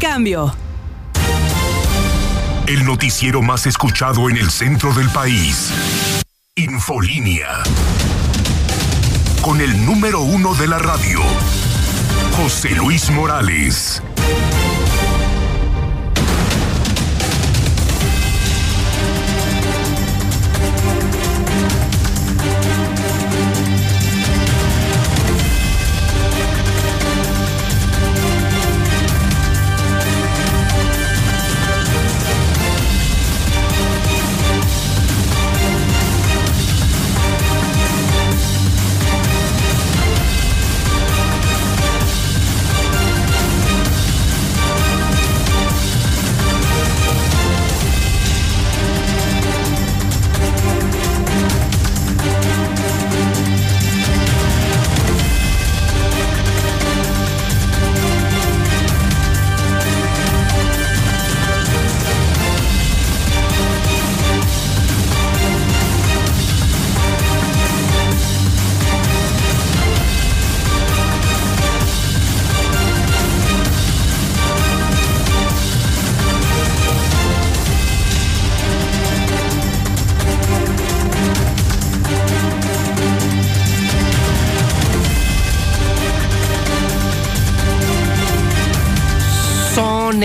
cambio. El noticiero más escuchado en el centro del país. Infolínea. Con el número uno de la radio. José Luis Morales.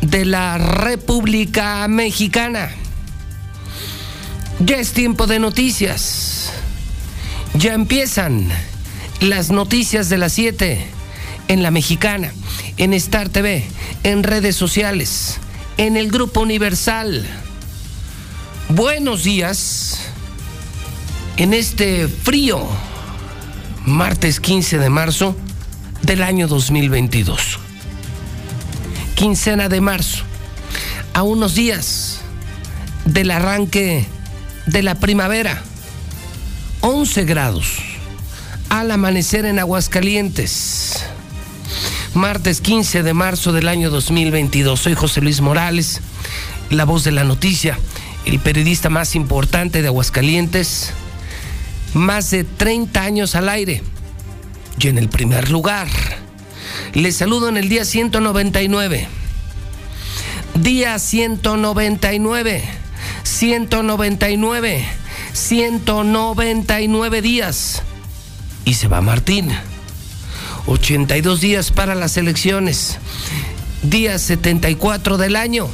de la República Mexicana. Ya es tiempo de noticias. Ya empiezan las noticias de las 7 en la mexicana, en Star TV, en redes sociales, en el Grupo Universal. Buenos días en este frío martes 15 de marzo del año 2022 quincena de marzo, a unos días del arranque de la primavera, 11 grados al amanecer en Aguascalientes. Martes 15 de marzo del año 2022. Soy José Luis Morales, la voz de la noticia, el periodista más importante de Aguascalientes. Más de 30 años al aire. Y en el primer lugar les saludo en el día 199. Día 199. 199. 199 días. Y se va Martín. 82 días para las elecciones. Día 74 del año.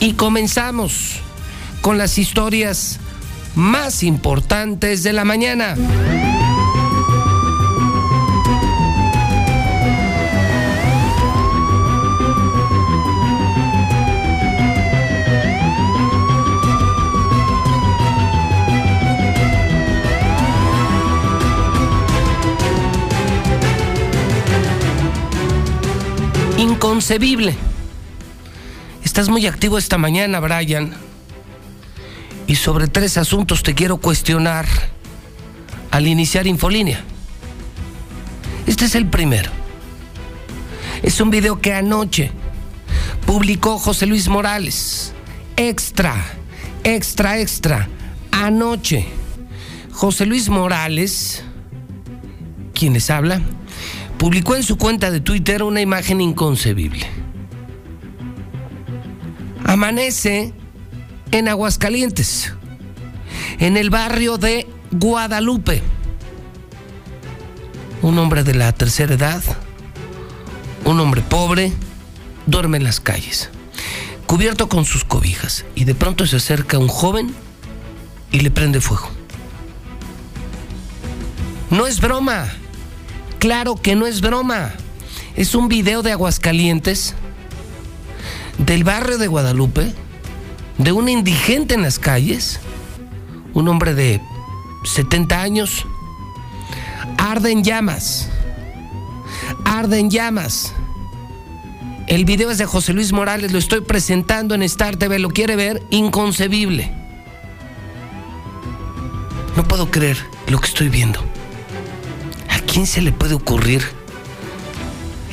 Y comenzamos con las historias más importantes de la mañana. Inconcebible. Estás muy activo esta mañana, Brian. Y sobre tres asuntos te quiero cuestionar al iniciar Infolínea. Este es el primero. Es un video que anoche publicó José Luis Morales. Extra, extra, extra. Anoche. José Luis Morales, quien les habla, publicó en su cuenta de Twitter una imagen inconcebible. Amanece en Aguascalientes, en el barrio de Guadalupe. Un hombre de la tercera edad, un hombre pobre, duerme en las calles, cubierto con sus cobijas, y de pronto se acerca un joven y le prende fuego. No es broma. Claro que no es broma. Es un video de Aguascalientes, del barrio de Guadalupe, de un indigente en las calles, un hombre de 70 años, arden llamas, arden llamas. El video es de José Luis Morales, lo estoy presentando en Star TV, lo quiere ver, inconcebible. No puedo creer lo que estoy viendo. ¿A quién se le puede ocurrir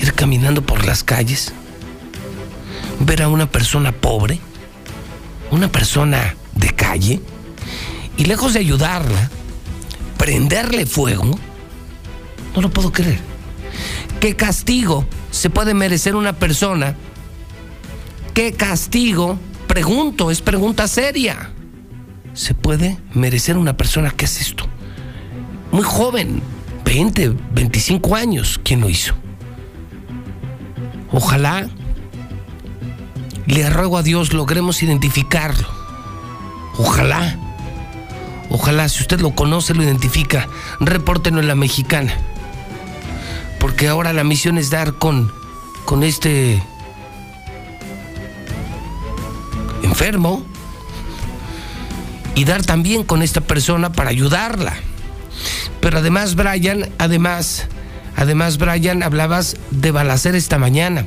ir caminando por las calles, ver a una persona pobre, una persona de calle, y lejos de ayudarla, prenderle fuego? No lo puedo creer. ¿Qué castigo se puede merecer una persona? ¿Qué castigo? Pregunto, es pregunta seria. ¿Se puede merecer una persona que hace esto? Muy joven, 20, 25 años, ¿quién lo hizo? Ojalá, le ruego a Dios, logremos identificarlo. Ojalá, ojalá, si usted lo conoce, lo identifica, repórtenlo en la mexicana porque ahora la misión es dar con, con este enfermo y dar también con esta persona para ayudarla. Pero además, Brian, además, además, Brian, hablabas de balacer esta mañana.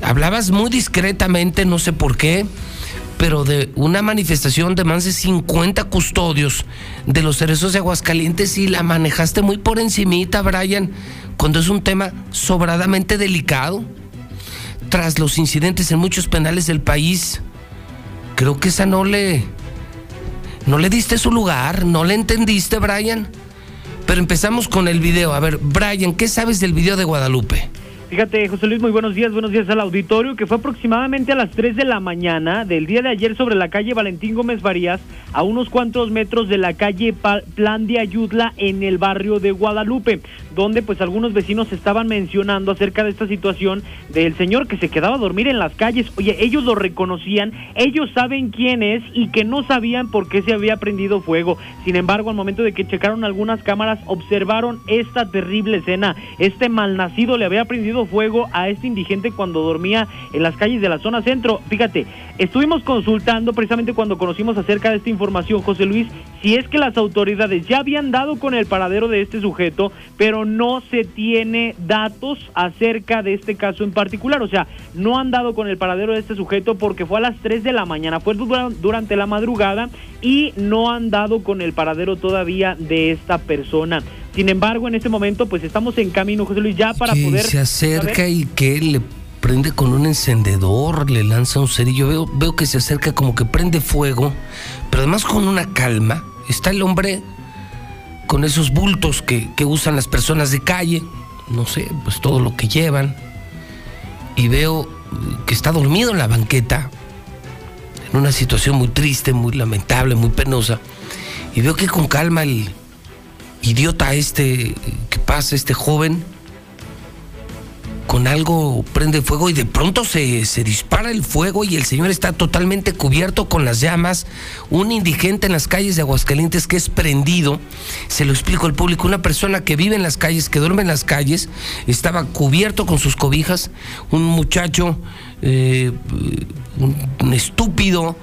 Hablabas muy discretamente, no sé por qué, pero de una manifestación de más de 50 custodios de los cerezos de Aguascalientes y la manejaste muy por encimita, Brian cuando es un tema sobradamente delicado, tras los incidentes en muchos penales del país, creo que esa no le, no le diste su lugar, no le entendiste, Brian. Pero empezamos con el video. A ver, Brian, ¿qué sabes del video de Guadalupe? Fíjate, José Luis, muy buenos días, buenos días al auditorio, que fue aproximadamente a las 3 de la mañana del día de ayer sobre la calle Valentín Gómez Varías, a unos cuantos metros de la calle Plan de Ayudla en el barrio de Guadalupe, donde pues algunos vecinos estaban mencionando acerca de esta situación del señor que se quedaba a dormir en las calles. Oye, ellos lo reconocían, ellos saben quién es y que no sabían por qué se había prendido fuego. Sin embargo, al momento de que checaron algunas cámaras, observaron esta terrible escena. Este malnacido le había prendido fuego a este indigente cuando dormía en las calles de la zona centro. Fíjate, estuvimos consultando precisamente cuando conocimos acerca de esta información, José Luis, si es que las autoridades ya habían dado con el paradero de este sujeto, pero no se tiene datos acerca de este caso en particular. O sea, no han dado con el paradero de este sujeto porque fue a las 3 de la mañana, fue durante la madrugada y no han dado con el paradero todavía de esta persona. Sin embargo, en este momento, pues estamos en camino, José Luis, ya para poder. Se acerca y que le prende con un encendedor, le lanza un cerillo. Veo, veo que se acerca como que prende fuego, pero además con una calma. Está el hombre con esos bultos que, usan las personas de calle, no sé, pues todo lo que llevan. Y veo que está dormido en la banqueta, en una situación muy triste, muy lamentable, muy penosa. Y veo que con calma el idiota este que pasa, este joven, con algo prende fuego y de pronto se, se, dispara el fuego y el señor está totalmente cubierto con las llamas. Un indigente en las calles de Aguascalientes que es prendido, se lo explico al público, una persona que vive en las calles, que duerme en las calles, estaba cubierto con sus cobijas, un muchacho, eh, un estúpido,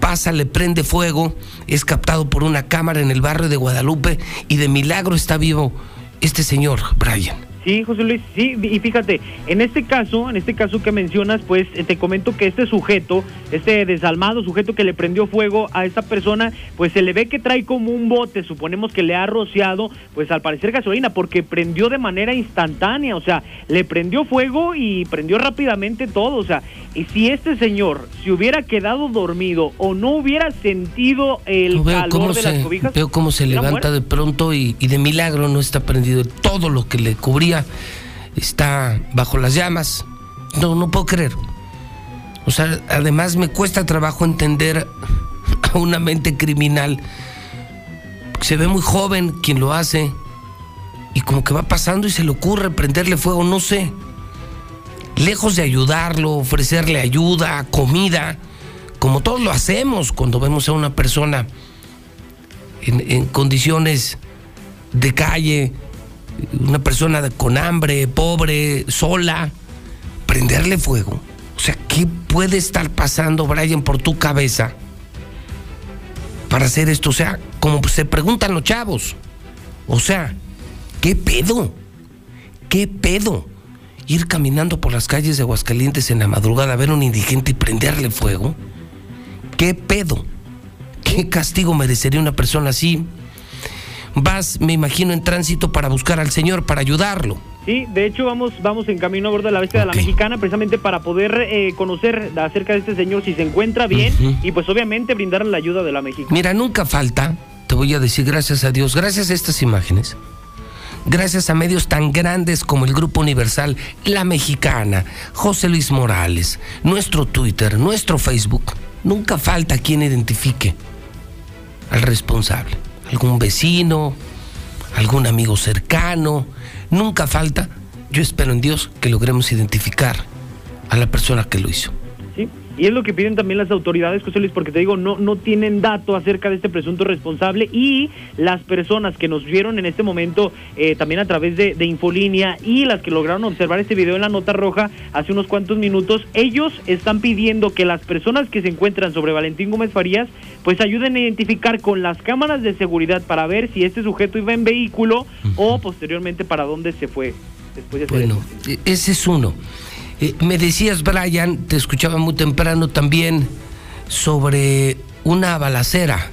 pasa, le prende fuego, es captado por una cámara en el barrio de Guadalupe y de milagro está vivo este señor, Brian. Sí, José Luis, sí, y fíjate, en este caso, en este caso que mencionas, pues eh, te comento que este sujeto, este desalmado sujeto que le prendió fuego a esta persona, pues se le ve que trae como un bote, suponemos que le ha rociado, pues al parecer gasolina, porque prendió de manera instantánea, o sea, le prendió fuego y prendió rápidamente todo, o sea, y si este señor se hubiera quedado dormido o no hubiera sentido el calor de las cobijas, veo cómo se levanta de pronto y, y de milagro no está prendido todo lo que le cubría está bajo las llamas. No, no puedo creer. O sea, además me cuesta trabajo entender a una mente criminal. Se ve muy joven quien lo hace y como que va pasando y se le ocurre prenderle fuego, no sé. Lejos de ayudarlo, ofrecerle ayuda, comida, como todos lo hacemos cuando vemos a una persona en, condiciones de calle, una persona con hambre, pobre, sola, prenderle fuego. O sea, ¿qué puede estar pasando, Brian, por tu cabeza para hacer esto? O sea, como se preguntan los chavos. O sea, ¿qué pedo? ¿Qué pedo? ir caminando por las calles de Aguascalientes en la madrugada a ver a un indigente y prenderle fuego? ¿Qué pedo? ¿Qué castigo merecería una persona así? Vas, me imagino, en tránsito para buscar al Señor, para ayudarlo. Sí, de hecho vamos vamos en camino a bordo de la bestia de la mexicana precisamente para poder eh, conocer acerca de este señor si se encuentra bien y pues obviamente brindarle la ayuda de la mexicana. Mira, nunca falta, te voy a decir gracias a Dios, gracias a estas imágenes, gracias a medios tan grandes como el Grupo Universal, La Mexicana, José Luis Morales, nuestro Twitter, nuestro Facebook, nunca falta quien identifique al responsable, algún vecino, algún amigo cercano, nunca falta. Yo espero en Dios que logremos identificar a la persona que lo hizo. Y es lo que piden también las autoridades, José Luis, porque te digo, no, no tienen dato acerca de este presunto responsable y las personas que nos vieron en este momento eh, también a través de, de, Infolínea y las que lograron observar este video en la nota roja hace unos cuantos minutos, ellos están pidiendo que las personas que se encuentran sobre Valentín Gómez Farías pues ayuden a identificar con las cámaras de seguridad para ver si este sujeto iba en vehículo uh -huh. o posteriormente para dónde se fue. Después de bueno, ese es uno. Eh, me decías, Brian, te escuchaba muy temprano también sobre una balacera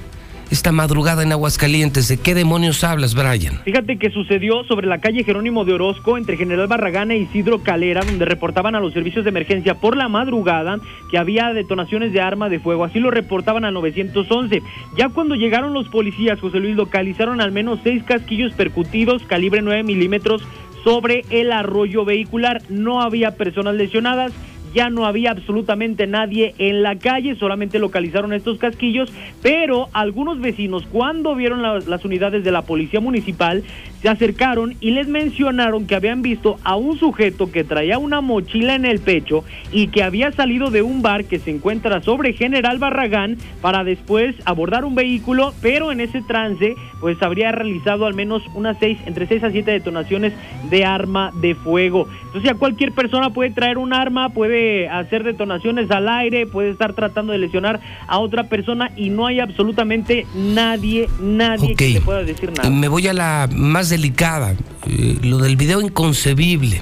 esta madrugada en Aguascalientes. ¿De qué demonios hablas, Brian? Fíjate que sucedió sobre la calle Jerónimo de Orozco entre General Barragán e Isidro Calera, donde reportaban a los servicios de emergencia por la madrugada que había detonaciones de arma de fuego. Así lo reportaban al 911. Ya cuando llegaron los policías, José Luis, localizaron al menos seis casquillos percutidos calibre 9 milímetros sobre el arroyo vehicular. No había personas lesionadas ya no había absolutamente nadie en la calle, solamente localizaron estos casquillos, pero algunos vecinos cuando vieron la, las unidades de la policía municipal se acercaron y les mencionaron que habían visto a un sujeto que traía una mochila en el pecho y que había salido de un bar que se encuentra sobre General Barragán para después abordar un vehículo, pero en ese trance pues habría realizado al menos unas seis, entre seis a siete detonaciones de arma de fuego. Entonces ya cualquier persona puede traer un arma, puede hacer detonaciones al aire, puede estar tratando de lesionar a otra persona y no hay absolutamente nadie, nadie okay. que le pueda decir nada. Me voy a la más delicada, eh, lo del video inconcebible,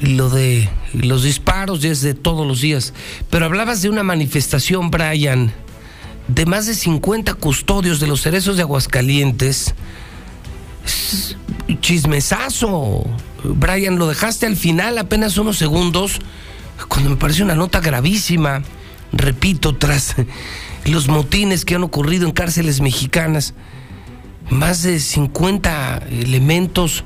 lo de los disparos desde todos los días, pero hablabas de una manifestación, Brian, de más de 50 custodios de los cerezos de Aguascalientes. Chismesazo. Brian, lo dejaste al final, apenas unos segundos cuando me parece una nota gravísima, repito, tras los motines que han ocurrido en cárceles mexicanas, más de 50 elementos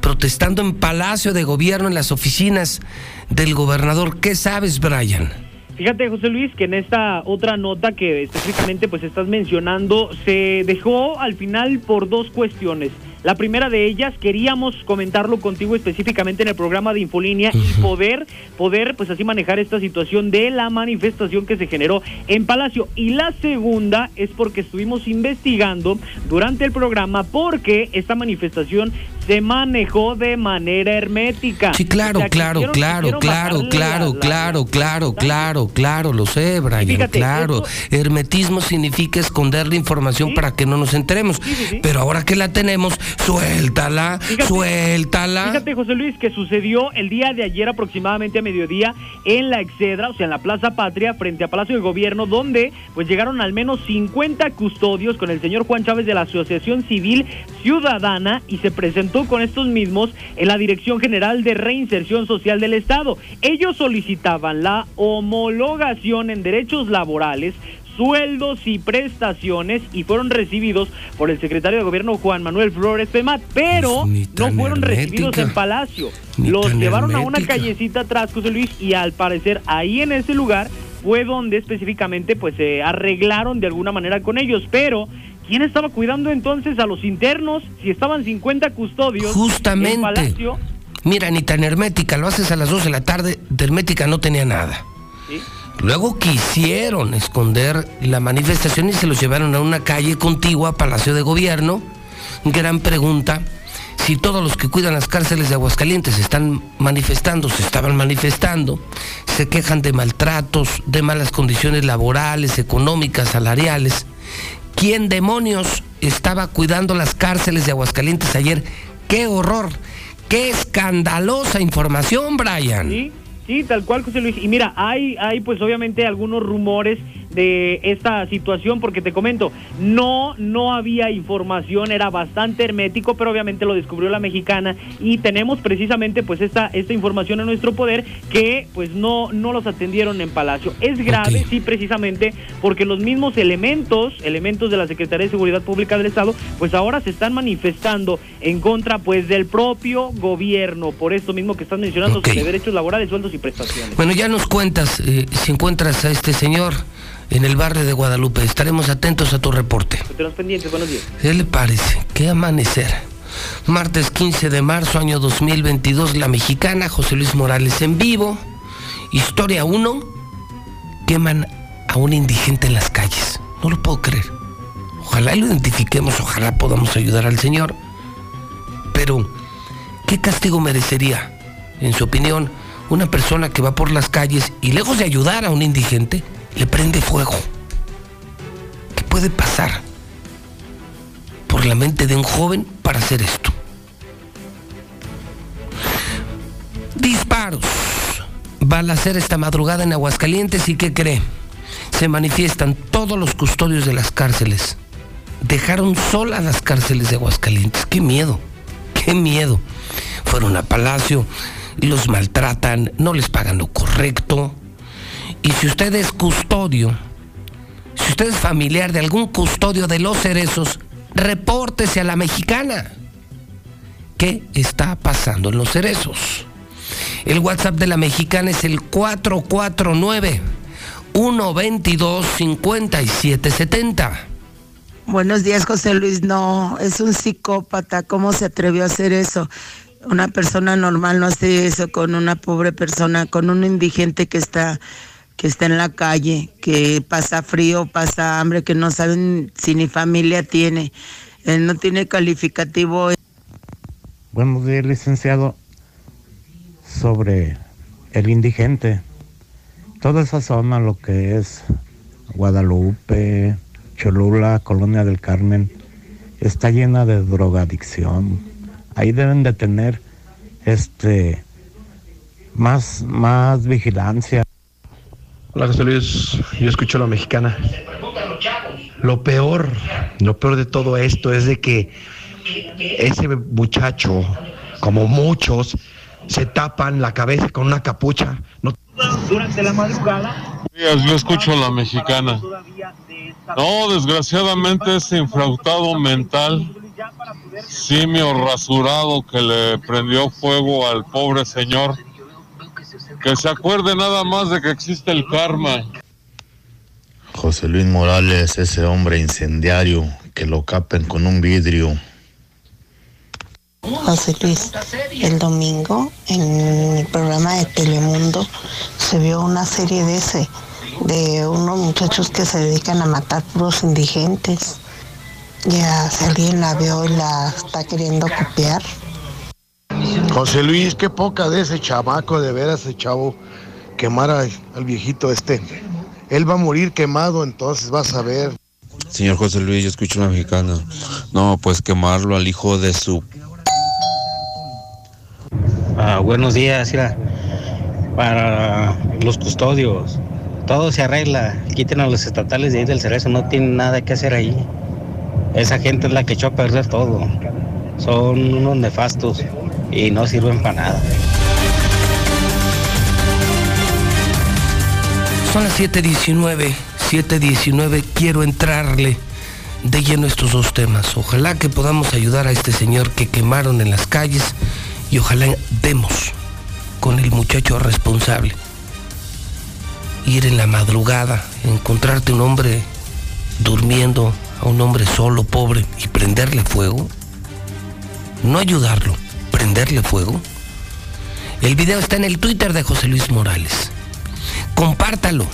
protestando en Palacio de Gobierno, en las oficinas del gobernador. ¿Qué sabes, Brian? Fíjate, José Luis, que en esta otra nota que específicamente pues estás mencionando, se dejó al final por dos cuestiones. La primera de ellas, queríamos comentarlo contigo específicamente en el programa de Infolínea uh -huh. y poder, poder, pues así manejar esta situación de la manifestación que se generó en Palacio. Y la segunda es porque estuvimos investigando durante el programa porque esta manifestación se manejó de manera hermética. Sí, claro, o sea, claro, quisieron, claro, quisieron claro, claro, la, claro, la, claro, claro, claro, lo sé, Brian, fíjate, claro. Hermetismo significa esconder la información ¿Sí? para que no nos enteremos. Sí, sí, Pero ahora que la tenemos, suéltala, fíjate, suéltala. Fíjate, José Luis, que sucedió el día de ayer aproximadamente a mediodía en la Excedra, o sea, en la Plaza Patria, frente a Palacio de Gobierno, donde pues llegaron al menos 50 custodios con el señor Juan Chávez de la Asociación Civil Ciudadana y se presentó con estos mismos en la Dirección General de Reinserción Social del Estado. Ellos solicitaban la homologación en derechos laborales sueldos y prestaciones y fueron recibidos por el secretario de gobierno Juan Manuel Flores Pemat, pero no fueron hermética, recibidos en Palacio. Los llevaron hermética. a una callecita atrás, José Luis, y al parecer ahí en ese lugar fue donde específicamente pues se arreglaron de alguna manera con ellos, pero ¿Quién estaba cuidando entonces a los internos si estaban 50 custodios Justamente. en Palacio? Mira, ni tan hermética, lo haces a las 2 de la tarde, de hermética no tenía nada. ¿Sí? Luego quisieron esconder la manifestación y se los llevaron a una calle contigua Palacio de Gobierno. Gran pregunta, si todos los que cuidan las cárceles de Aguascalientes están manifestando, se estaban manifestando, se quejan de maltratos, de malas condiciones laborales, económicas, salariales, ¿Quién demonios estaba cuidando las cárceles de Aguascalientes ayer? ¡Qué horror! Qué escandalosa información, Brian. Sí, tal cual, José Luis. Y mira, hay, hay pues obviamente algunos rumores de esta situación, porque te comento, no, no había información, era bastante hermético, pero obviamente lo descubrió la mexicana y tenemos precisamente pues esta, esta información en nuestro poder que pues no, no los atendieron en Palacio. Es grave, sí, precisamente, porque los mismos elementos, elementos de la Secretaría de Seguridad Pública del Estado, pues ahora se están manifestando en contra pues del propio gobierno, por esto mismo que estás mencionando sobre derechos laborales, sueldos y prestaciones. Bueno, ya nos cuentas eh, si encuentras a este señor en el barrio de Guadalupe. Estaremos atentos a tu reporte. pendientes, buenos días. ¿Qué le parece? ¿Qué amanecer? Martes 15 de marzo, año 2022, La Mexicana, José Luis Morales en vivo. Historia 1, queman a un indigente en las calles. No lo puedo creer. Ojalá lo identifiquemos, ojalá podamos ayudar al Señor. Pero, ¿qué castigo merecería, en su opinión, una persona que va por las calles y lejos de ayudar a un indigente, le prende fuego. ¿Qué puede pasar por la mente de un joven para hacer esto? Disparos. hacer esta madrugada en Aguascalientes y ¿qué cree? Se manifiestan todos los custodios de las cárceles. Dejaron solas las cárceles de Aguascalientes. ¡Qué miedo! ¡Qué miedo! Fueron a Palacio, los maltratan, no les pagan lo correcto y si usted es custodio, si usted es familiar de algún custodio de los cerezos, repórtese a la mexicana. ¿Qué está pasando en los cerezos? El WhatsApp de la mexicana es el 449 122 5770. Buenos días, José Luis. No, es un psicópata. ¿Cómo se atrevió a hacer eso? Una persona normal no hace eso con una pobre persona, con un indigente que está que está en la calle, que pasa frío, pasa hambre, que no saben si ni familia tiene, no tiene calificativo. Buenos días, licenciado. Sobre el indigente, toda esa zona, lo que es Guadalupe, Cholula, Colonia del Carmen, está llena de drogadicción. Ahí deben de tener este más, más vigilancia. Hola José Luis, yo escucho a la mexicana. Lo peor, lo peor de todo esto es de que ese muchacho, como muchos, se tapan la cabeza con una capucha. Durante la madrugada. Yo escucho a la mexicana. No, desgraciadamente ese infrautado mental, simio rasurado que le prendió fuego al pobre señor que se acuerde nada más de que existe el karma. José Luis Morales, ese hombre incendiario, que lo capen con un vidrio. José Luis, el domingo en el programa de Telemundo se vio una serie de ese, de unos muchachos que se dedican a matar puros indigentes. Ya si alguien la vio y la está queriendo copiar. José Luis, qué poca de ese chamaco, de ver a ese chavo quemar al viejito este. Él va a morir quemado, entonces vas a ver. Señor José Luis, yo escucho una mexicana. No, pues quemarlo al hijo de su... Ah, buenos días, mira. Para los custodios, todo se arregla. Quiten a los estatales de ahí del cerezo, no tienen nada que hacer ahí. Esa gente es la que echó a perder todo. Son unos nefastos y no sirven para nada. Son las 7.19, 7.19, quiero entrarle de lleno estos dos temas. Ojalá que podamos ayudar a este señor que quemaron en las calles y ojalá demos con el muchacho responsable. Ir en la madrugada, encontrarte un hombre durmiendo, a un hombre solo, pobre, y prenderle fuego. No ayudarlo, prenderle fuego? El video está en el Twitter de José Luis Morales. Compártalo.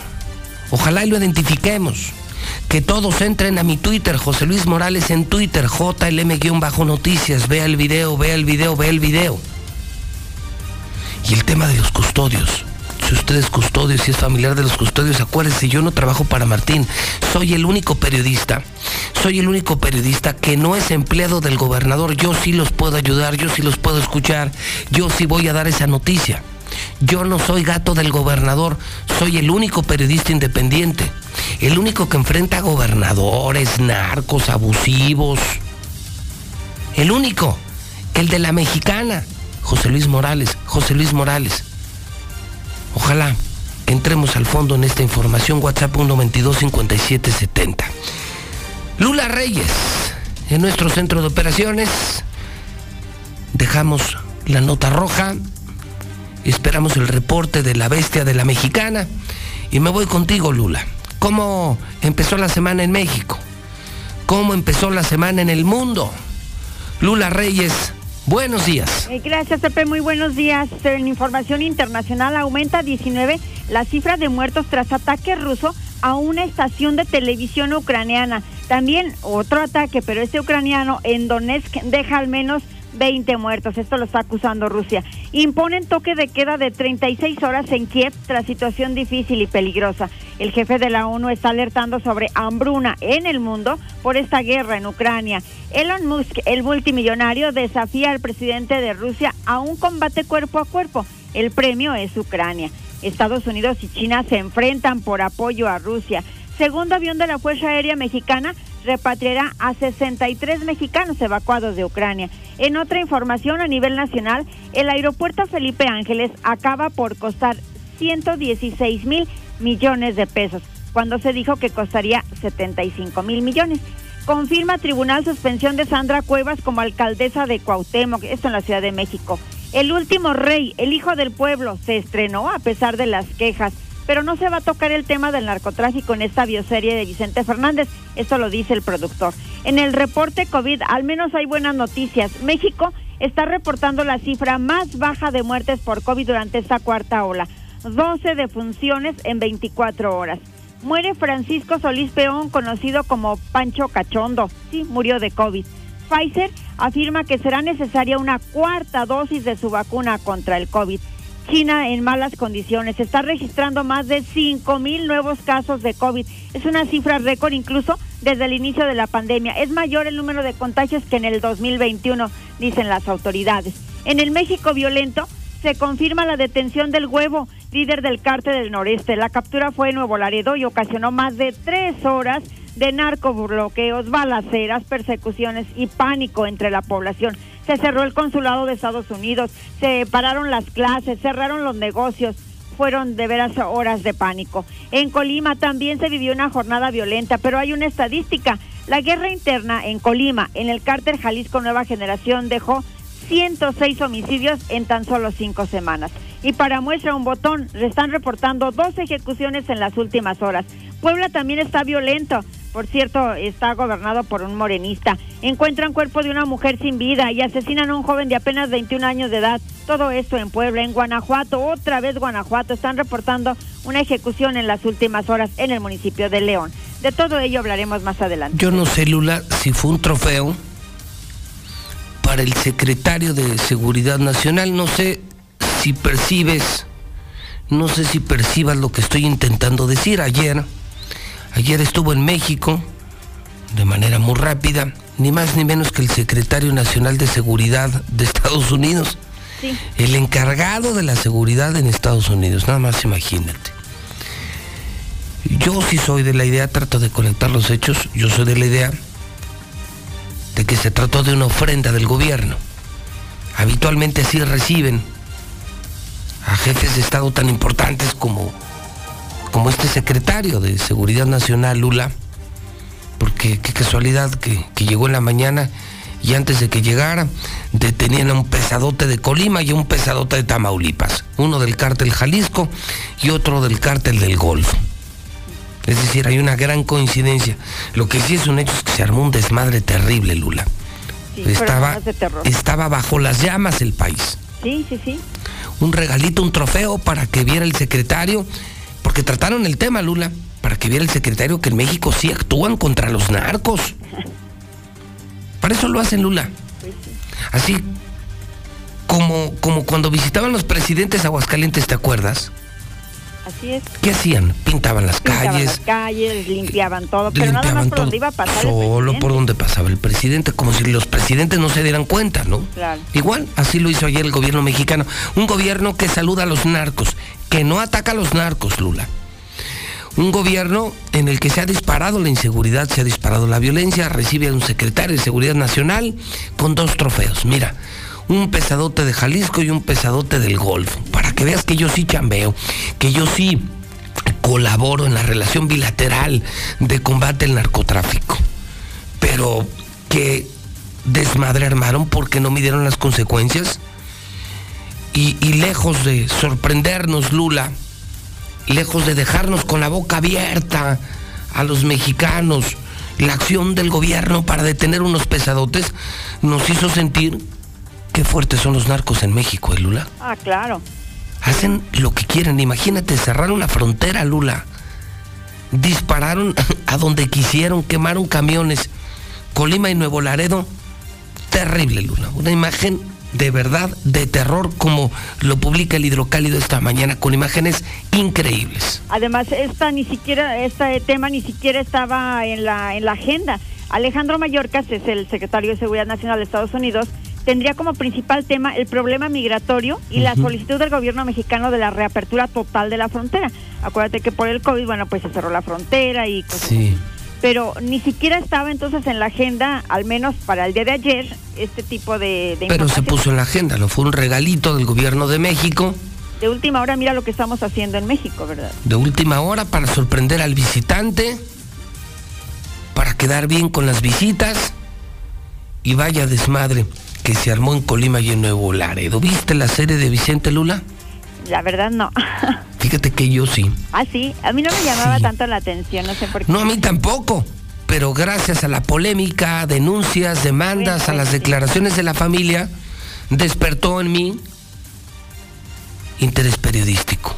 Ojalá y lo identifiquemos. Que todos entren a mi Twitter, José Luis Morales en Twitter, JLM-noticias. Vea el video, vea el video, vea el video. Y el tema de los custodios. Si usted es custodio, si es familiar de los custodios, acuérdese, yo no trabajo para Martín. Soy el único periodista. Soy el único periodista que no es empleado del gobernador. Yo sí los puedo ayudar, yo sí los puedo escuchar. Yo sí voy a dar esa noticia. Yo no soy gato del gobernador, soy el único periodista independiente, el único que enfrenta a gobernadores, narcos, abusivos. El único, el de la mexicana, José Luis Morales, José Luis Morales. Ojalá entremos al fondo en esta información, WhatsApp 122-5770. Lula Reyes, en nuestro centro de operaciones, dejamos la nota roja Esperamos el reporte de la bestia de la mexicana. Y me voy contigo, Lula. ¿Cómo empezó la semana en México? ¿Cómo empezó la semana en el mundo? Lula Reyes, buenos días. Eh, gracias, Pepe. Muy buenos días. En información internacional aumenta 19 la cifra de muertos tras ataque ruso a una estación de televisión ucraniana. También otro ataque, pero este ucraniano en Donetsk deja al menos 20 muertos. Esto lo está acusando Rusia. Imponen toque de queda de 36 horas en Kiev tras situación difícil y peligrosa. El jefe de la ONU está alertando sobre hambruna en el mundo por esta guerra en Ucrania. Elon Musk, el multimillonario, desafía al presidente de Rusia a un combate cuerpo a cuerpo. El premio es Ucrania. Estados Unidos y China se enfrentan por apoyo a Rusia. Segundo avión de la Fuerza Aérea Mexicana repatriará a 63 mexicanos evacuados de Ucrania. En otra información a nivel nacional, el aeropuerto Felipe Ángeles acaba por costar 116 mil millones de pesos, cuando se dijo que costaría 75 mil millones. Confirma Tribunal suspensión de Sandra Cuevas como alcaldesa de Cuauhtémoc, esto en la Ciudad de México. El último rey, el hijo del pueblo, se estrenó a pesar de las quejas pero no se va a tocar el tema del narcotráfico en esta bioserie de Vicente Fernández. Esto lo dice el productor. En el reporte COVID, al menos hay buenas noticias. México está reportando la cifra más baja de muertes por COVID durante esta cuarta ola. 12 defunciones en 24 horas. Muere Francisco Solís Peón, conocido como Pancho Cachondo. Sí, murió de COVID. Pfizer afirma que será necesaria una cuarta dosis de su vacuna contra el COVID. China en malas condiciones. Está registrando más de 5 mil nuevos casos de COVID. Es una cifra récord incluso desde el inicio de la pandemia. Es mayor el número de contagios que en el 2021, dicen las autoridades. En el México violento se confirma la detención del huevo, líder del cártel del noreste. La captura fue en Nuevo Laredo y ocasionó más de tres horas de narcobloqueos, balaceras, persecuciones y pánico entre la población se cerró el consulado de Estados Unidos, se pararon las clases, cerraron los negocios. Fueron de veras horas de pánico. En Colima también se vivió una jornada violenta, pero hay una estadística. La guerra interna en Colima, en el cárter Jalisco Nueva Generación, dejó 106 homicidios en tan solo cinco semanas. Y para muestra un botón, le están reportando dos ejecuciones en las últimas horas. Puebla también está violento. Por cierto, está gobernado por un morenista. Encuentran cuerpo de una mujer sin vida y asesinan a un joven de apenas 21 años de edad. Todo esto en Puebla, en Guanajuato, otra vez Guanajuato. Están reportando una ejecución en las últimas horas en el municipio de León. De todo ello hablaremos más adelante. Yo no sé, Lula, si fue un trofeo para el secretario de Seguridad Nacional. No sé si percibes, no sé si percibas lo que estoy intentando decir ayer Ayer estuvo en México de manera muy rápida, ni más ni menos que el secretario nacional de seguridad de Estados Unidos. El encargado de la seguridad en Estados Unidos, nada más imagínate. Yo sí soy de la idea, trato de conectar los hechos, yo soy de la idea de que se trató de una ofrenda del gobierno. Habitualmente así reciben a jefes de Estado tan importantes como como este secretario de Seguridad Nacional, Lula, porque qué casualidad que, llegó en la mañana y antes de que llegara detenían a un pesadote de Colima y a un pesadote de Tamaulipas, uno del cártel Jalisco y otro del cártel del Golfo. Es decir, hay una gran coincidencia. Lo que sí es un hecho es que se armó un desmadre terrible, Lula. estaba, estaba bajo las llamas el país. Sí, sí, sí. Un regalito, un trofeo para que viera el secretario porque trataron el tema, Lula, para que viera el secretario que en México sí actúan contra los narcos. Para eso lo hacen, Lula. Así como, como cuando visitaban los presidentes Aguascalientes, ¿te acuerdas? Así es. ¿Qué hacían? Pintaban las Pintaban calles. las calles, limpiaban todo, pero nada más limpiaban por todo, donde iba a pasar Solo por donde pasaba el presidente, como si los presidentes no se dieran cuenta, ¿no? Claro. Igual, así lo hizo ayer el gobierno mexicano. Un gobierno que saluda a los narcos, que no ataca a los narcos, Lula. Un gobierno en el que se ha disparado la inseguridad, se ha disparado la violencia, recibe a un secretario de Seguridad Nacional con dos trofeos. Mira, un pesadote de Jalisco y un pesadote del Golfo. Que veas que yo sí chambeo, que yo sí colaboro en la relación bilateral de combate al narcotráfico. Pero que desmadre armaron porque no midieron las consecuencias. Y, y lejos de sorprendernos, Lula, lejos de dejarnos con la boca abierta a los mexicanos, la acción del gobierno para detener unos pesadotes nos hizo sentir qué fuertes son los narcos en México, ¿eh, Lula? Ah, claro. Hacen lo que quieren. Imagínate, cerraron la frontera, Lula. Dispararon a donde quisieron, quemaron camiones. Colima y Nuevo Laredo. Terrible, Lula. Una imagen de verdad de terror como lo publica el hidrocálido esta mañana con imágenes increíbles. Además, esta ni siquiera, este tema ni siquiera estaba en la, en la agenda. Alejandro Mayorkas es el secretario de Seguridad Nacional de Estados Unidos. Tendría como principal tema el problema migratorio y la solicitud del gobierno mexicano de la reapertura total de la frontera. Acuérdate que por el COVID, bueno, pues se cerró la frontera y cosas Sí. pero ni siquiera estaba entonces en la agenda, al menos para el día de ayer, este tipo de, de Pero se puso en la agenda, lo fue un regalito del gobierno de México, De última hora, mira lo que estamos haciendo en México, ¿verdad? de última hora para sorprender al visitante, para quedar bien con las visitas y vaya desmadre que se armó en Colima y en Nuevo Laredo. ¿Viste la serie de Vicente Lula? La verdad no. Fíjate que yo sí. ah, sí, a mí no me llamaba tanto la atención, no sé por qué. No, a mí tampoco. Pero gracias a la polémica, denuncias, demandas, a las declaraciones de la familia, despertó en mí interés periodístico.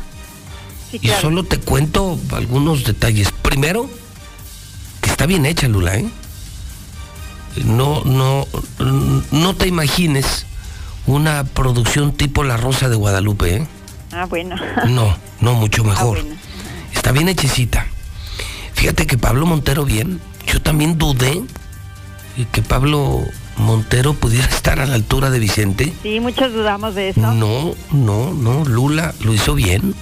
Sí, Y solo te cuento algunos detalles. Primero, que está bien hecha, Lula, ¿eh? No, no, no te imagines una producción tipo La Rosa de Guadalupe, ¿eh? Ah, bueno. No, no, mucho Ah, mejor. bueno. Está bien hechecita. Fíjate que Pablo Montero bien. Yo también dudé que Pablo Montero pudiera estar a la altura de Vicente. Sí, muchos dudamos de eso. No, no, no. Lula lo hizo bien.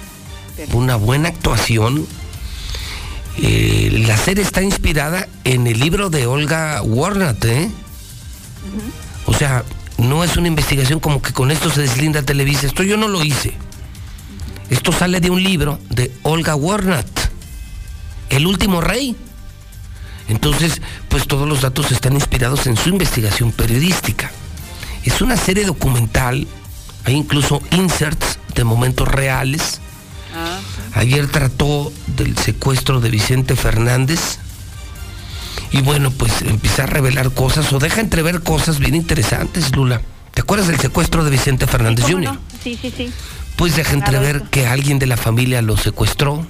Una buena actuación. Eh, la serie está inspirada en el libro de Olga Warnat, ¿eh? O sea, no es una investigación como que con esto se deslinda Televisa. Esto yo no lo hice. Esto sale de un libro de Olga Warnat, El último rey. Entonces, pues todos los datos están inspirados en su investigación periodística. Es una serie documental, hay incluso inserts de momentos reales. Ayer trató del secuestro de Vicente Fernández. Y bueno, pues empieza a revelar cosas o deja entrever cosas bien interesantes, Lula. ¿Te acuerdas del secuestro de Vicente Fernández ¿Cómo Jr.? no? Sí, sí, sí. Pues deja entrever que alguien de la familia lo secuestró,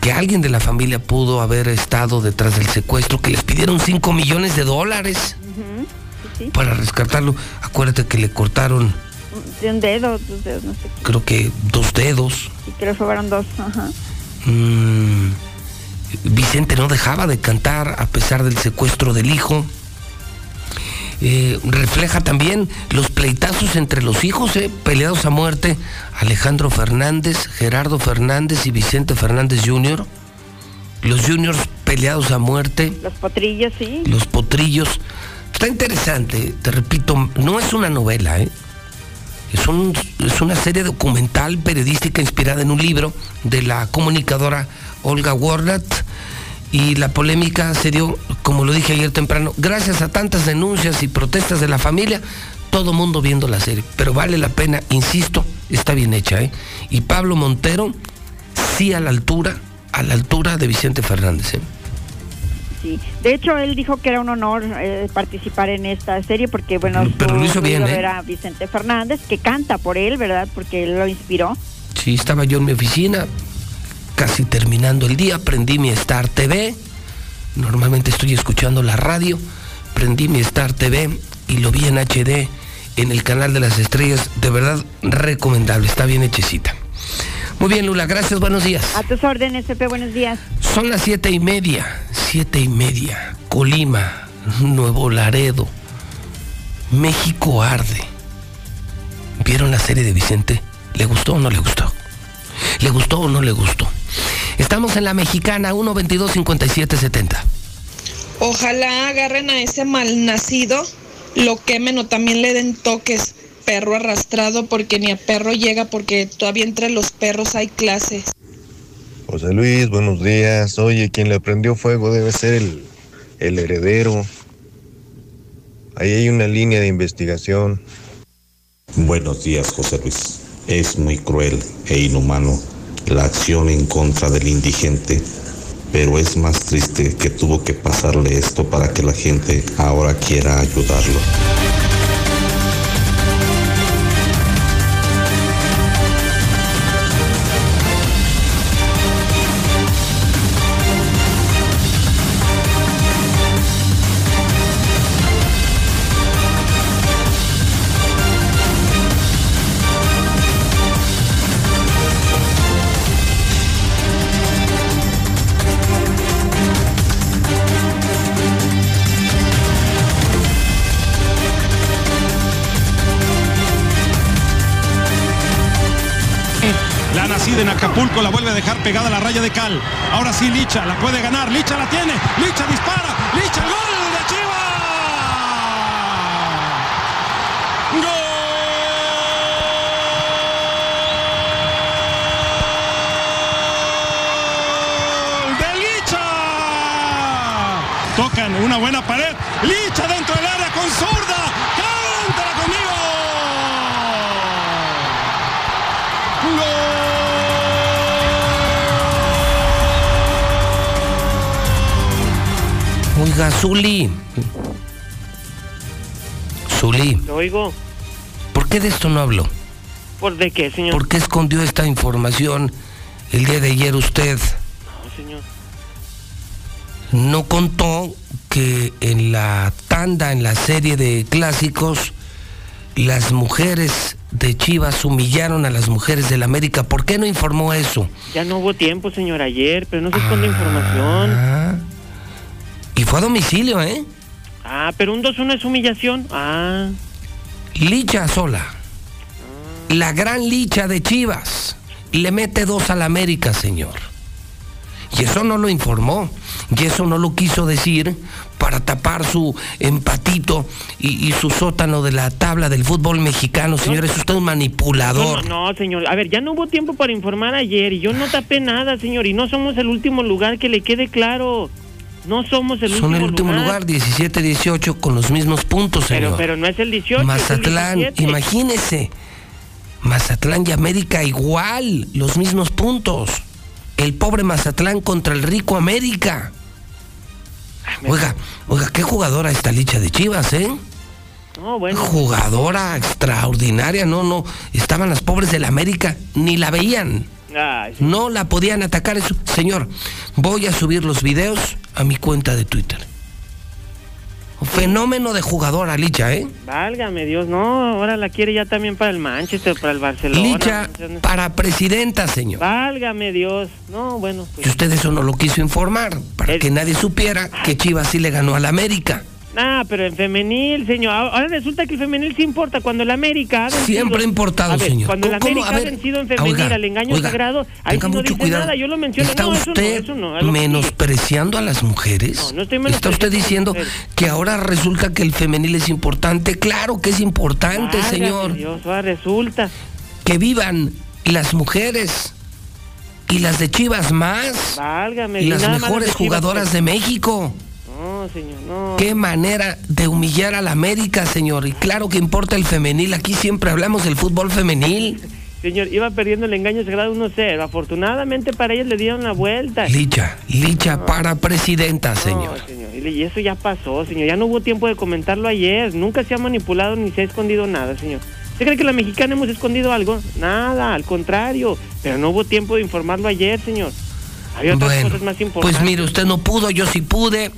que alguien de la familia pudo haber estado detrás del secuestro, que les pidieron 5 millones de dólares Ujú, sí, sí. para rescatarlo. Acuérdate que le cortaron, De un dedo, dos dedos, no sé. creo que dos dedos. Y que le robaron dos. Ajá. Mm, Vicente no dejaba de cantar a pesar del secuestro del hijo. Eh, refleja también los pleitazos entre los hijos, eh, peleados a muerte, Alejandro Fernández, Gerardo Fernández y Vicente Fernández Jr. Los juniors peleados a muerte, Los potrillos, sí. los potrillos. Está interesante, te repito, no es una novela, ¿eh? Es, un- es una serie documental periodística inspirada en un libro de la comunicadora Olga Warnat y la polémica se dio, como lo dije ayer temprano, gracias a tantas denuncias y protestas de la familia, todo mundo viendo la serie. Pero vale la pena, insisto, está bien hecha, ¿eh? Y Pablo Montero, sí a la altura, a la altura de Vicente Fernández, ¿eh? Sí. De hecho, él dijo que era un honor eh, participar en esta serie porque, bueno, Pero su hizo bien, ¿eh? era Vicente Fernández, que canta por él, ¿verdad? Porque él lo inspiró. Sí, estaba yo en mi oficina, casi terminando el día, prendí mi Star TV, normalmente estoy escuchando la radio, prendí mi Star TV y lo vi en HD en el canal de las estrellas, de verdad recomendable, está bien hechecita. Muy bien, Lula, gracias, buenos días. A tus órdenes, Pepe, buenos días. Son las siete y media, siete y media. Colima, Nuevo Laredo, México arde. ¿Vieron la serie de Vicente? ¿Le gustó o no le gustó? ¿Le gustó o no le gustó? Estamos en la mexicana 122-5770. Ojalá agarren a ese malnacido, lo quemen o también le den toques perro arrastrado porque ni a perro llega porque todavía entre los perros hay clases. José Luis, buenos días. Oye, quien le prendió fuego debe ser el, el heredero. Ahí hay una línea de investigación. Buenos días, José Luis. Es muy cruel e inhumano la acción en contra del indigente, pero es más triste que tuvo que pasarle esto para que la gente ahora quiera ayudarlo. Dejar pegada la raya de cal. Ahora sí Licha la puede ganar. Licha la tiene. Licha dispara. Licha el gol de Chivas. ¡Gol de Licha! Tocan una buena pared. Licha dentro Oiga, Zuli. Zuli, Lo oigo. ¿por qué de esto no habló? ¿Por de qué, señor? ¿Por qué escondió esta información el día de ayer usted? No, señor. No contó que en la tanda, en la serie de clásicos, las mujeres de Chivas humillaron a las mujeres del América. ¿Por qué no informó eso? Ya no hubo tiempo, señor, ayer, pero no se esconde información. Y fue a domicilio, ¿eh? Ah, pero un 2-1 es humillación. Ah. Licha sola. La gran licha de Chivas. Le mete dos al América, señor. Y eso no lo informó. Y eso no lo quiso decir para tapar su empatito y, y su sótano de la tabla del fútbol mexicano, señor. Es usted un manipulador. No, no, señor. A ver, ya no hubo tiempo para informar ayer y yo no tapé nada, señor. Y no somos el último lugar, que le quede claro. No somos el Son último el último lugar, 17-18, con los mismos puntos, Pero, señor. pero no es el 18. Mazatlán, es el 17. imagínese. Mazatlán y América igual, los mismos puntos. El pobre Mazatlán contra el rico América. Oiga, oiga, qué jugadora esta licha de Chivas, ¿eh? No, bueno. Jugadora extraordinaria, no, no. Estaban las pobres del América, ni la veían. No la podían atacar. Eso. Señor, voy a subir los videos a mi cuenta de Twitter. Fenómeno de jugadora, Licha, ¿eh? Válgame Dios, no, ahora la quiere ya también para el Manchester, para el Barcelona. Licha para presidenta, señor. Válgame Dios. No, bueno, pues. Y usted eso no lo quiso informar, para que nadie supiera que Chivas sí le ganó al América. Ah, pero en femenil, señor. Ahora resulta que el femenil sí importa. Cuando el América ha vencido- Siempre ha importado, ver, señor. Cuando el. América ver, ha vencido en femenil oiga, al engaño oiga, sagrado, ahí tenga sí no dice cuidado. nada. Yo lo menciono. ¿Está no, eso no, usted eso no, menospreciando a las mujeres? No, no estoy ¿Está menospreciando usted a las diciendo que ahora resulta que el femenil es importante? Claro que es importante, señor. Dios, ahora resulta. Que vivan las mujeres y las de Chivas más. Válgame. Y y las nada más mejores de jugadoras de México. No, señor, no. Qué manera de humillar a la América, señor. Y claro que importa el femenil. Aquí siempre hablamos del fútbol femenil. Señor, iba perdiendo el engaño sagrado 1-0. Afortunadamente para ellos le dieron la vuelta. Licha, Licha para presidenta, señor. No, señor. Y y eso ya pasó, señor. Ya no hubo tiempo de comentarlo ayer. Nunca se ha manipulado ni se ha escondido nada, señor. ¿Usted cree que la mexicana hemos escondido algo? Nada, al contrario. Pero no hubo tiempo de informarlo ayer, señor. Había otras Bueno, cosas más importantes. pues mire, usted no pudo, yo sí pude.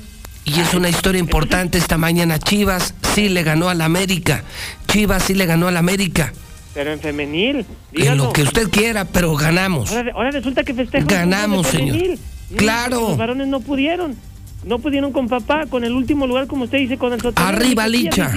Y es una historia importante esta mañana. Chivas sí le ganó al América. Chivas sí le ganó al América. Pero en femenil. En lo que usted quiera, pero ganamos. Ahora, ahora resulta que festejan. Ganamos, señor. Claro. Los varones no pudieron. No pudieron con papá, con el último lugar, como usted dice, con el Sotero. Arriba, Licha.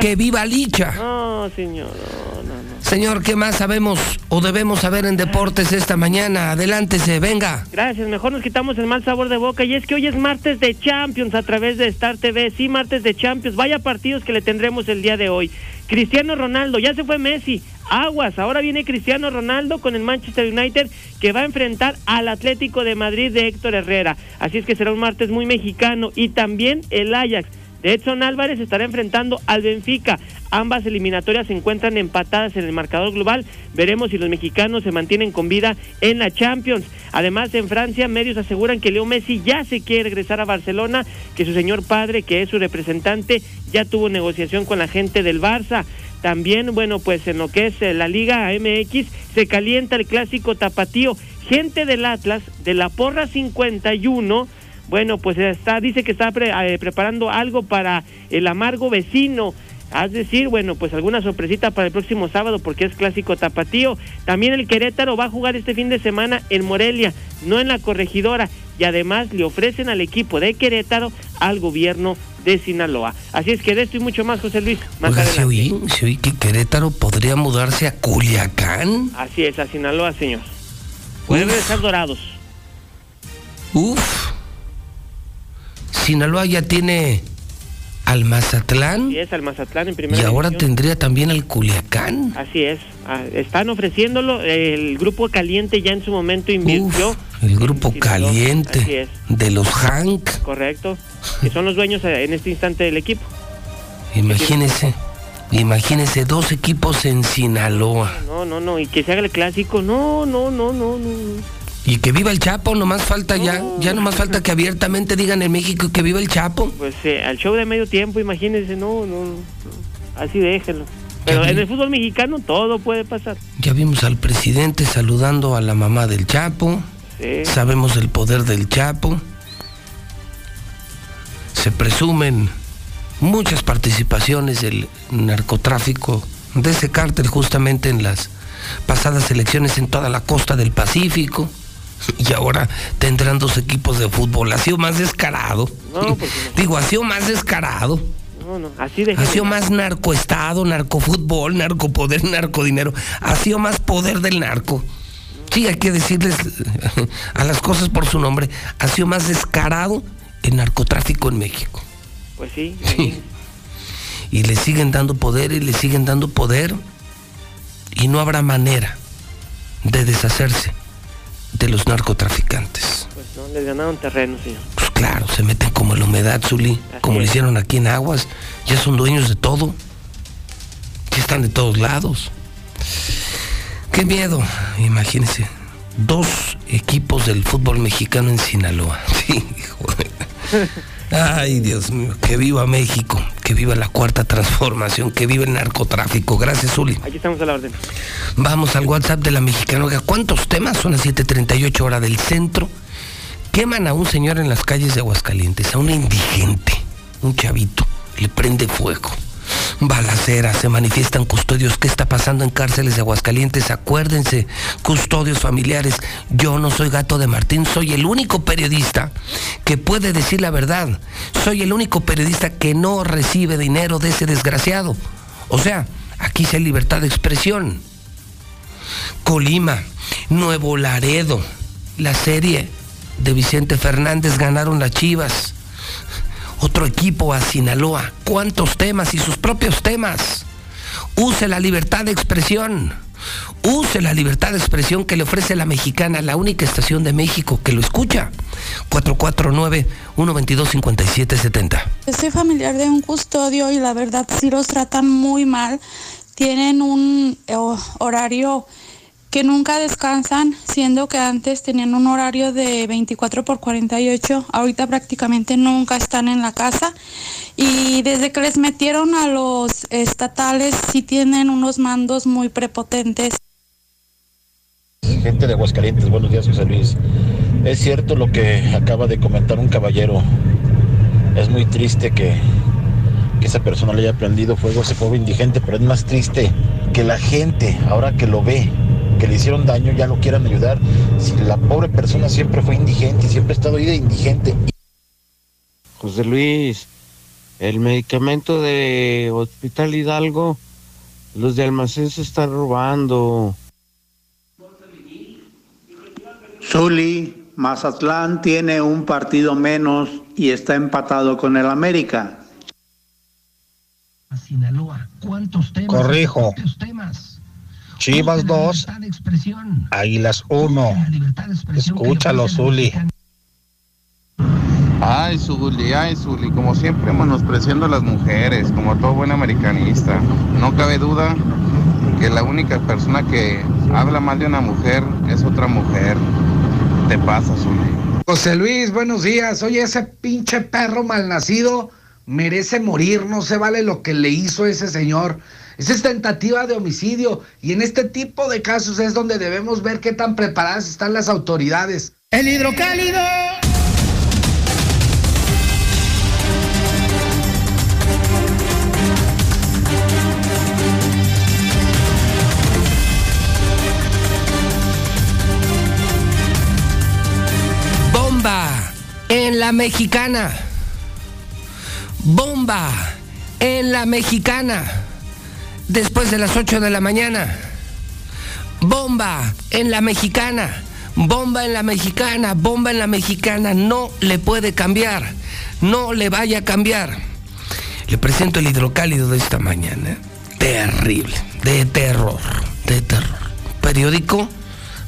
Que viva Licha. No, señor, no, no, no. Señor, ¿qué más sabemos o debemos saber en deportes esta mañana? Adelántese, venga. Gracias, mejor nos quitamos el mal sabor de boca. Y es que hoy es martes de Champions a través de Star TV. Sí, martes de Champions. Vaya partidos que le tendremos el día de hoy. Cristiano Ronaldo, ya se fue Messi. Aguas, ahora viene Cristiano Ronaldo con el Manchester United que va a enfrentar al Atlético de Madrid de Héctor Herrera. Así es que será un martes muy mexicano. Y también el Ajax de Edson Álvarez estará enfrentando al Benfica. Ambas eliminatorias se encuentran empatadas en el marcador global. Veremos si los mexicanos se mantienen con vida en la Champions. Además, en Francia, medios aseguran que Leo Messi ya se quiere regresar a Barcelona, que su señor padre, que es su representante, ya tuvo negociación con la gente del Barça. También, bueno, pues en lo que es eh, la Liga MX, se calienta el clásico tapatío. Gente del Atlas, de la Porra 51, bueno, pues está, dice que está eh, preparando algo para el amargo vecino. Es decir, bueno, pues alguna sorpresita para el próximo sábado porque es clásico tapatío. También el Querétaro va a jugar este fin de semana en Morelia, no en la corregidora. Y además le ofrecen al equipo de Querétaro al gobierno de Sinaloa. Así es que de esto y mucho más, José Luis. Más Oiga, se oí, se oí que Querétaro podría mudarse a Culiacán. Así es, a Sinaloa, señor. Pueden regresar dorados. Uf. Sinaloa ya tiene al Mazatlán Así es, al Mazatlán en primera y ahora división. tendría también al Culiacán. Así es, ah, están ofreciéndolo, el grupo caliente ya en su momento invirtió, El grupo caliente de los Hank. correcto, que son los dueños eh, en este instante del equipo. Imagínese, imagínese dos equipos en Sinaloa. No, no, no, y que se haga el clásico, no, no, no, no, no. Y que viva el Chapo, nomás falta ya, ya nomás falta que abiertamente digan en México que viva el Chapo. Pues eh, al show de medio tiempo, imagínense, no, no, no, así déjenlo. Pero en el fútbol mexicano todo puede pasar. Ya vimos al presidente saludando a la mamá del Chapo. Sí. Sabemos el poder del Chapo. Se presumen muchas participaciones del narcotráfico de ese cártel justamente en las pasadas elecciones en toda la costa del Pacífico. Y ahora tendrán dos equipos de fútbol. Ha sido más descarado. No, pues, Digo, ha sido más descarado. No, no, así de Ha sido más narcoestado, narcofútbol, narcopoder, narcodinero. Ha sido más poder del narco. Sí, hay que decirles a las cosas por su nombre. Ha sido más descarado el narcotráfico en México. Pues sí, Y le siguen dando poder y le siguen dando poder. Y no habrá manera de deshacerse de los narcotraficantes. pues no, les ganaron terreno, señor. Pues claro, se meten como en la humedad, Zuli, como lo hicieron aquí en Aguas. Ya son dueños de todo. Ya están de todos lados. Qué miedo, imagínense. Dos equipos del fútbol mexicano en Sinaloa. Sí, hijo de- Ay, Dios mío, que viva México, que viva la cuarta transformación, que viva el narcotráfico. Gracias, Zuli. Aquí estamos a la orden. Vamos al WhatsApp de la mexicana. Oiga, ¿cuántos temas? Son las 7:38 hora del centro. Queman a un señor en las calles de Aguascalientes, a un indigente, un chavito, le prende fuego. Balacera, se manifiestan custodios. ¿Qué está pasando en cárceles de Aguascalientes? Acuérdense, custodios familiares. Yo no soy gato de Martín, soy el único periodista que puede decir la verdad. Soy el único periodista que no recibe dinero de ese desgraciado. O sea, aquí sí hay libertad de expresión. Colima, Nuevo Laredo, la serie de Vicente Fernández ganaron las Chivas. Otro equipo a Sinaloa. ¿Cuántos temas y sus propios temas? Use la libertad de expresión. Use la libertad de expresión que le ofrece la mexicana, la única estación de México que lo escucha. 449-122-5770. Soy familiar de un custodio y la verdad sí los tratan muy mal. Tienen un eh, horario que nunca descansan, siendo que antes tenían un horario de 24 por 48, ahorita prácticamente nunca están en la casa y desde que les metieron a los estatales sí tienen unos mandos muy prepotentes. Gente de Aguascalientes, buenos días José Luis. Es cierto lo que acaba de comentar un caballero. Es muy triste que que esa persona le haya prendido fuego a ese pobre indigente, pero es más triste que la gente, ahora que lo ve, que le hicieron daño, ya lo quieran ayudar. Si la pobre persona siempre fue indigente y siempre ha estado ahí de indigente. José Luis, el medicamento de Hospital Hidalgo, los de almacén se están robando. Zuli, Mazatlán tiene un partido menos y está empatado con el América. Corrijo. Chivas 2, Águilas 1. Escúchalo, Zuli. Ay, Zuli, ay, Zuli, como siempre menospreciando a las mujeres, como todo buen americanista. No cabe duda que la única persona que habla mal de una mujer es otra mujer. Te pasa, Zuli. José Luis, buenos días. Oye, ese pinche perro malnacido merece morir, no se vale lo que le hizo ese señor. Esa es tentativa de homicidio y en este tipo de casos es donde debemos ver qué tan preparadas están las autoridades. El hidrocálido. Bomba en la mexicana. Bomba en la mexicana. Después de las 8 de la mañana. Bomba en la mexicana. Bomba en la mexicana. Bomba en la mexicana. No le puede cambiar. No le vaya a cambiar. Le presento el hidrocálido de esta mañana. Terrible. De terror. De terror. Periódico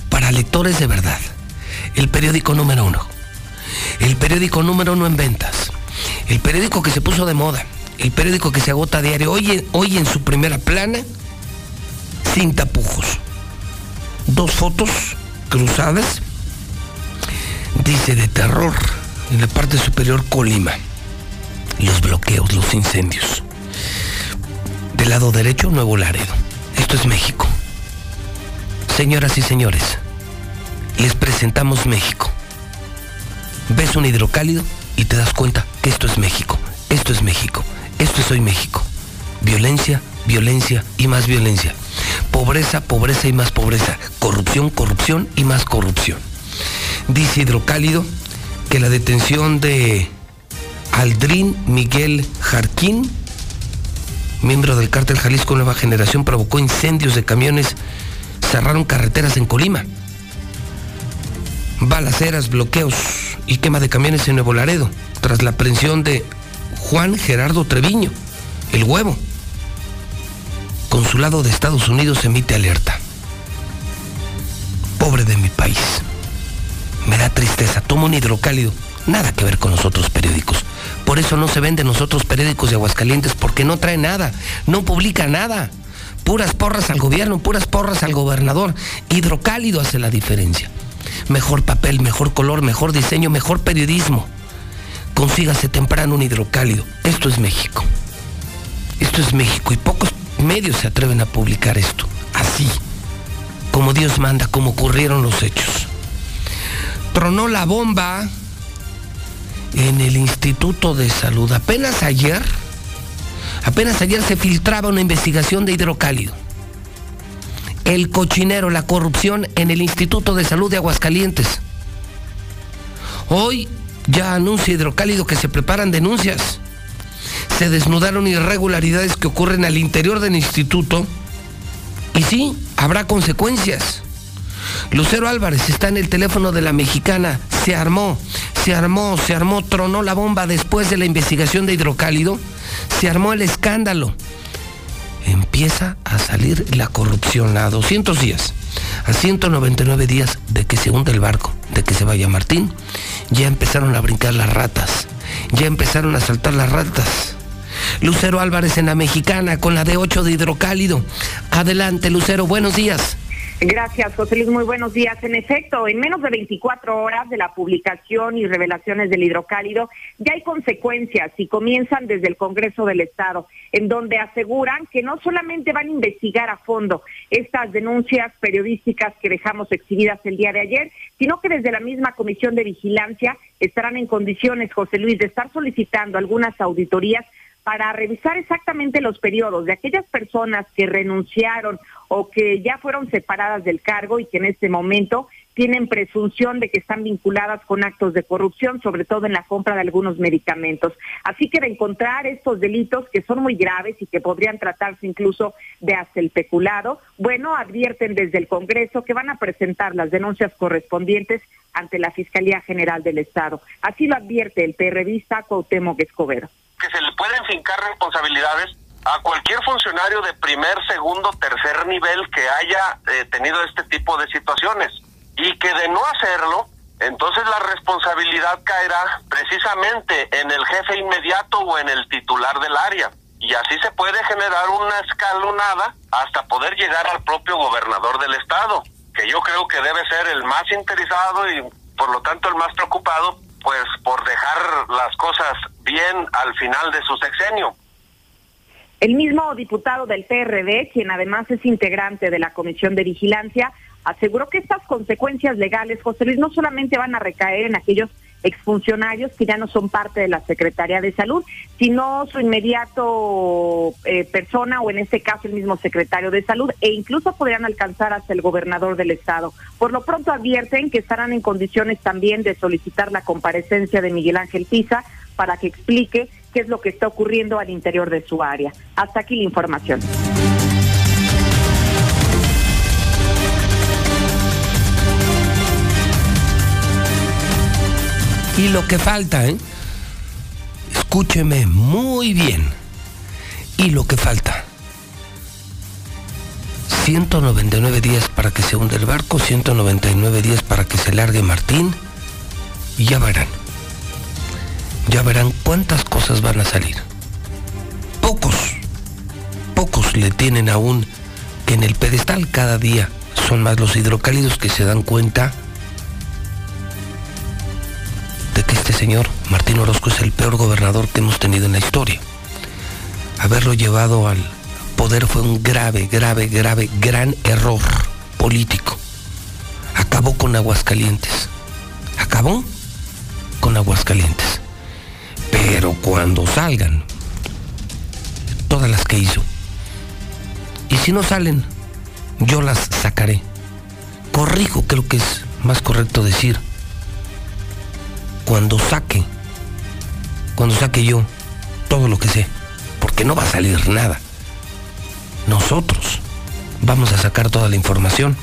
para lectores de verdad. El periódico número uno. El periódico número uno en ventas. El periódico que se puso de moda. El periódico que se agota a diario. Hoy, hoy en su primera plana, sin tapujos. Dos fotos cruzadas. Dice de terror en la parte superior Colima. Los bloqueos, los incendios. Del lado derecho, Nuevo Laredo. Esto es México. Señoras y señores, les presentamos México. Ves un hidrocálido y te das cuenta que esto es México. Esto es México. Esto es hoy México. Violencia, violencia y más violencia. Pobreza, pobreza y más pobreza. Corrupción, corrupción y más corrupción. Dice Hidrocálido que la detención de Aldrin Miguel Jarquín, miembro del cártel Jalisco Nueva Generación, provocó incendios de camiones, cerraron carreteras en Colima. Balaceras, bloqueos y quema de camiones en Nuevo Laredo, tras la aprehensión de Juan Gerardo Treviño, el huevo. Consulado de Estados Unidos emite alerta. Pobre de mi país. Me da tristeza. Tomo un hidrocálido. Nada que ver con los otros periódicos. Por eso no se venden los otros periódicos de Aguascalientes porque no trae nada. No publica nada. Puras porras al gobierno, puras porras al gobernador. Hidrocálido hace la diferencia. Mejor papel, mejor color, mejor diseño, mejor periodismo. Consígase temprano un hidrocálido. Esto es México. Esto es México y pocos medios se atreven a publicar esto. Así, como Dios manda, como ocurrieron los hechos. Tronó la bomba en el Instituto de Salud. Apenas ayer, apenas ayer se filtraba una investigación de hidrocálido. El cochinero, la corrupción en el Instituto de Salud de Aguascalientes. Hoy ya anuncia hidrocálido que se preparan denuncias. Se desnudaron irregularidades que ocurren al interior del instituto. Y sí, habrá consecuencias. Lucero Álvarez está en el teléfono de la mexicana. Se armó, se armó, se armó, tronó la bomba después de la investigación de hidrocálido. Se armó el escándalo. Empieza a salir la corrupción a 200 días, a 199 días de que se hunde el barco, de que se vaya Martín. Ya empezaron a brincar las ratas, ya empezaron a saltar las ratas. Lucero Álvarez en la mexicana con la D8 de hidrocálido. Adelante, Lucero, buenos días. Gracias, José Luis. Muy buenos días. En efecto, en menos de 24 horas de la publicación y revelaciones del hidrocálido, ya hay consecuencias y comienzan desde el Congreso del Estado, en donde aseguran que no solamente van a investigar a fondo estas denuncias periodísticas que dejamos exhibidas el día de ayer, sino que desde la misma Comisión de Vigilancia estarán en condiciones, José Luis, de estar solicitando algunas auditorías para revisar exactamente los periodos de aquellas personas que renunciaron o que ya fueron separadas del cargo y que en este momento tienen presunción de que están vinculadas con actos de corrupción, sobre todo en la compra de algunos medicamentos. Así que de encontrar estos delitos que son muy graves y que podrían tratarse incluso de hasta el peculado, bueno, advierten desde el Congreso que van a presentar las denuncias correspondientes ante la Fiscalía General del Estado. Así lo advierte el PRDista Cuauhtémoc Escobedo. Que se le pueden fincar responsabilidades a cualquier funcionario de primer, segundo, tercer nivel que haya eh, tenido este tipo de situaciones y que de no hacerlo, entonces la responsabilidad caerá precisamente en el jefe inmediato o en el titular del área. Y así se puede generar una escalonada hasta poder llegar al propio gobernador del estado, que yo creo que debe ser el más interesado y por lo tanto el más preocupado, pues por dejar las cosas bien al final de su sexenio. El mismo diputado del PRD, quien además es integrante de la Comisión de Vigilancia, aseguró que estas consecuencias legales, José Luis, no solamente van a recaer en aquellos exfuncionarios que ya no son parte de la Secretaría de Salud, sino su inmediato eh, persona o en este caso el mismo secretario de Salud e incluso podrían alcanzar hasta el gobernador del estado. Por lo pronto advierten que estarán en condiciones también de solicitar la comparecencia de Miguel Ángel Pisa para que explique qué es lo que está ocurriendo al interior de su área. Hasta aquí la información. Y lo que falta, ¿eh? Escúcheme muy bien. Y lo que falta. 199 días para que se hunde el barco, 199 días para que se largue Martín. Y ya verán ya verán cuántas cosas van a salir. Pocos, pocos le tienen aún en el pedestal cada día. Son más los hidrocálidos que se dan cuenta de que este señor, Martín Orozco, es el peor gobernador que hemos tenido en la historia. Haberlo llevado al poder fue un grave, grave, grave, gran error político. Acabó con Aguascalientes. Acabó con Aguascalientes. Pero cuando salgan, todas las que hizo, y si no salen, yo las sacaré. Corrijo, creo que es más correcto decir, cuando saque, cuando saque yo todo lo que sé, porque no va a salir nada. Nosotros vamos a sacar toda la información.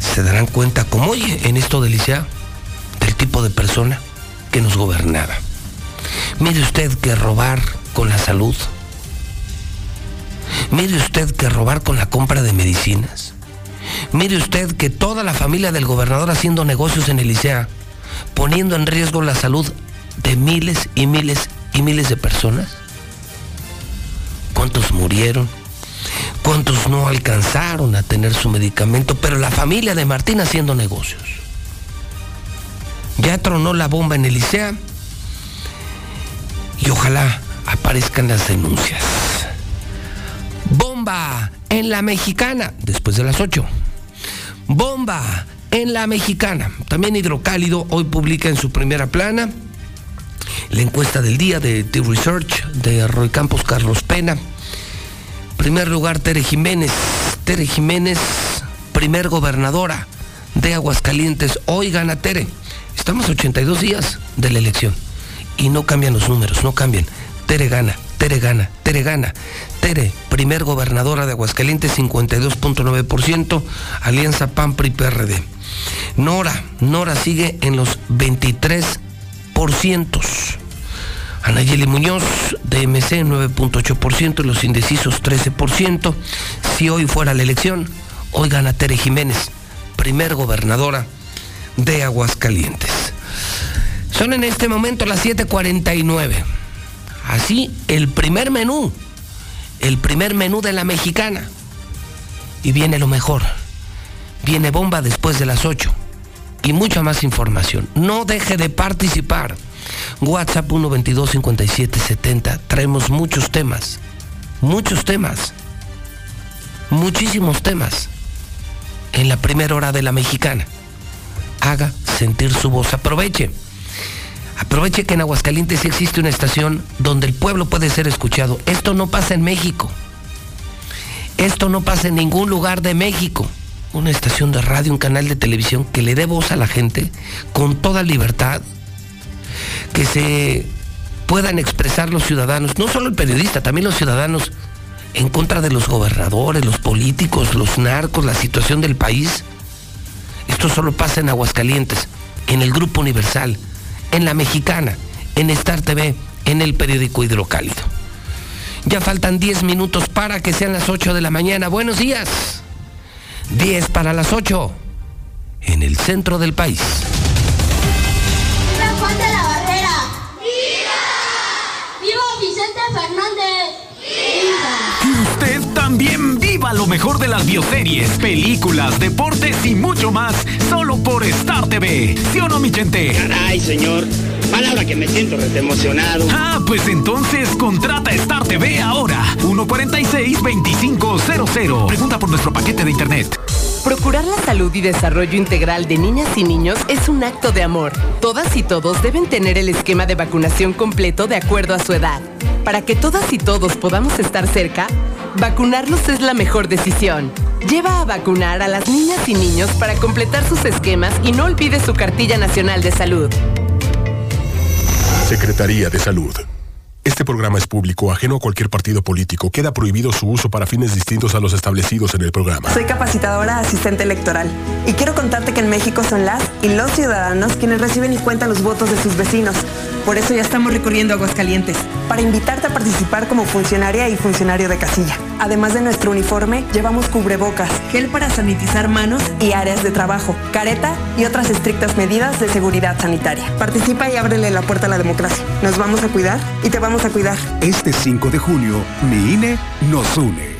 Se darán cuenta, como oye, en esto del del tipo de persona que nos gobernaba. Mire usted que robar con la salud. Mire usted que robar con la compra de medicinas. Mire usted que toda la familia del gobernador haciendo negocios en el ICEA, poniendo en riesgo la salud de miles y miles y miles de personas. ¿Cuántos murieron? ¿Cuántos no alcanzaron a tener su medicamento? Pero la familia de Martín haciendo negocios. Ya tronó la bomba en el ICEA y ojalá aparezcan las denuncias. Bomba en la mexicana, después de las 8. Bomba en la mexicana. También Hidrocálido hoy publica en su primera plana la encuesta del día de The Research de Roy Campos Carlos Pena. Primer lugar, Tere Jiménez. Tere Jiménez, primer gobernadora de Aguascalientes. Hoy gana Tere. Estamos a 82 días de la elección y no cambian los números, no cambian. Tere gana, Tere gana, Tere gana. Tere, primer gobernadora de Aguascalientes, 52.9%, Alianza PAN PRI PRD. Nora, Nora sigue en los 23%. Anayeli Muñoz, DMC 9.8% y los indecisos 13%. Si hoy fuera la elección, hoy gana Tere Jiménez, primer gobernadora de Aguascalientes. Son en este momento las 7:49. Así, el primer menú, el primer menú de la mexicana. Y viene lo mejor. Viene bomba después de las 8. Y mucha más información. No deje de participar. WhatsApp 122 5770 Traemos muchos temas. Muchos temas. Muchísimos temas. En la primera hora de la mexicana. Haga sentir su voz. Aproveche Aproveche que en Aguascalientes existe una estación donde el pueblo puede ser escuchado. Esto no pasa en México. Esto no pasa en ningún lugar de México. Una estación de radio, un canal de televisión que le dé voz a la gente con toda libertad. Que se puedan expresar los ciudadanos, no solo el periodista, también los ciudadanos, en contra de los gobernadores, los políticos, los narcos, la situación del país. Esto solo pasa en Aguascalientes, en el Grupo Universal en La Mexicana, en Star TV, en el periódico Hidrocálido. Ya faltan 10 minutos para que sean las 8 de la mañana. Buenos días. 10 para las 8 en el centro del país. ¡Viva Juan de la Barrera! ¡Viva! ¡Viva Vicente Fernández! ¡Viva! Y usted también viva lo mejor de las bioseries, películas, deportes y mucho más, solo por Star TV. ¿Sí o no, mi gente? Caray, señor. Palabra que me siento emocionado. Ah, pues entonces contrata Star TV ahora. 146-2500. Pregunta por nuestro paquete de internet. Procurar la salud y desarrollo integral de niñas y niños es un acto de amor. Todas y todos deben tener el esquema de vacunación completo de acuerdo a su edad. Para que todas y todos podamos estar cerca, vacunarlos es la mejor decisión. Lleva a vacunar a las niñas y niños para completar sus esquemas y no olvide su cartilla nacional de salud. Secretaría de Salud. Este programa es público, ajeno a cualquier partido político. Queda prohibido su uso para fines distintos a los establecidos en el programa. Soy capacitadora asistente electoral y quiero contarte que en México son las y los ciudadanos quienes reciben y cuentan los votos de sus vecinos. Por eso ya estamos recurriendo a Aguascalientes para invitarte a participar como funcionaria y funcionario de casilla. Además de nuestro uniforme, llevamos cubrebocas, gel para sanitizar manos y áreas de trabajo, careta y otras estrictas medidas de seguridad sanitaria. Participa y ábrele la puerta a la democracia. Nos vamos a cuidar y te vamos a cuidar. Este 5 de junio, mi INE nos une.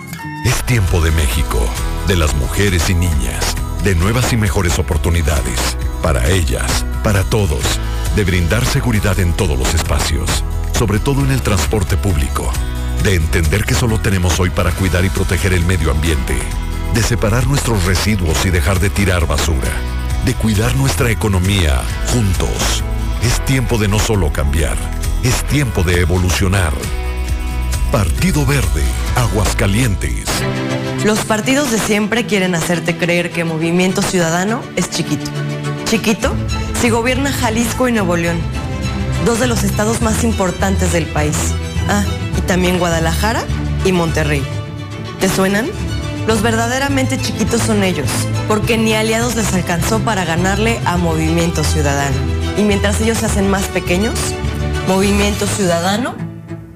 Es tiempo de México, de las mujeres y niñas, de nuevas y mejores oportunidades, para ellas, para todos, de brindar seguridad en todos los espacios, sobre todo en el transporte público, de entender que solo tenemos hoy para cuidar y proteger el medio ambiente, de separar nuestros residuos y dejar de tirar basura, de cuidar nuestra economía juntos. Es tiempo de no solo cambiar, es tiempo de evolucionar. Partido Verde, Aguascalientes. Los partidos de siempre quieren hacerte creer que Movimiento Ciudadano es chiquito. Chiquito si gobierna Jalisco y Nuevo León, dos de los estados más importantes del país. Ah, y también Guadalajara y Monterrey. ¿Te suenan? Los verdaderamente chiquitos son ellos, porque ni aliados les alcanzó para ganarle a Movimiento Ciudadano. Y mientras ellos se hacen más pequeños, Movimiento Ciudadano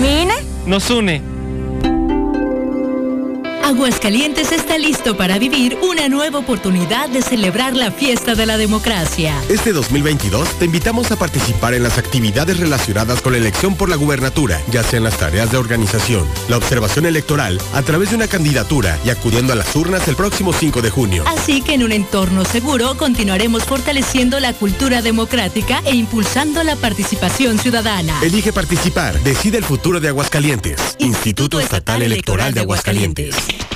¿Mi INE? Nos une. Aguascalientes está listo para vivir una nueva oportunidad de celebrar la fiesta de la democracia. Este 2022 te invitamos a participar en las actividades relacionadas con la elección por la gubernatura, ya sean las tareas de organización, la observación electoral, a través de una candidatura y acudiendo a las urnas el próximo 5 de junio. Así que en un entorno seguro continuaremos fortaleciendo la cultura democrática e impulsando la participación ciudadana. Elige participar, decide el futuro de Aguascalientes. Instituto, Estatal, Electoral de Aguascalientes.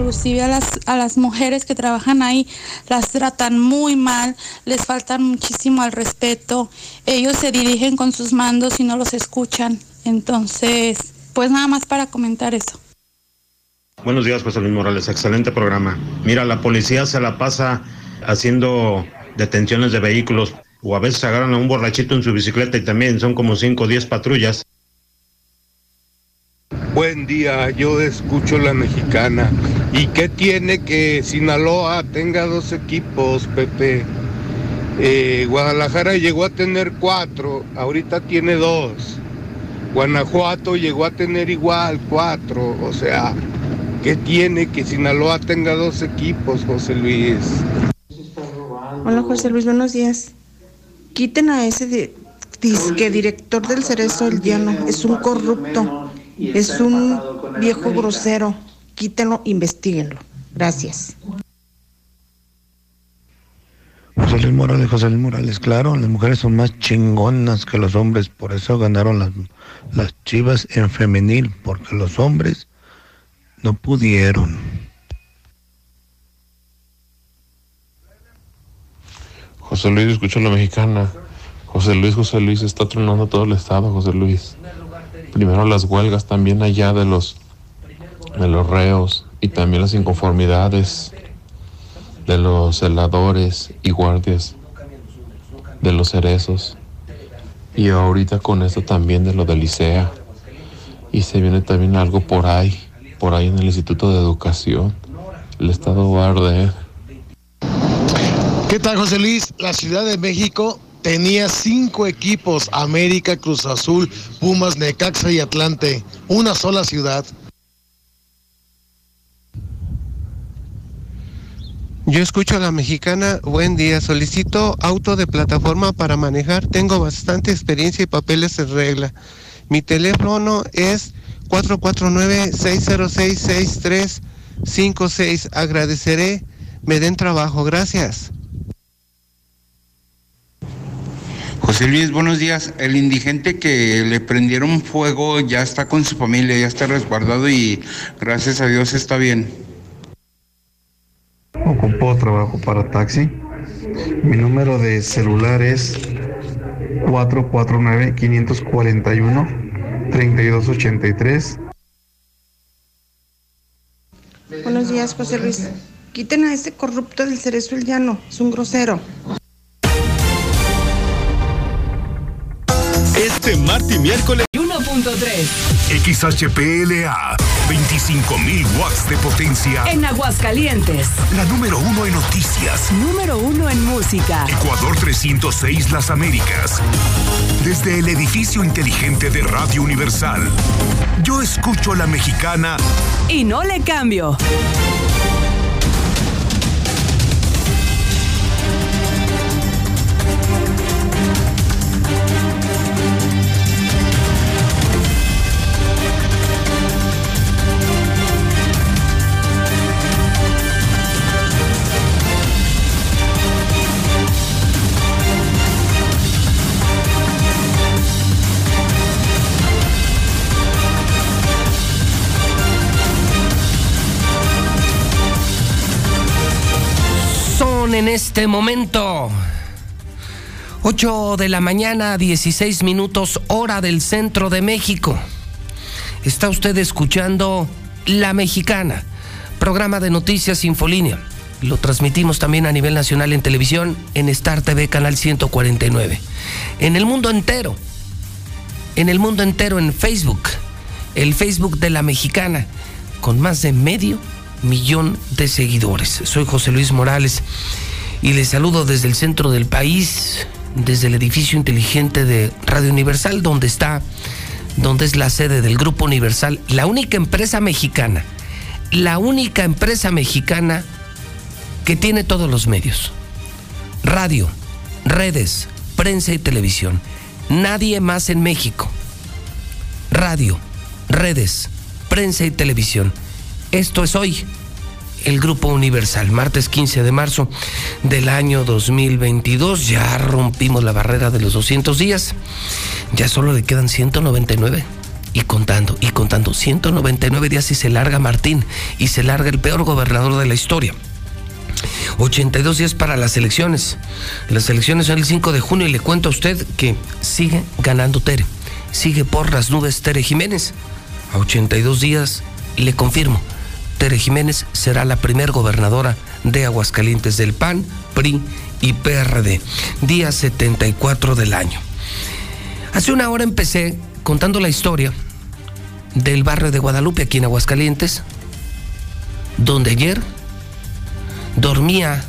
Inclusive a las, a las mujeres que trabajan ahí las tratan muy mal, les faltan muchísimo al respeto. Ellos se dirigen con sus mandos y no los escuchan. Entonces, pues nada más para comentar eso. Buenos días, José Luis Morales. Excelente programa. Mira, la policía se la pasa haciendo detenciones de vehículos o a veces agarran a un borrachito en su bicicleta y también son como 5 o 10 patrullas. Buen día, yo escucho la mexicana. ¿Y qué tiene que Sinaloa tenga dos equipos, Pepe? Eh, Guadalajara llegó a tener cuatro, ahorita tiene dos. Guanajuato llegó a tener igual cuatro, o sea, ¿qué tiene que Sinaloa tenga dos equipos, José Luis? Hola José Luis, buenos días. Quiten a ese director del Cerezo del Llano, es un corrupto, es un viejo grosero. Quítenlo, investiguenlo. Gracias. José Luis Morales, José Luis Morales, claro, las mujeres son más chingonas que los hombres, por eso ganaron las, las chivas en femenil, porque los hombres no pudieron. José Luis, escucho la mexicana. José Luis, José Luis, está tronando todo el estado, José Luis. Primero las huelgas también allá de los de los reos y también las inconformidades de los celadores y guardias de los cerezos. Y ahorita con esto también de lo de Licea. Y se viene también algo por ahí, por ahí en el Instituto de Educación. El Estado va. ¿Qué tal, José Luis? La Ciudad de México tenía cinco equipos, América, Cruz Azul, Pumas, Necaxa y Atlante. Una sola ciudad. Yo escucho a la mexicana, buen día, solicito auto de plataforma para manejar, tengo bastante experiencia y papeles en regla. Mi teléfono es 449-606-6356. Agradeceré, me den trabajo, gracias. José Luis, buenos días. El indigente que le prendieron fuego ya está con su familia, ya está resguardado y gracias a Dios está bien. Ocupo trabajo para taxi. Mi número de celular es 449-541-3283. Buenos días, José Luis. Quiten a este corrupto del cerezo el llano. Es un grosero. Este martes y miércoles. 1.3. XHPLA. 25.000 watts de potencia. En Aguascalientes. La número uno en noticias. Número uno en música. Ecuador 306 Las Américas. Desde el edificio inteligente de Radio Universal. Yo escucho la mexicana. Y no le cambio. En este momento 8 de la mañana, 16 minutos, hora del centro de México. Está usted escuchando La Mexicana, programa de noticias Infolínea. Lo transmitimos también a nivel nacional en televisión en Star TV, canal 149. En el mundo entero, en el mundo entero en Facebook, el Facebook de La Mexicana, con más de medio millón de seguidores. Soy José Luis Morales y les saludo desde el centro del país, desde el edificio inteligente de Radio Universal, donde está, donde es la sede del Grupo Universal, la única empresa mexicana, la única empresa mexicana que tiene todos los medios. Radio, redes, prensa y televisión. Nadie más en México. Radio, redes, prensa y televisión. Esto es hoy el Grupo Universal. Martes 15 de marzo del año 2022. Ya rompimos la barrera de los 200 días. Ya solo le quedan 199. Y contando, y contando. 199 días y se larga Martín. Y se larga el peor gobernador de la historia. 82 días para las elecciones. Las elecciones son el 5 de junio y le cuento a usted que sigue ganando Tere. Sigue por las nubes Tere Jiménez. A 82 días le confirmo Tere Jiménez será la primer gobernadora de Aguascalientes del PAN, PRI y PRD. Día 74 del año. Hace una hora empecé contando la historia del barrio de Guadalupe aquí en Aguascalientes, donde ayer dormía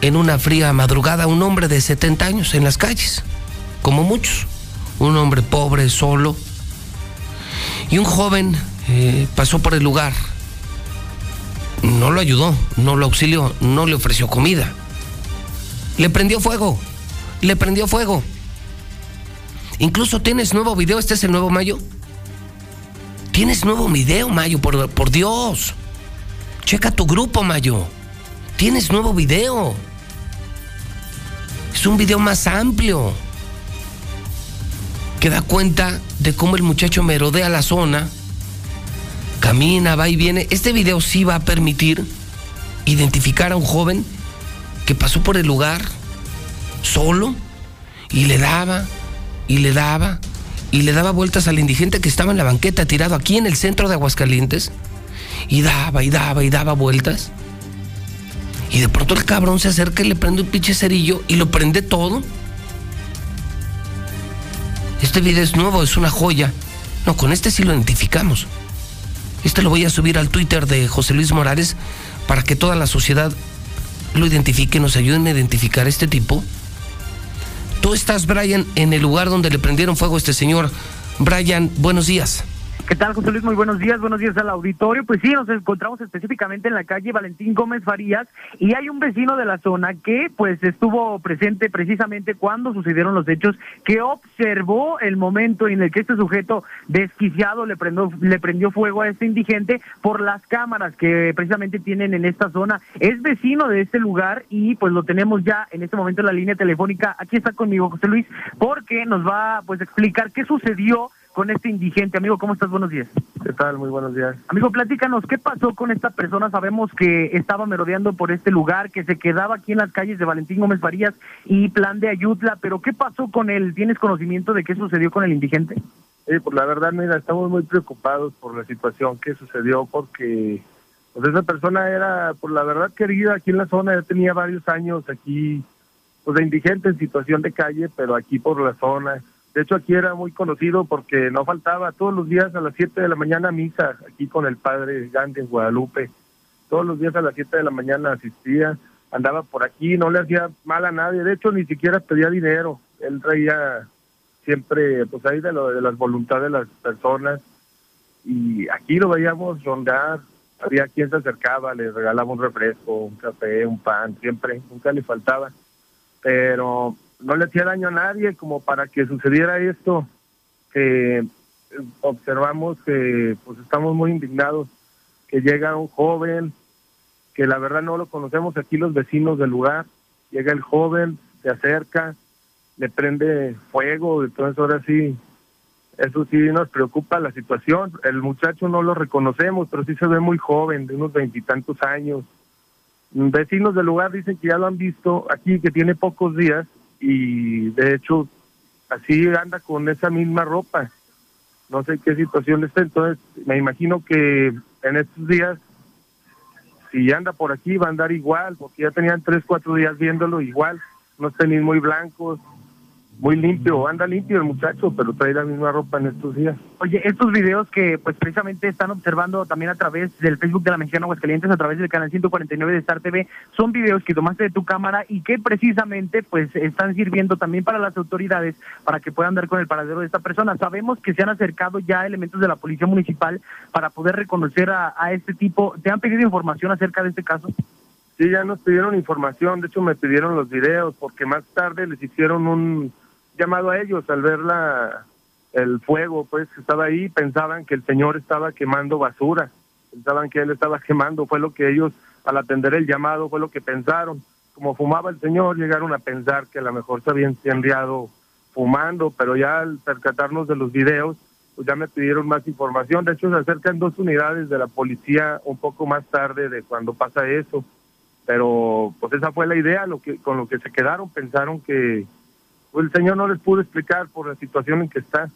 en una fría madrugada un hombre de 70 años en las calles, como muchos, un hombre pobre, solo, y un joven eh, pasó por el lugar no lo ayudó, no lo auxilió, no le ofreció comida. Le prendió fuego, le prendió fuego. Incluso tienes nuevo video, este es el nuevo Mayo. Tienes nuevo video, Mayo, por, por Dios. Checa tu grupo, Mayo. Tienes nuevo video. Es un video más amplio. Que da cuenta de cómo el muchacho merodea la zona camina, va y viene. Este video sí va a permitir identificar a un joven que pasó por el lugar solo y le daba y le daba y le daba vueltas al indigente que estaba en la banqueta tirado aquí en el centro de Aguascalientes y daba y daba y daba vueltas. Y de pronto el cabrón se acerca y le prende un pinche cerillo y lo prende todo. Este video es nuevo, es una joya. No, con este sí lo identificamos. Este lo voy a subir al Twitter de José Luis Morales para que toda la sociedad lo identifique, nos ayuden a identificar a este tipo. Tú estás, Brian, en el lugar donde le prendieron fuego a este señor. Brian, buenos días. ¿Qué tal, José Luis? Muy buenos días, buenos días al auditorio. Pues sí, nos encontramos específicamente en la calle Valentín Gómez Farías y hay un vecino de la zona que pues estuvo presente precisamente cuando sucedieron los hechos, que observó el momento en el que este sujeto desquiciado le prendió, le prendió fuego a este indigente por las cámaras que precisamente tienen en esta zona. Es vecino de este lugar y pues lo tenemos ya en este momento en la línea telefónica. Aquí está conmigo José Luis porque nos va pues explicar qué sucedió con este indigente. Amigo, ¿cómo estás? Buenos días. ¿Qué tal? Muy buenos días. Amigo, platícanos, ¿qué pasó con esta persona? Sabemos que estaba merodeando por este lugar, que se quedaba aquí en las calles de Valentín Gómez Farías y Plan de Ayutla, pero ¿qué pasó con él? ¿Tienes conocimiento de qué sucedió con el indigente? Sí, pues la verdad, mira, estamos muy preocupados por la situación que sucedió porque pues esa persona era, por la verdad, querida aquí en la zona, ya tenía varios años aquí, pues de indigente en situación de calle, pero aquí por la zona de hecho, aquí era muy conocido porque no faltaba todos los días a las 7 de la mañana misa, aquí con el padre Gandhi en Guadalupe. Todos los días a las 7 de la mañana asistía, andaba por aquí, no le hacía mal a nadie. De hecho, ni siquiera pedía dinero. Él traía siempre, pues ahí de, lo, de las voluntades de las personas. Y aquí lo veíamos rondar. Había quien se acercaba, le regalaba un refresco, un café, un pan, siempre, nunca le faltaba. Pero no le hacía daño a nadie como para que sucediera esto que observamos que pues estamos muy indignados que llega un joven que la verdad no lo conocemos aquí los vecinos del lugar llega el joven se acerca le prende fuego entonces ahora sí eso sí nos preocupa la situación el muchacho no lo reconocemos pero sí se ve muy joven de unos veintitantos años. Vecinos del lugar dicen que ya lo han visto aquí que tiene pocos días y de hecho así anda con esa misma ropa. No sé qué situación está, entonces me imagino que en estos días, si anda por aquí, va a andar igual, porque ya tenían tres, cuatro días viéndolo igual, unos tenis muy blancos, muy limpio, anda limpio el muchacho, pero trae la misma ropa en estos días. Oye, estos videos que pues precisamente están observando también a través del Facebook de la Mexicana Aguascalientes, a través del canal 149 de Star TV, son videos que tomaste de tu cámara y que precisamente pues están sirviendo también para las autoridades para que puedan dar con el paradero de esta persona. Sabemos que se han acercado ya elementos de la Policía Municipal para poder reconocer a, a este tipo. ¿Te han pedido información acerca de este caso? Sí, ya nos pidieron información, de hecho me pidieron los videos porque más tarde les hicieron un llamado a ellos al ver la, el fuego, pues estaba ahí, pensaban que el señor estaba quemando basura. pensaban que él estaba quemando, fue lo que ellos al atender el llamado fue lo que pensaron. Como fumaba el señor, llegaron a pensar que a lo mejor se había incendiado fumando, pero ya al percatarnos de los videos, pues ya me pidieron más información. De hecho, se acercan dos unidades de la policía un poco más tarde de cuando pasa eso. Pero pues esa fue la idea, lo que con lo que se quedaron, pensaron que pues, el señor no les pudo explicar por la situación en que está.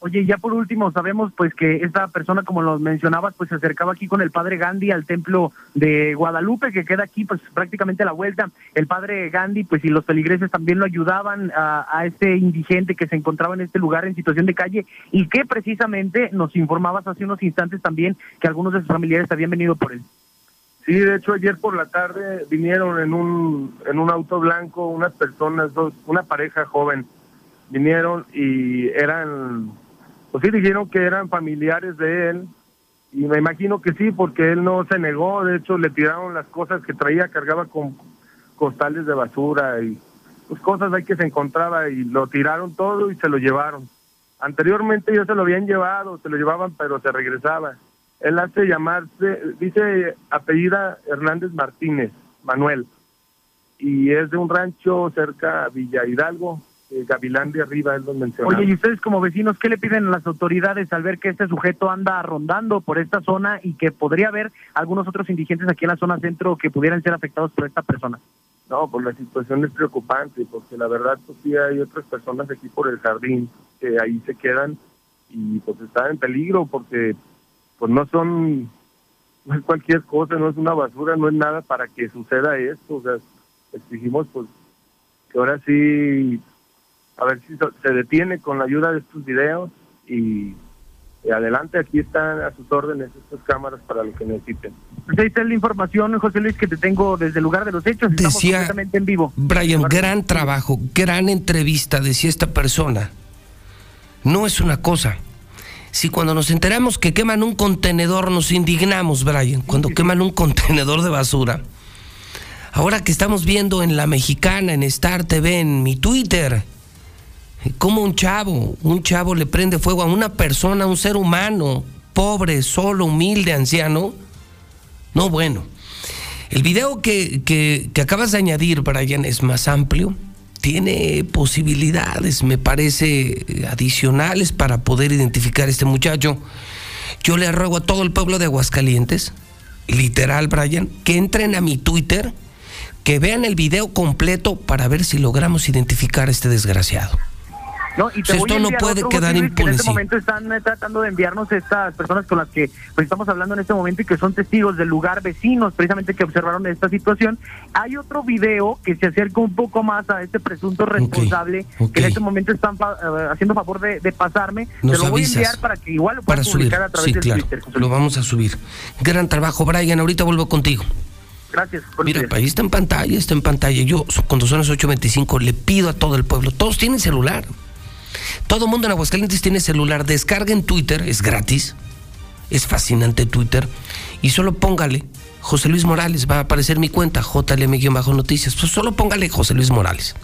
Oye, ya por último, sabemos pues que esta persona, como lo mencionabas, pues se acercaba aquí con el padre Gandhi al templo de Guadalupe, que queda aquí pues prácticamente a la vuelta. El padre Gandhi, pues y los feligreses también lo ayudaban a, a este indigente que se encontraba en este lugar en situación de calle y que precisamente nos informabas hace unos instantes también que algunos de sus familiares habían venido por él. Sí, de hecho ayer por la tarde vinieron en un en un auto blanco unas personas, dos, una pareja joven, vinieron y eran pues sí dijeron que eran familiares de él y me imagino que sí porque él no se negó, de hecho le tiraron las cosas que traía, cargaba con costales de basura y pues cosas ahí que se encontraba y lo tiraron todo y se lo llevaron. Anteriormente ya se lo habían llevado, se lo llevaban pero se regresaba. Él hace llamarse, dice apellida Hernández Martínez, Manuel, y es de un rancho cerca a Villa Hidalgo, eh, Gavilán de Arriba es donde mencionaba. Oye, y ustedes como vecinos, ¿qué le piden a las autoridades al ver que este sujeto anda rondando por esta zona y que podría haber algunos otros indigentes aquí en la zona centro que pudieran ser afectados por esta persona? No, pues la situación es preocupante, porque la verdad, pues sí hay otras personas aquí por el jardín que ahí se quedan y pues están en peligro porque pues no son, no es cualquier cosa, no es una basura, no es nada para que suceda esto, o sea, exigimos pues que ahora sí a ver si se detiene con la ayuda de estos videos y, y adelante, aquí están a sus órdenes estas cámaras para lo que necesiten. Pues ahí está la información, José Luis, que te tengo desde el lugar de los hechos. Estamos Decía completamente en vivo. Brian, gran trabajo, gran entrevista, decía esta persona. No es una cosa. Si cuando nos enteramos que queman un contenedor nos indignamos, Brian, cuando queman un contenedor de basura. Ahora que estamos viendo en La Mexicana, en Star TV, en mi Twitter, cómo un chavo, un chavo le prende fuego a una persona, a un ser humano, pobre, solo, humilde, anciano. No, bueno. El video que, que, que acabas de añadir, Brian, es más amplio. Tiene posibilidades, me parece, adicionales para poder identificar a este muchacho. Yo le ruego a todo el pueblo de Aguascalientes, literal, Brian, que entren a mi Twitter, que vean el video completo para ver si logramos identificar a este desgraciado. No, y te Esto voy no puede quedar que impune, En este momento están eh, tratando de enviarnos estas personas con las que pues, estamos hablando en este momento y que son testigos del lugar, vecinos, precisamente que observaron esta situación. Hay otro video que se acerca un poco más a este presunto responsable que en este momento están fa- eh, haciendo favor de, de pasarme. Nos Te lo voy a enviar para que igual lo puedas subir. publicar a través Sí, del claro. Twitter. Lo vamos a subir. Gran trabajo, Brian. Ahorita vuelvo contigo. Gracias. Mira, días. ahí está en pantalla, está en pantalla. Yo, cuando son las 8.25, le pido a todo el pueblo, todos tienen celular. Todo mundo en Aguascalientes tiene celular. Descarguen Twitter, es gratis. Es fascinante Twitter. Y solo póngale José Luis Morales. Va a aparecer mi cuenta, JLM-noticias. Pues solo póngale José Luis Morales.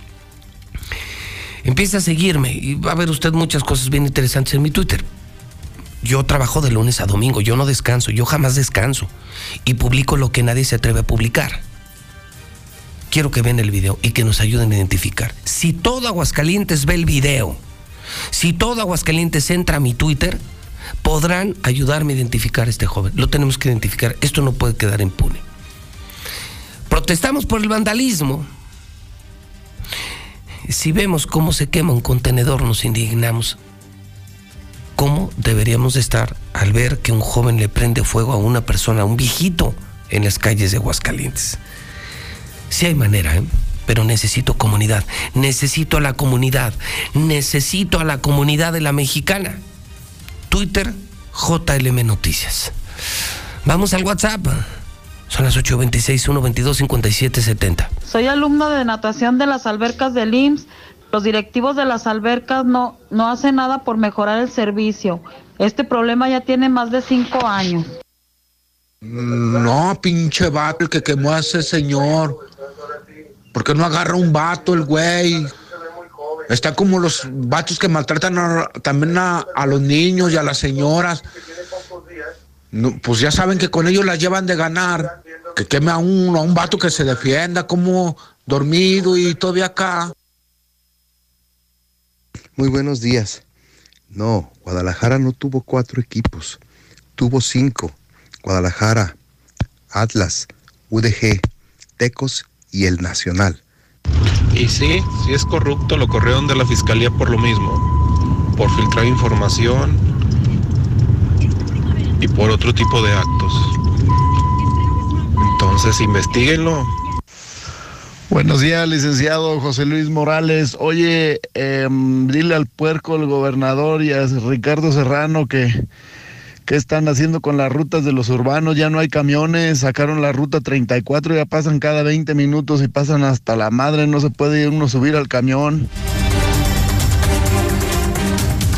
Empieza a seguirme y va a ver usted muchas cosas bien interesantes en mi Twitter. Yo trabajo de lunes a domingo, yo no descanso, yo jamás descanso. Y publico lo que nadie se atreve a publicar. Quiero que vean el video y que nos ayuden a identificar. Si todo Aguascalientes ve el video, si todo Aguascalientes entra a mi Twitter, podrán ayudarme a identificar a este joven. Lo tenemos que identificar. Esto no puede quedar impune. Protestamos por el vandalismo. Si vemos cómo se quema un contenedor, nos indignamos. ¿Cómo deberíamos de estar al ver que un joven le prende fuego a una persona, a un viejito, en las calles de Aguascalientes? Sí hay manera, ¿eh? Pero necesito comunidad. Necesito a la comunidad. Necesito a la comunidad de la mexicana. Twitter, JLM Noticias. Vamos al WhatsApp. Son las 8.26, 122, 57, 70. Soy alumno de natación de las albercas del IMSS. Los directivos de las albercas no, no hacen nada por mejorar el servicio. Este problema ya tiene más de cinco años. No, pinche vato, el que quemó a ese señor. ¿Por qué no agarra un vato el güey? Está como los vatos que maltratan también a, los niños y a las señoras. pues ya saben que con ellos las llevan de ganar, que queme a un, a un vato que se defienda como dormido y todavía acá. Muy buenos días. No, Guadalajara no tuvo cuatro equipos, tuvo cinco. Guadalajara, Atlas, UDG, Tecos y el Nacional. Y sí, si es corrupto, lo corrieron de la fiscalía por lo mismo, por filtrar información y por otro tipo de actos. Entonces, investiguenlo. Buenos días, licenciado José Luis Morales. Oye, em, dile al puerco, el gobernador y a Ricardo Serrano que ¿Qué están haciendo con las rutas de los urbanos? Ya no hay camiones, sacaron la ruta 34, ya pasan cada 20 minutos y pasan hasta la madre, no se puede uno subir al camión.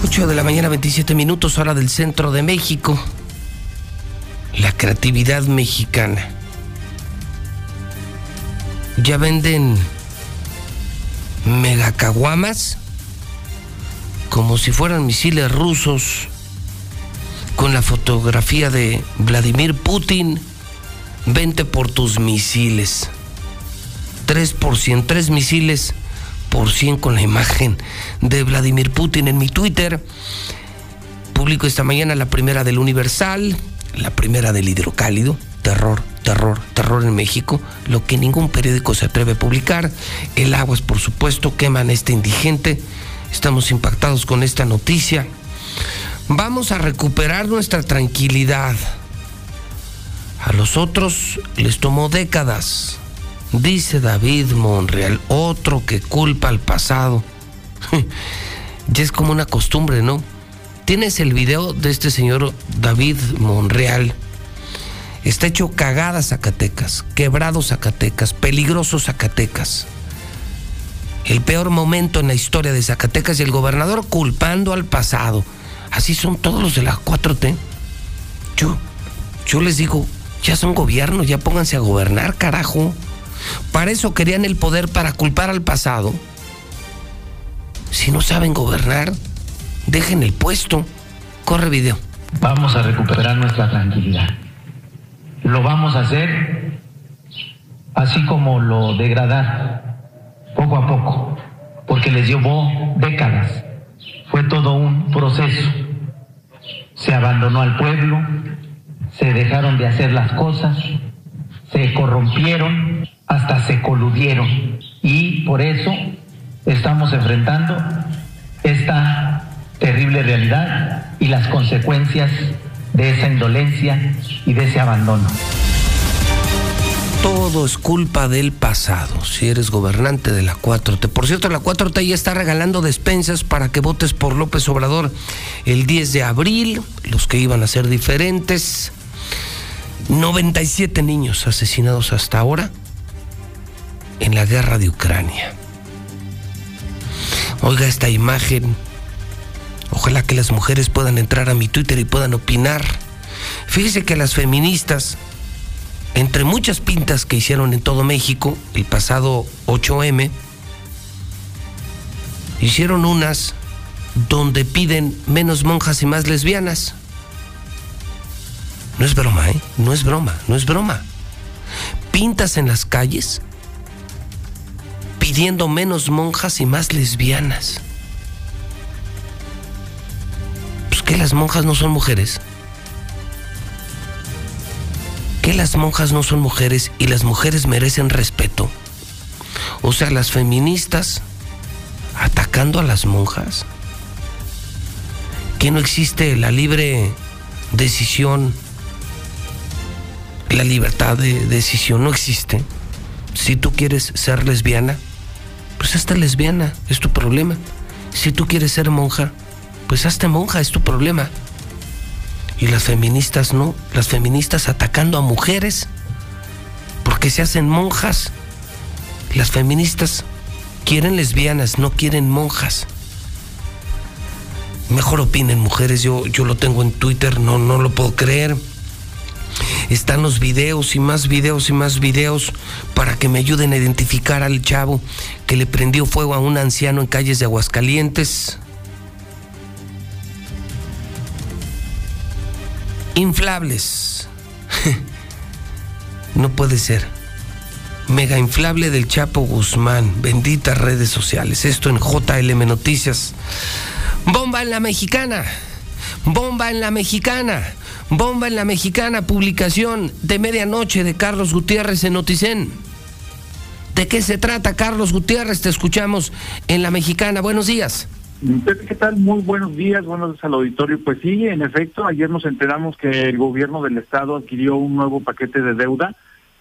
8 de la mañana, 27 minutos, hora del centro de México. La creatividad mexicana. Ya venden megacaguamas como si fueran misiles rusos con la fotografía de Vladimir Putin, vente por tus misiles. 3 por 100, 3 misiles por 100 con la imagen de Vladimir Putin en mi Twitter. Publico esta mañana la primera del Universal, la primera del Hidrocálido. Terror, terror, terror en México, lo que ningún periódico se atreve a publicar. El Aguas, por supuesto, queman este indigente. Estamos impactados con esta noticia. Vamos a recuperar nuestra tranquilidad. A los otros les tomó décadas, dice David Monreal, otro que culpa al pasado. ya es como una costumbre, ¿no? Tienes el video de este señor David Monreal. Está hecho cagada Zacatecas, quebrado Zacatecas, peligroso Zacatecas. El peor momento en la historia de Zacatecas y el gobernador culpando al pasado. Así son todos los de la 4T. Yo, yo les digo, ya son gobiernos, ya pónganse a gobernar, carajo. Para eso querían el poder para culpar al pasado. Si no saben gobernar, dejen el puesto. Corre video. Vamos a recuperar nuestra tranquilidad. Lo vamos a hacer así como lo degradar, poco a poco, porque les llevó décadas fue todo un proceso. Se abandonó al pueblo, se dejaron de hacer las cosas, se corrompieron, hasta se coludieron. Y por eso estamos enfrentando esta terrible realidad y las consecuencias de esa indolencia y de ese abandono. Todo es culpa del pasado, si eres gobernante de la 4T. Por cierto, la 4T ya está regalando despensas para que votes por López Obrador el 10 de abril, los que iban a ser diferentes. 97 niños asesinados hasta ahora en la guerra de Ucrania. Oiga esta imagen. Ojalá que las mujeres puedan entrar a mi Twitter y puedan opinar. Fíjese que las feministas entre muchas pintas que hicieron en todo México el pasado 8M, hicieron unas donde piden menos monjas y más lesbianas. No es broma, ¿eh? No es broma, no es broma. Pintas en las calles pidiendo menos monjas y más lesbianas. Pues que las monjas no son mujeres que las monjas no son mujeres y las mujeres merecen respeto? O sea, las feministas atacando a las monjas. Que no existe la libre decisión, la libertad de decisión no existe. Si tú quieres ser lesbiana, pues hazte lesbiana, es tu problema. Si tú quieres ser monja, pues hazte monja, es tu problema. Y las feministas no, las feministas atacando a mujeres porque se hacen monjas. Las feministas quieren lesbianas, no quieren monjas. Mejor opinen mujeres, yo, yo lo tengo en Twitter, no, no lo puedo creer. Están los videos y más videos y más videos para que me ayuden a identificar al chavo que le prendió fuego a un anciano en calles de Aguascalientes. Inflables. no puede ser. Mega inflable del Chapo Guzmán. Benditas redes sociales. Esto en JLM Noticias. Bomba en la mexicana. Bomba en la mexicana. Bomba en la mexicana. Publicación de medianoche de Carlos Gutiérrez en Noticen. ¿De qué se trata, Carlos Gutiérrez? Te escuchamos en la mexicana. Buenos días. ¿Qué tal? Muy buenos días, buenos días al auditorio. Pues sí, en efecto, ayer nos enteramos que el gobierno del estado adquirió un nuevo paquete de deuda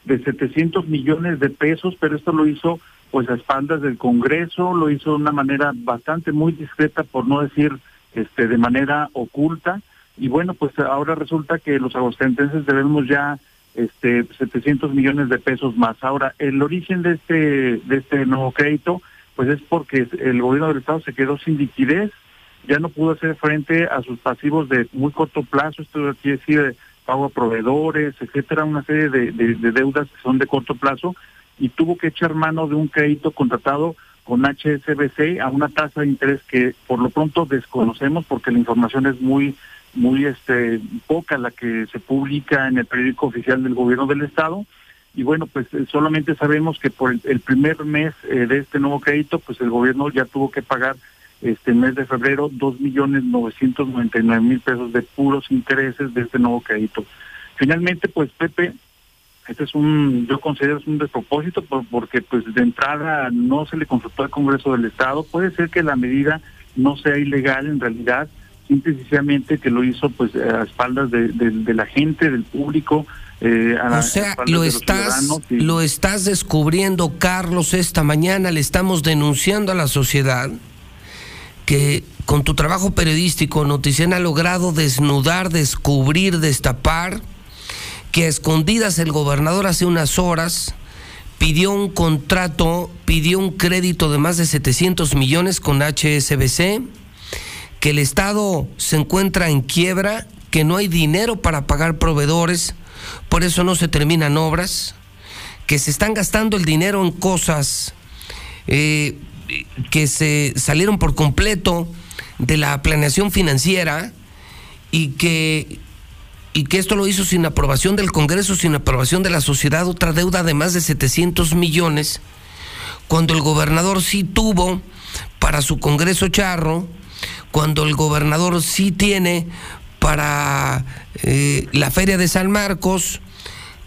de 700 millones de pesos, pero esto lo hizo pues a espaldas del Congreso, lo hizo de una manera bastante muy discreta, por no decir este de manera oculta. Y bueno, pues ahora resulta que los aguascalentenses debemos ya este 700 millones de pesos más. Ahora, el origen de este de este nuevo crédito pues es porque el gobierno del estado se quedó sin liquidez, ya no pudo hacer frente a sus pasivos de muy corto plazo, esto quiere decir pago a proveedores, etcétera, una serie de, deudas que son de corto plazo, y tuvo que echar mano de un crédito contratado con HSBC a una tasa de interés que por lo pronto desconocemos porque la información es muy muy este poca la que se publica en el periódico oficial del gobierno del estado y bueno, pues eh, solamente sabemos que por el, primer mes eh, de este nuevo crédito, pues el gobierno ya tuvo que pagar este mes de febrero dos millones novecientos noventa y nueve mil pesos de puros intereses de este nuevo crédito. Finalmente, pues Pepe, este es un, yo considero es un despropósito porque pues de entrada no se le consultó al Congreso del Estado. Puede ser que la medida no sea ilegal en realidad, simplemente que lo hizo pues a espaldas de la gente, del público, eh, o sea, lo estás, lo estás descubriendo, Carlos, esta mañana le estamos denunciando a la sociedad que con tu trabajo periodístico Noticien ha logrado desnudar, descubrir, destapar que a escondidas el gobernador hace unas horas pidió un contrato, pidió un crédito de más de 700 millones con HSBC, que el Estado se encuentra en quiebra, que no hay dinero para pagar proveedores, por eso no se terminan obras, que se están gastando el dinero en cosas eh, que se salieron por completo de la planeación financiera y que, y que esto lo hizo sin aprobación del Congreso, sin aprobación de la sociedad, otra deuda de más de 700 millones, cuando el gobernador sí tuvo para su Congreso charro, cuando el gobernador sí tiene para eh, la feria de San Marcos,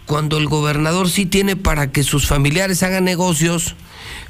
cuando el gobernador sí tiene para que sus familiares hagan negocios,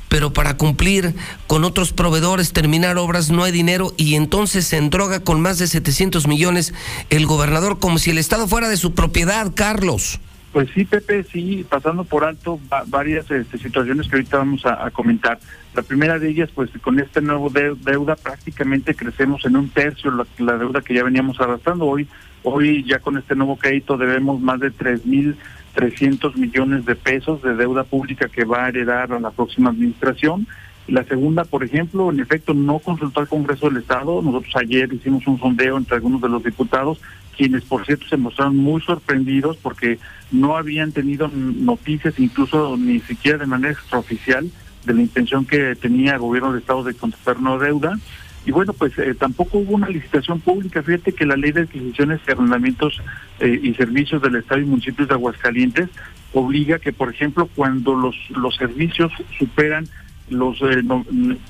pero para cumplir con otros proveedores, terminar obras, no hay dinero y entonces se endroga con más de 700 millones el gobernador como si el Estado fuera de su propiedad, Carlos. Pues sí, Pepe, sí, pasando por alto varias este, situaciones que ahorita vamos a, comentar. La primera de ellas, pues con este nuevo deuda prácticamente crecemos en un tercio la, deuda que ya veníamos arrastrando. Hoy, hoy ya con este nuevo crédito debemos más de tres mil 300 millones de pesos de deuda pública que va a heredar a la próxima administración. La segunda, por ejemplo, en efecto, no consultó al Congreso del Estado. Nosotros ayer hicimos un sondeo entre algunos de los diputados quienes por cierto se mostraron muy sorprendidos porque no habían tenido noticias, incluso ni siquiera de manera extraoficial, de la intención que tenía el gobierno de Estado de contratar una deuda. Y bueno, pues eh, tampoco hubo una licitación pública. Fíjate que la ley de adquisiciones y arrendamientos eh, y servicios del Estado y municipios de Aguascalientes obliga que, por ejemplo, cuando los, los servicios superan los eh,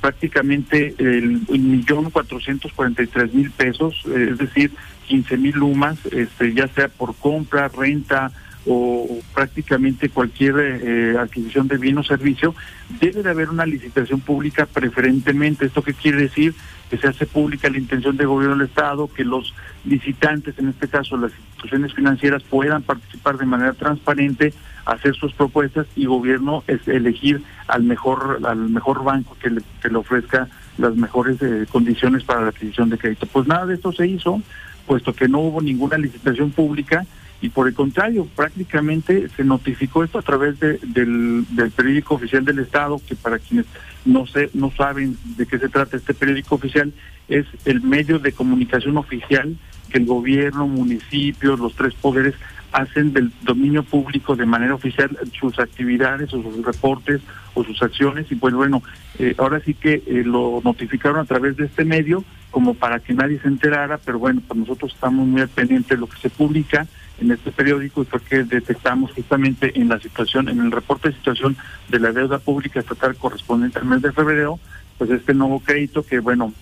prácticamente el millón cuatrocientos cuarenta y tres mil pesos, es decir, 15 mil lumas, este, ya sea por compra, renta o, prácticamente cualquier eh, adquisición de bien o servicio, debe de haber una licitación pública preferentemente. ¿Esto qué quiere decir? Que se hace pública la intención del gobierno del Estado, que los licitantes, en este caso las instituciones financieras, puedan participar de manera transparente, hacer sus propuestas y gobierno es elegir al mejor al mejor banco que le, ofrezca las mejores eh, condiciones para la adquisición de crédito. Pues nada de esto se hizo puesto que no hubo ninguna licitación pública y por el contrario, prácticamente se notificó esto a través de, del, periódico oficial del Estado, que para quienes no sé, no saben de qué se trata este periódico oficial, es el medio de comunicación oficial que el gobierno, municipios, los tres poderes hacen del dominio público de manera oficial sus actividades o sus reportes o sus acciones. Y pues bueno, eh, ahora sí que eh, lo notificaron a través de este medio como para que nadie se enterara, pero bueno, pues nosotros estamos muy al pendiente de lo que se publica en este periódico y fue que detectamos justamente en la situación, en el reporte de situación de la deuda pública estatal correspondiente al mes de febrero, pues este nuevo crédito que bueno,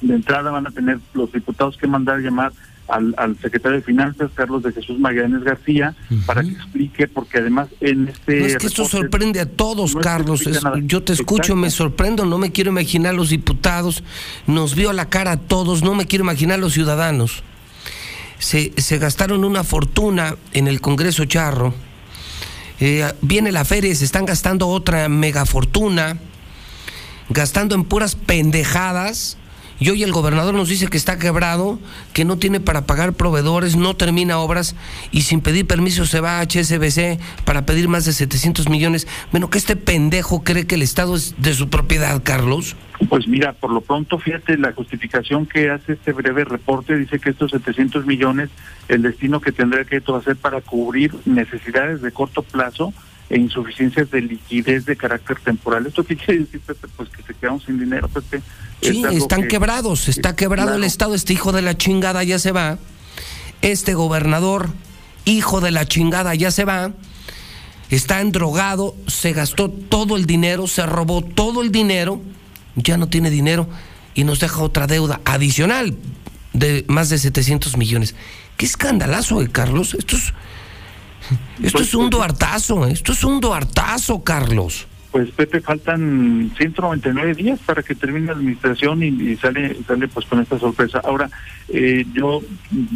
de entrada van a tener los diputados que mandar llamar al, al secretario de Finanzas, Carlos de Jesús Magallanes García, para que explique, porque además en este... No es que esto sorprende a todos, no Carlos. es- yo te escucho, Exacto. me sorprendo, no me quiero imaginar los diputados, nos vio a la cara a todos, no me quiero imaginar los ciudadanos. Se, se gastaron una fortuna en el Congreso Charro. Eh, viene la feria y se están gastando otra mega fortuna, gastando en puras pendejadas. Y hoy el gobernador nos dice que está quebrado, que no tiene para pagar proveedores, no termina obras y sin pedir permiso se va a HSBC para pedir más de 700 millones. Bueno, que este pendejo cree que el Estado es de su propiedad, Carlos. Pues mira, por lo pronto, fíjate, la justificación que hace este breve reporte dice que estos 700 millones, el destino que tendrá el crédito para cubrir necesidades de corto plazo e insuficiencias de liquidez de carácter temporal. ¿Esto qué quiere decir, Pepe? Pues que se quedaron sin dinero, Pepe. Sí, Es están que- quebrados, está quebrado el. Estado, este hijo de la chingada ya se va. Este gobernador, hijo de la chingada, ya se va. Está endrogado, se gastó todo el dinero, se robó todo el dinero, ya no tiene dinero y nos deja otra deuda adicional de más de 700 millones. Qué escandalazo, eh, Carlos. Esto es, esto es un duartazo, eh, esto es un duartazo, Carlos. Pues Pepe, faltan 199 días para que termine la administración y, y sale sale pues con esta sorpresa. Ahora, eh, yo,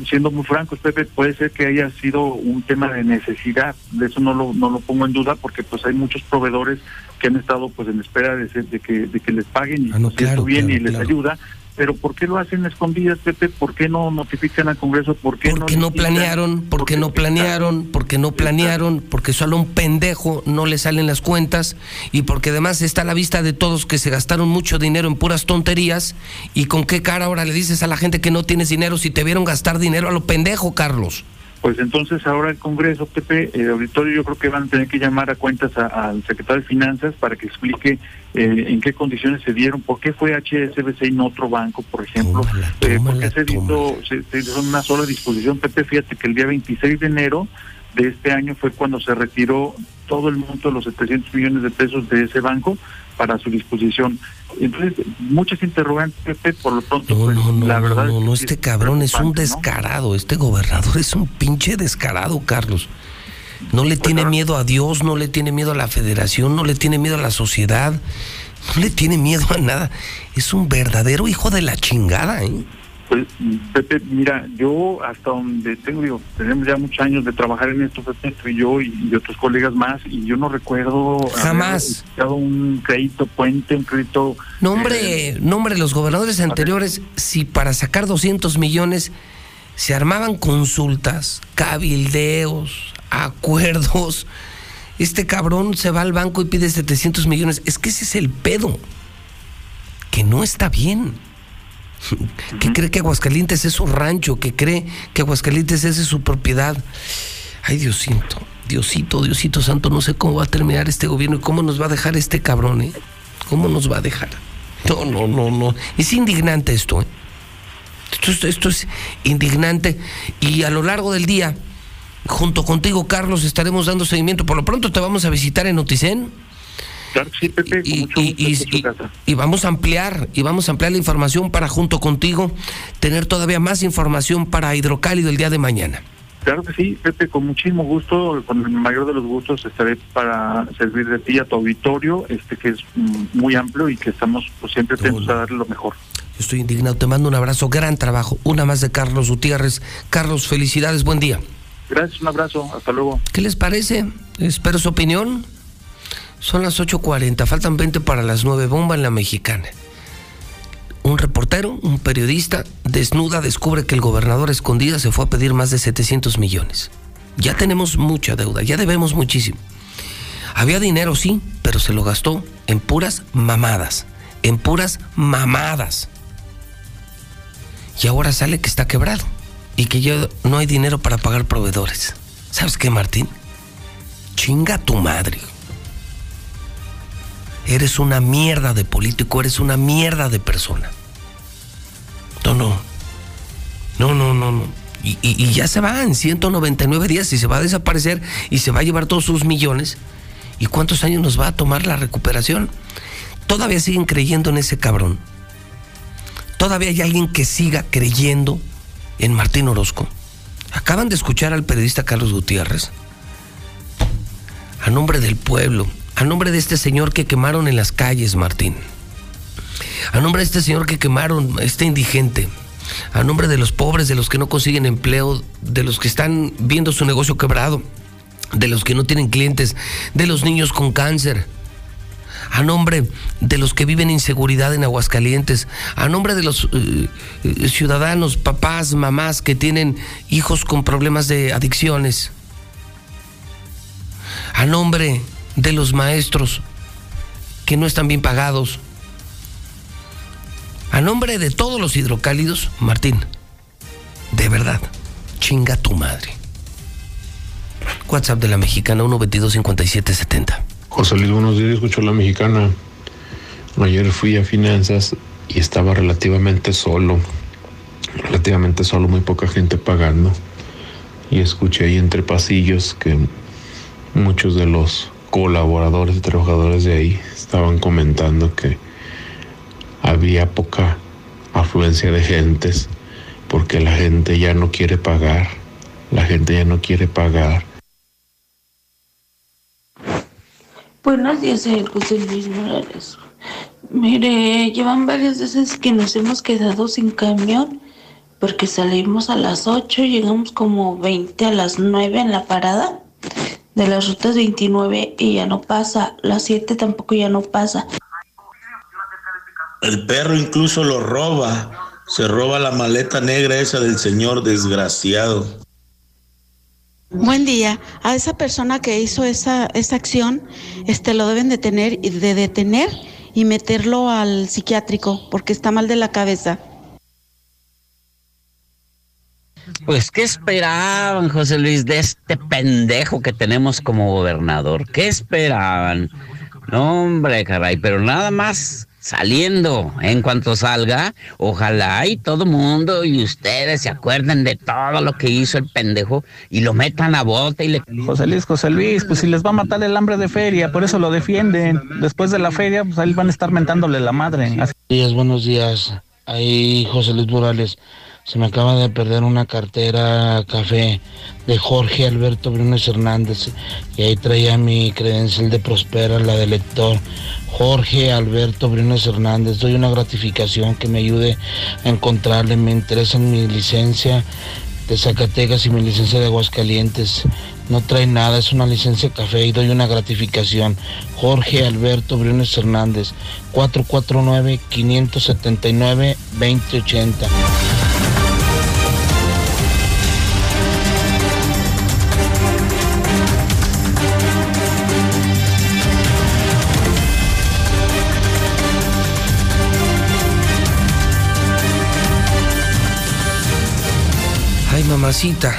siendo muy francos, Pepe, puede ser que haya sido un tema de necesidad, de eso no lo, no lo pongo en duda, porque pues hay muchos proveedores que han estado pues en espera de, ser- de que de que les paguen y Ah, no, pues, claro, esto viene claro, y les claro. ayuda. Pero ¿por qué lo hacen a escondidas, Pepe? ¿Por qué no notifican al Congreso? ¿Por qué Porque no planearon, porque no planearon, porque no planearon, porque solo a un pendejo no le salen las cuentas y porque además está a la vista de todos que se gastaron mucho dinero en puras tonterías y con qué cara ahora le dices a la gente que no tienes dinero si te vieron gastar dinero a lo pendejo, Carlos. Pues entonces ahora el Congreso, Pepe, el auditorio, yo creo que van a tener que llamar a cuentas al secretario de Finanzas para que explique eh, en qué condiciones se dieron, por qué fue HSBC y no otro banco, por ejemplo, eh, por qué se hizo, se, se hizo una sola disposición. Pepe, fíjate que el día 26 de enero de este año fue cuando se retiró todo el monto de los 700 millones de pesos de ese banco para su disposición. Entonces, muchas interrogantes, Pepe, por lo pronto, pues, la verdad No, es no, que sí este es cabrón es un ¿no? descarado, este gobernador es un pinche descarado, Carlos. No le tiene miedo a Dios, no le tiene miedo a la federación, no le tiene miedo a la sociedad, no le tiene miedo a nada. Es un verdadero hijo de la chingada, ¿eh? Pues, Pepe, mira, yo hasta donde tengo, digo, tenemos ya muchos años de trabajar en esto, Pepe, tú y yo y, y otros colegas más, y yo no recuerdo Jamás. haber un crédito puente, un crédito... No, hombre, eh, no, hombre, los gobernadores anteriores, si para sacar 200 millones se armaban consultas, cabildeos, acuerdos, este cabrón se va al banco y pide 700 millones. Es que ese es el pedo, que no está bien. Que cree que Aguascalientes es su rancho, que cree que Aguascalientes es su propiedad. Ay, Diosito, Diosito, Diosito Santo, no sé cómo va a terminar este gobierno y cómo nos va a dejar este cabrón, ¿eh? ¿Cómo nos va a dejar? No, no, no, no. Es indignante esto, ¿eh? Esto, es- esto es indignante y a lo largo del día, junto contigo, Carlos, estaremos dando seguimiento. Por lo pronto te vamos a visitar en Noticen. Claro que sí, Pepe, Y, mucho y- gusto y- casa. vamos a ampliar, y vamos a ampliar la información para junto contigo tener todavía más información para Hidrocálido el día de mañana. Claro que sí, Pepe, con muchísimo gusto, con el mayor de los gustos estaré para servir de ti a tu auditorio, este que es mm, muy amplio y que estamos pues, siempre atentos a darle lo mejor. Yo estoy indignado, te mando un abrazo, gran trabajo. Una más de Carlos Gutiérrez. Carlos, felicidades, buen día. Gracias, un abrazo, hasta luego. ¿Qué les parece? Espero su opinión. Son las 8.40, faltan 20 para las 9, bomba en la mexicana. Un reportero, un periodista, desnuda, descubre que el gobernador escondida se fue a pedir más de 700 millones. Ya tenemos mucha deuda, ya debemos muchísimo. Había dinero, sí, pero se lo gastó en puras mamadas, en puras mamadas. Y ahora sale que está quebrado y que ya no hay dinero para pagar proveedores. ¿Sabes qué, Martín? Chinga tu madre. Eres una mierda de político, eres una mierda de persona. No, no. No, no, no, no. Y, ya se va en 199 días y se va a desaparecer y se va a llevar todos sus millones. ¿Y cuántos años nos va a tomar la recuperación? Todavía siguen creyendo en ese cabrón. Todavía hay alguien que siga creyendo en Martín Orozco. Acaban de escuchar al periodista Carlos Gutiérrez. A nombre del pueblo, a nombre de este señor que quemaron en las calles, Martín. A nombre de este señor que quemaron, este indigente. A nombre de los pobres, de los que no consiguen empleo, de los que están viendo su negocio quebrado, de los que no tienen clientes, de los niños con cáncer a nombre de los que viven inseguridad en Aguascalientes, a nombre de los eh, eh, ciudadanos, papás, mamás que tienen hijos con problemas de adicciones, a nombre de los maestros que no están bien pagados, a nombre de todos los hidrocálidos, Martín, de verdad, chinga tu madre. WhatsApp de la mexicana 122 5770. José Luis, buenos días, escucho la mexicana. Ayer fui a finanzas y estaba relativamente solo, relativamente solo, muy poca gente pagando. Y escuché ahí entre pasillos que muchos de los colaboradores y trabajadores de ahí estaban comentando que había poca afluencia de gentes porque la gente ya no quiere pagar, la gente ya no quiere pagar Buenos días, José Luis. Mire, llevan varias veces que nos hemos quedado sin camión porque salimos a las 8, llegamos como 20 a las 9 en la parada de las rutas 29 y ya no pasa, las 7 tampoco ya no pasa. El perro incluso lo roba, se roba la maleta negra esa del señor desgraciado. Buen día. A esa persona que hizo esa, esa acción, este lo deben detener y de detener y meterlo al psiquiátrico porque está mal de la cabeza. Pues, ¿qué esperaban, José Luis, de este pendejo que tenemos como gobernador? ¿Qué esperaban? No, hombre, caray, pero nada más saliendo. En cuanto salga, ojalá y todo mundo y ustedes se acuerden de todo lo que hizo el pendejo y lo metan a bota y le... José Luis, José Luis, pues si les va a matar el hambre de feria, por eso lo defienden. Después de la feria, pues ahí van a estar mentándole la madre. Buenos días, buenos días. Ahí, José Luis Morales. Se me acaba de perder una cartera café de Jorge Alberto Briones Hernández y ahí traía mi credencial de Prospera, la de lector. Jorge Alberto Briones Hernández, doy una gratificación que me ayude a encontrarle. Me interesa mi licencia de Zacatecas y mi licencia de Aguascalientes. No trae nada, es una licencia café y doy una gratificación. Jorge Alberto Briones Hernández, 449-579-2080. Mamacita.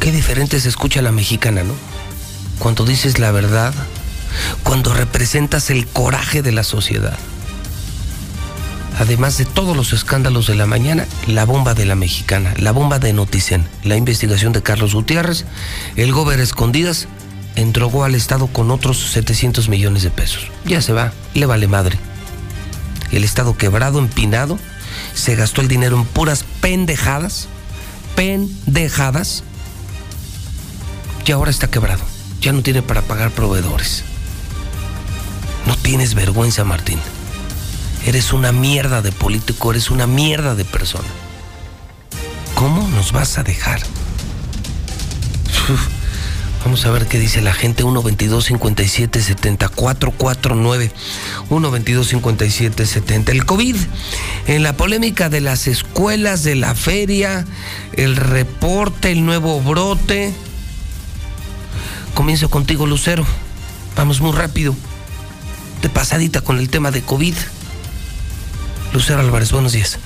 Qué diferente se escucha la mexicana, ¿no? Cuando dices la verdad, cuando representas el coraje de la sociedad. Además de todos los escándalos de la mañana, la bomba de la mexicana, la bomba de Noticen, la investigación de Carlos Gutiérrez, el gobernador escondidas, endrogó al Estado con otros 700 millones de pesos. Ya se va, le vale madre. El Estado quebrado, empinado, se gastó el dinero en puras pendejadas, pendejadas, y ahora está quebrado. Ya no tiene para pagar proveedores. No tienes vergüenza, Martín. Eres una mierda de político, eres una mierda de persona. ¿Cómo nos vas a dejar? Vamos a ver qué dice la gente. 122 57 70 449 122 57 70. El COVID, en la polémica de las escuelas, de la feria, el reporte, el nuevo brote. Comienzo contigo, Lucero. Vamos muy rápido. De pasadita con el tema de COVID. Lucero Álvarez, buenos días.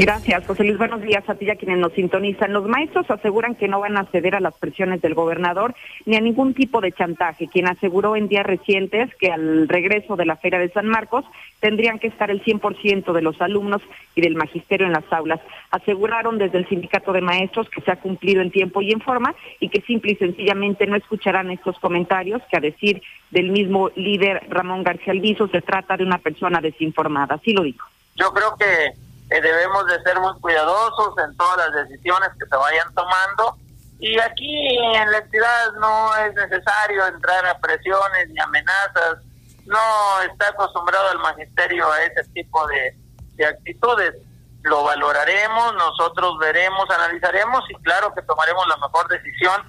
Gracias, José Luis. Buenos días a ti y quienes nos sintonizan. Los maestros aseguran que no van a ceder a las presiones del gobernador ni a ningún tipo de chantaje, quien aseguró en días recientes que al regreso de la Feria de San Marcos tendrían que estar el 100% de los alumnos y del magisterio en las aulas. Aseguraron desde el sindicato de maestros que se ha cumplido en tiempo y en forma y que simple y sencillamente no escucharán estos comentarios que a decir del mismo líder Ramón García Alviso se trata de una persona desinformada. Así lo dijo. Yo creo que eh, debemos de ser muy cuidadosos en todas las decisiones que se vayan tomando y aquí en la entidad no es necesario entrar a presiones ni amenazas, no está acostumbrado el magisterio a ese tipo de, de actitudes. Lo valoraremos, nosotros veremos, analizaremos y claro que tomaremos la mejor decisión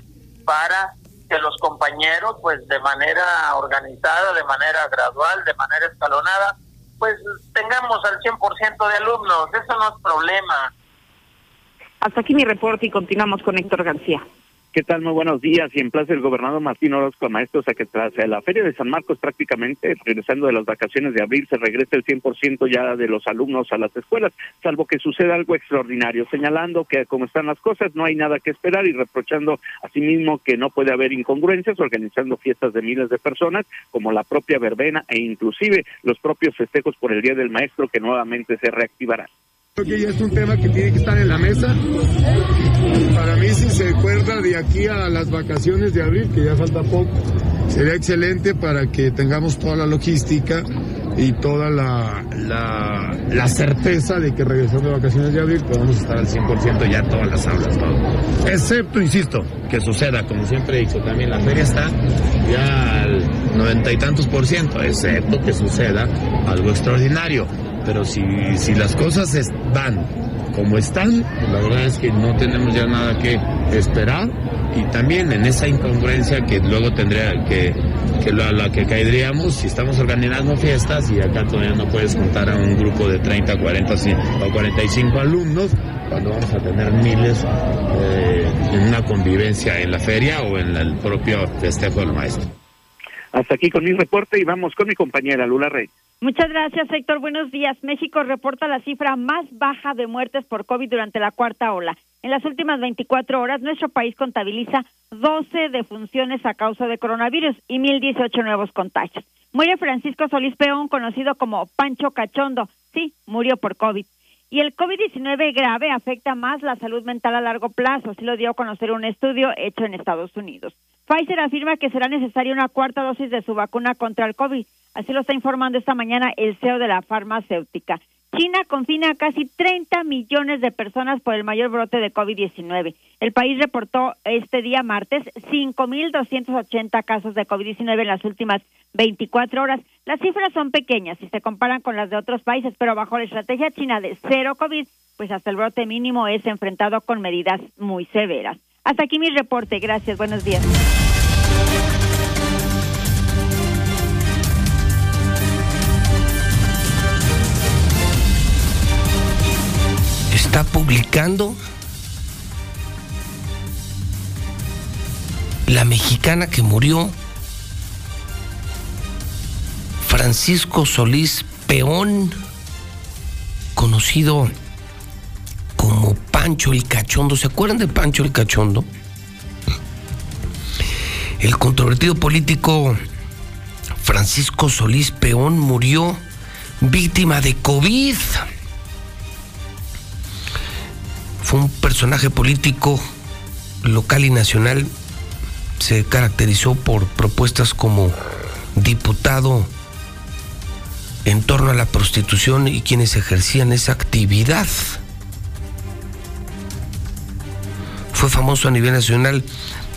para que los compañeros, pues de manera organizada, de manera gradual, de manera escalonada, pues tengamos al 100% de alumnos, eso no es problema. Hasta aquí mi reporte y continuamos con Héctor García. ¿Qué tal? Muy buenos días. Y en plaza del gobernador Martín Orozco Maestros a que tras la Feria de San Marcos prácticamente, regresando de las vacaciones de abril, se regresa el 100% ya de los alumnos a las escuelas, salvo que suceda algo extraordinario, señalando que como están las cosas no hay nada que esperar y reprochando asimismo que no puede haber incongruencias, organizando fiestas de miles de personas, como la propia verbena e inclusive los propios festejos por el Día del Maestro que nuevamente se reactivarán. Que ya es un tema que tiene que estar en la mesa. Para mí, si se acuerda de aquí a las vacaciones de abril, que ya falta poco, sería excelente para que tengamos toda la logística y toda la, la, certeza de que regresando de vacaciones de abril podamos estar al 100% ya todas las aulas. Todo. Excepto, insisto, que suceda, como siempre he dicho, también la feria está ya al noventa y tantos por ciento, excepto que suceda algo extraordinario pero si, si las cosas van como están, pues la verdad es que no tenemos ya nada que esperar y también en esa incongruencia que luego tendría que, que la, que caeríamos si estamos organizando fiestas y acá todavía no puedes juntar a un grupo de 30, 40 sí, o 45 alumnos cuando vamos a tener miles eh, en una convivencia en la feria o en el propio festejo del maestro. Hasta aquí con mi reporte y vamos con mi compañera Lula Rey. Muchas gracias, Héctor. Buenos días. México reporta la cifra más baja de muertes por COVID durante la cuarta ola. En las últimas 24 horas, nuestro país contabiliza 12 defunciones a causa de coronavirus y 1.018 nuevos contagios. Muere Francisco Solís Peón, conocido como Pancho Cachondo. Sí, murió por COVID. Y el COVID-19 grave afecta más la salud mental a largo plazo, así lo dio a conocer un estudio hecho en Estados Unidos. Pfizer afirma que será necesaria una cuarta dosis de su vacuna contra el COVID, así lo está informando esta mañana el CEO de la farmacéutica. China confina a casi 30 millones de personas por el mayor brote de COVID-19. El país reportó este día martes 5.280 casos de COVID-19 en las últimas 24 horas. Las cifras son pequeñas si se comparan con las de otros países, pero bajo la estrategia china de cero COVID, pues hasta el brote mínimo es enfrentado con medidas muy severas. Hasta aquí mi reporte. Gracias. Buenos días. está publicando la mexicana que murió, Francisco Solís Peón, conocido como Pancho el Cachondo. ¿Se acuerdan de Pancho el Cachondo? El controvertido político Francisco Solís Peón murió víctima de COVID. Fue un personaje político local y nacional. Se caracterizó por propuestas como diputado en torno a la prostitución y quienes ejercían esa actividad. Fue famoso a nivel nacional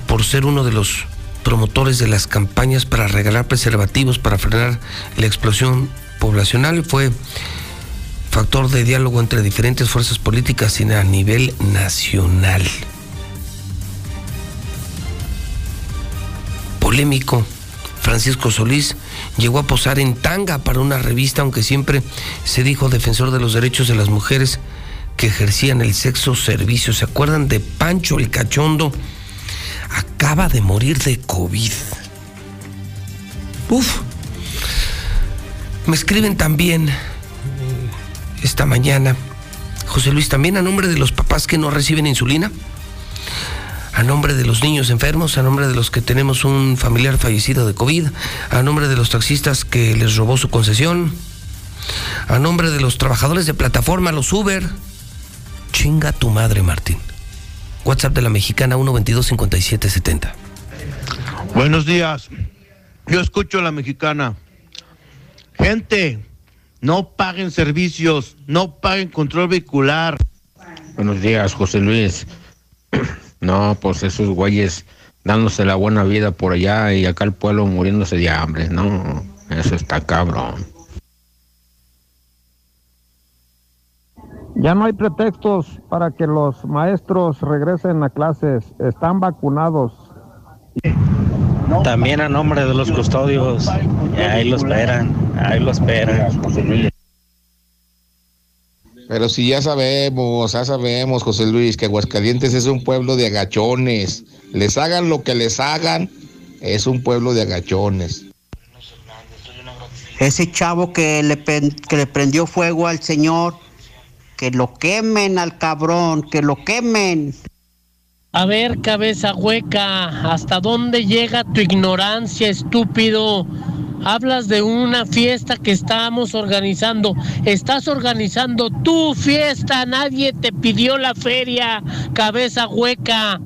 por ser uno de los promotores de las campañas para regalar preservativos para frenar la explosión poblacional. Fue factor de diálogo entre diferentes fuerzas políticas y a nivel nacional. Polémico, Francisco Solís llegó a posar en tanga para una revista, aunque siempre se dijo defensor de los derechos de las mujeres que ejercían el sexo servicio. ¿Se acuerdan de Pancho el Cachondo? Acaba de morir de COVID. Uf. Me escriben también esta mañana José Luis, también a nombre de los papás que no reciben insulina, a nombre de los niños enfermos, a nombre de los que tenemos un familiar fallecido de COVID, a nombre de los taxistas que les robó su concesión, a nombre de los trabajadores de plataforma, los Uber. Chinga tu madre, Martín. WhatsApp de la mexicana 122-5770. Buenos días. Yo escucho a la mexicana. Gente, no paguen servicios, no paguen control vehicular. Buenos días, José Luis. No, pues esos güeyes dándose la buena vida por allá y acá el pueblo muriéndose de hambre. No, eso está cabrón. Ya no hay pretextos para que los maestros regresen a clases. Están vacunados. También a nombre de los custodios. Ahí lo esperan. Ahí lo esperan. Pero si ya sabemos, ya sabemos, José Luis, que Aguascalientes es un pueblo de agachones. Les hagan lo que les hagan, es un pueblo de agachones. Ese chavo que le, pen- que le prendió fuego al señor, que lo quemen al cabrón, que lo quemen. A ver, cabeza hueca, ¿hasta dónde llega tu ignorancia, estúpido? Hablas de una fiesta que estamos organizando. Estás organizando tu fiesta. Nadie te pidió la feria, cabeza hueca.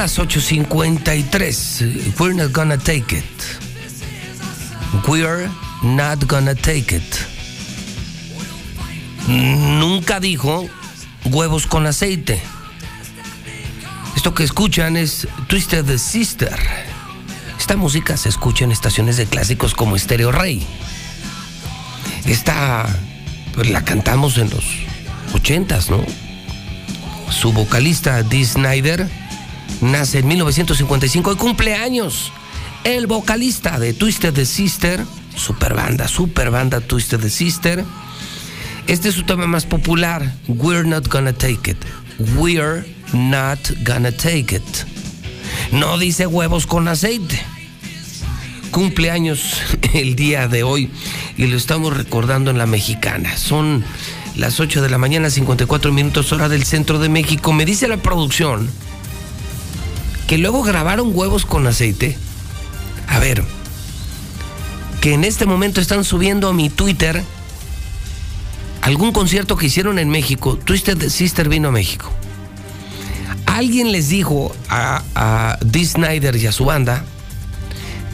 Las 8.53. We're not gonna take it. We're not gonna take it. Nunca dijo huevos con aceite. Esto que escuchan es Twisted Sister. Esta música se escucha en estaciones de clásicos como Stereo Rey. Esta pues, la cantamos en los ochentas, ¿no? Su vocalista Dee Snyder nace en 1955 y cumple años. El vocalista de Twisted the Sister, super banda, super banda Twisted the Sister. Este es su tema más popular, We're Not Gonna Take It. We're Not Gonna Take It. No dice huevos con aceite. Cumple años el día de hoy y lo estamos recordando en la mexicana. Son las 8 de la mañana, 54 minutos hora del centro de México. Me dice la producción que luego grabaron huevos con aceite. A ver, que en este momento están subiendo a mi Twitter algún concierto que hicieron en México. Twisted Sister vino a México. Alguien les dijo a, a Dee Snyder y a su banda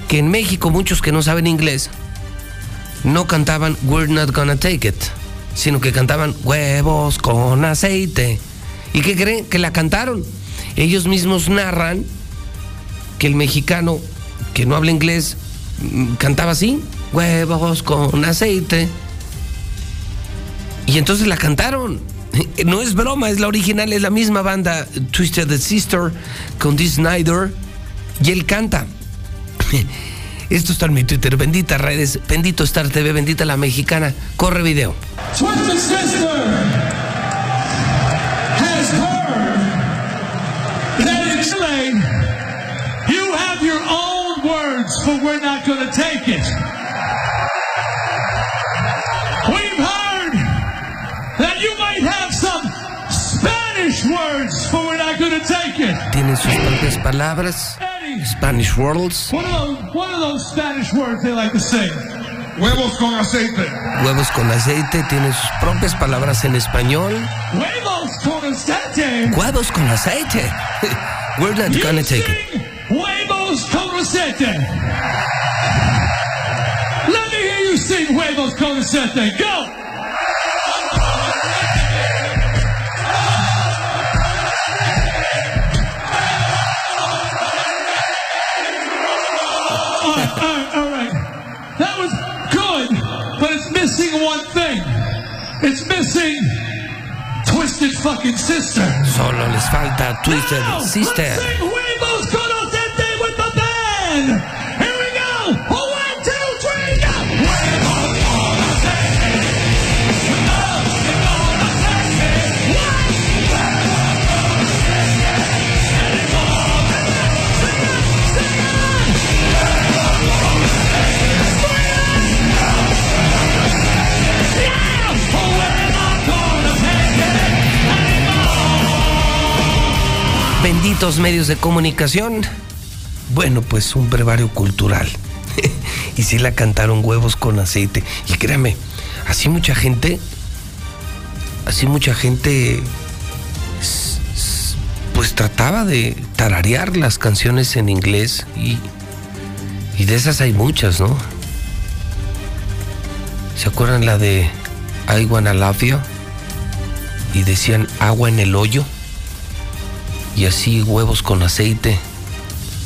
que en México muchos que no saben inglés no cantaban We're Not Gonna Take It, sino que cantaban huevos con aceite. ¿Y qué creen? Que la cantaron. Ellos mismos narran que el mexicano que no habla inglés mm, cantaba así, huevos con aceite. Y entonces la cantaron. No es broma, es la original, es la misma banda Twisted Sister con Dee Snyder y él canta. Esto está en mi Twitter, bendita redes, bendito Star TV, bendita la mexicana. Corre video. Twisted Sister words we're not going to take it. We've heard that you might have some Spanish words for we're not going to take it. Tienen sus propias palabras, Spanish words, What are those, what are those Spanish words they like to say? Huevos con aceite. huevos con aceite, tienen sus propias palabras en español. Huevos con aceite. Huevos con aceite. We're not gonna take it. Huevos con aceite. Let me hear you sing huevos con aceite. Go. All right, all right, all right. That was good, but it's missing one thing. It's missing Twisted fucking sister. Solo les falta Twisted Now, Sister. Benditos medios de comunicación. Bueno, pues un brevario cultural. y sí la cantaron huevos con aceite. Y créame, así mucha gente, así mucha gente, pues trataba de tararear las canciones en inglés y, y de esas hay muchas, ¿no? ¿Se acuerdan la de I Wanna Love You? Y decían agua en el hoyo y así huevos con aceite.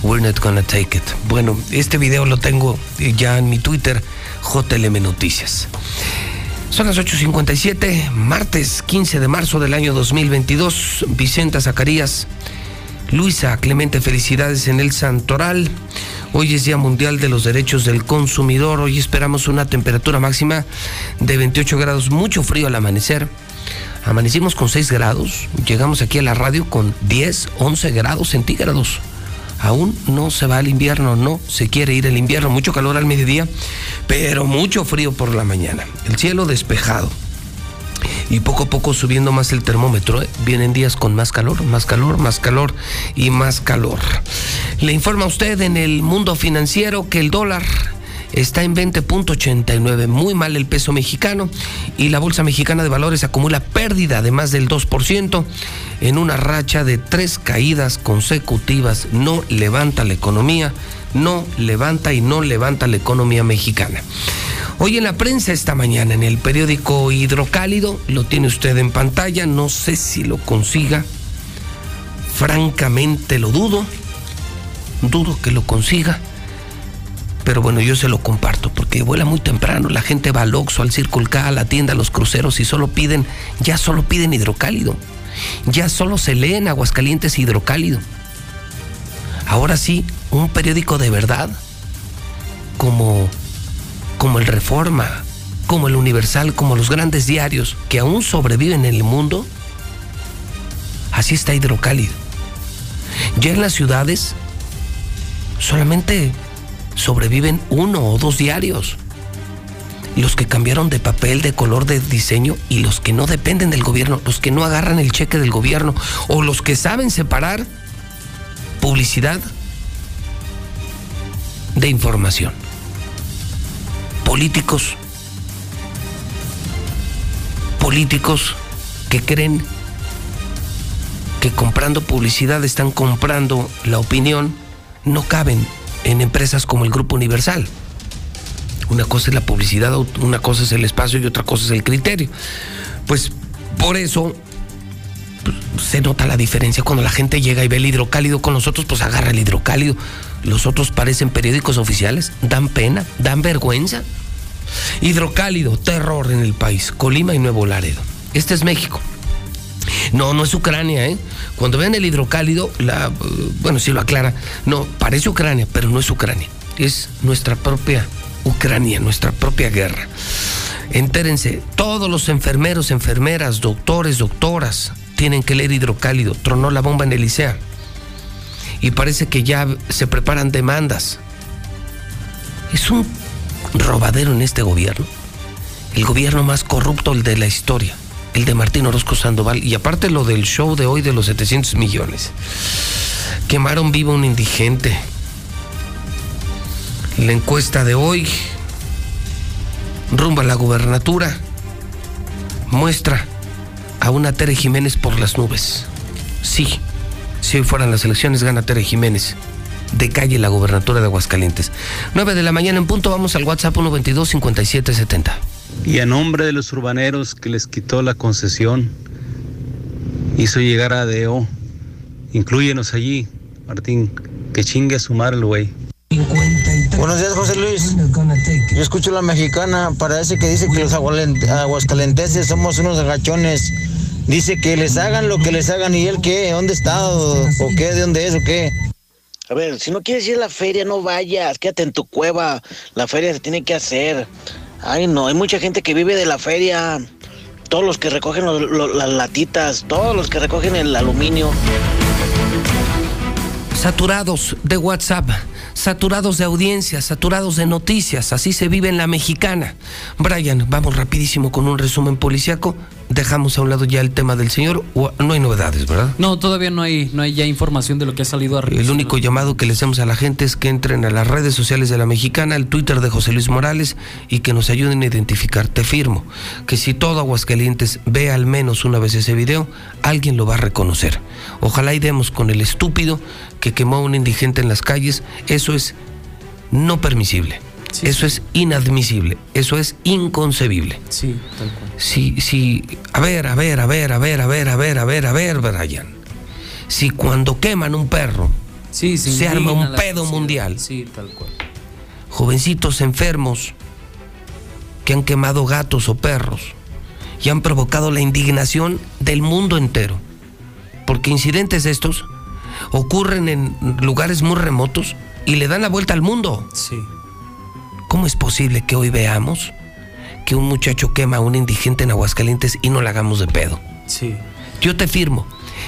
We're not gonna take it. Bueno, este video lo tengo eh, ya en mi Twitter, JLM Noticias. Son las 8.57, martes 15 de marzo del año 2022. Vicenta Zacarías, Luisa Clemente, felicidades en el Santoral. Hoy es Día Mundial de los Derechos del Consumidor. Hoy esperamos una temperatura máxima de 28 grados, mucho frío al amanecer. Amanecimos con 6 grados, llegamos aquí a la radio con 10, 11 grados centígrados. Aún no se va al invierno, no se quiere ir el invierno, mucho calor al mediodía, pero mucho frío por la mañana. El cielo despejado. Y poco a poco subiendo más el termómetro. ¿eh? Vienen días con más calor, más calor, más calor y más calor. Le informa a usted en el mundo financiero que el dólar está en 20.89, muy mal el peso mexicano y la Bolsa Mexicana de Valores acumula pérdida de más del 2% en una racha de tres caídas consecutivas. No levanta la economía, no levanta y no levanta la economía mexicana. Hoy en la prensa esta mañana, en el periódico Hidrocálido, lo tiene usted en pantalla, no sé si lo consiga, francamente lo dudo, dudo que lo consiga pero bueno, yo se lo comparto porque vuela muy temprano. La gente va al Oxxo, al Circle K, a la tienda, a los cruceros y solo piden, ya solo piden hidrocálido. Ya solo se leen Aguascalientes hidrocálido. Ahora sí, un periódico de verdad, como, como el Reforma, como el Universal, como los grandes diarios que aún sobreviven en el mundo, así está hidrocálido. Ya en las ciudades solamente sobreviven uno o dos diarios. Los que cambiaron de papel, de color, de diseño y los que no dependen del gobierno, los que no agarran el cheque del gobierno o los que saben separar publicidad de información. Políticos, políticos que creen que comprando publicidad están comprando la opinión, no caben en empresas como el Grupo Universal. Una cosa es la publicidad, una cosa es el espacio y otra cosa es el criterio. Pues por eso pues, se nota la diferencia cuando la gente llega y ve el hidrocálido con nosotros, pues agarra el hidrocálido. Los otros parecen periódicos oficiales, dan pena, dan vergüenza. Hidrocálido, terror en el país, Colima y Nuevo Laredo. Este es México. No, no es Ucrania, ¿eh? Cuando vean el hidrocálido, bueno, sí lo aclara, no, parece Ucrania, pero no es Ucrania. Es nuestra propia Ucrania, nuestra propia guerra. Entérense, todos los enfermeros, enfermeras, doctores, doctoras tienen que leer hidrocálido. Tronó la bomba en el ICEA. Y parece que ya se preparan demandas. Es un robadero en este gobierno. El gobierno más corrupto, de la historia el de Martín Orozco Sandoval y aparte lo del show de hoy de los 700 millones. Quemaron vivo un indigente. La encuesta de hoy, rumbo a la gubernatura, muestra a una Tere Jiménez por las nubes. Sí, si hoy fueran las elecciones, gana Tere Jiménez. De calle la gubernatura de Aguascalientes. 9 de la mañana en punto, vamos al WhatsApp 122 5770. Y a nombre de los urbaneros que les quitó la concesión, hizo llegar a DO. Inclúyenos allí, Martín, que chingue a su madre el güey. Buenos días, José Luis. Yo escucho la mexicana, parece que dice que los aguascalenteses somos unos agachones. Dice que les hagan lo que les hagan y él qué, ¿dónde está o, o qué, de dónde es o qué. A ver, si no quieres ir a la feria, no vayas, quédate en tu cueva. La feria se tiene que hacer. Ay, no, hay mucha gente que vive de la feria. Todos los que recogen las latitas, todos los que recogen el aluminio. Saturados de WhatsApp, saturados de audiencias, saturados de noticias. Así se vive en la mexicana. Brian, vamos rapidísimo con un resumen policiaco. Dejamos a un lado ya el tema del señor. o- No hay novedades, ¿verdad? No, todavía no hay, no hay ya información de lo que ha salido a El único llamado que le hacemos a la gente es que entren a las redes sociales de la mexicana, al Twitter de José Luis Morales y que nos ayuden a identificar. Te firmo que si todo Aguascalientes ve al menos una vez ese video, alguien lo va a reconocer. Ojalá y demos con el estúpido que quemó a un indigente en las calles. Eso es no permisible. Eso es inadmisible. Eso es inconcebible. Sí, tal cual. Si, si, a ver, a ver, a ver, a ver, a ver, a ver, a ver, a ver, Brian. Si cuando queman un perro, Sí, se arma un pedo mundial. Sí, tal cual. Jovencitos enfermos que han quemado gatos o perros y han provocado la indignación del mundo entero. Porque incidentes de estos ocurren en lugares muy remotos y le dan la vuelta al mundo. Sí. ¿Cómo es posible que hoy veamos que un muchacho quema a un indigente en Aguascalientes y no le hagamos de pedo? Sí. Yo te firmo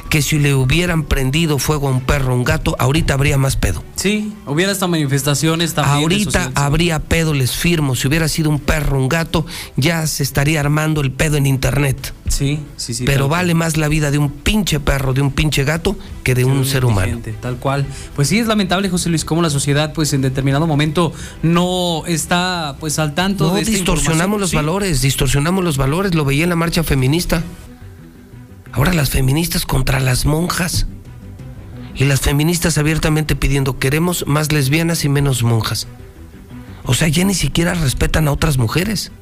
que si le hubieran prendido fuego a un perro o un gato, ahorita habría más pedo. Sí, hubiera hasta manifestaciones también. Ahorita habría pedo, les firmo. Si hubiera sido un perro, un gato, ya se estaría armando el pedo en internet. Sí, sí, sí. Pero cual. vale más la vida de un pinche perro, de un pinche gato, que de un ser humano. Tal cual. Pues sí, es lamentable, José Luis, cómo la sociedad, pues en determinado momento no está, pues al tanto No de esta distorsionamos los Sí. valores, distorsionamos los valores. Lo veía en la marcha feminista. Ahora las feministas contra las monjas. Y las feministas abiertamente pidiendo queremos más lesbianas y menos monjas. O sea, ya ni siquiera respetan a otras mujeres.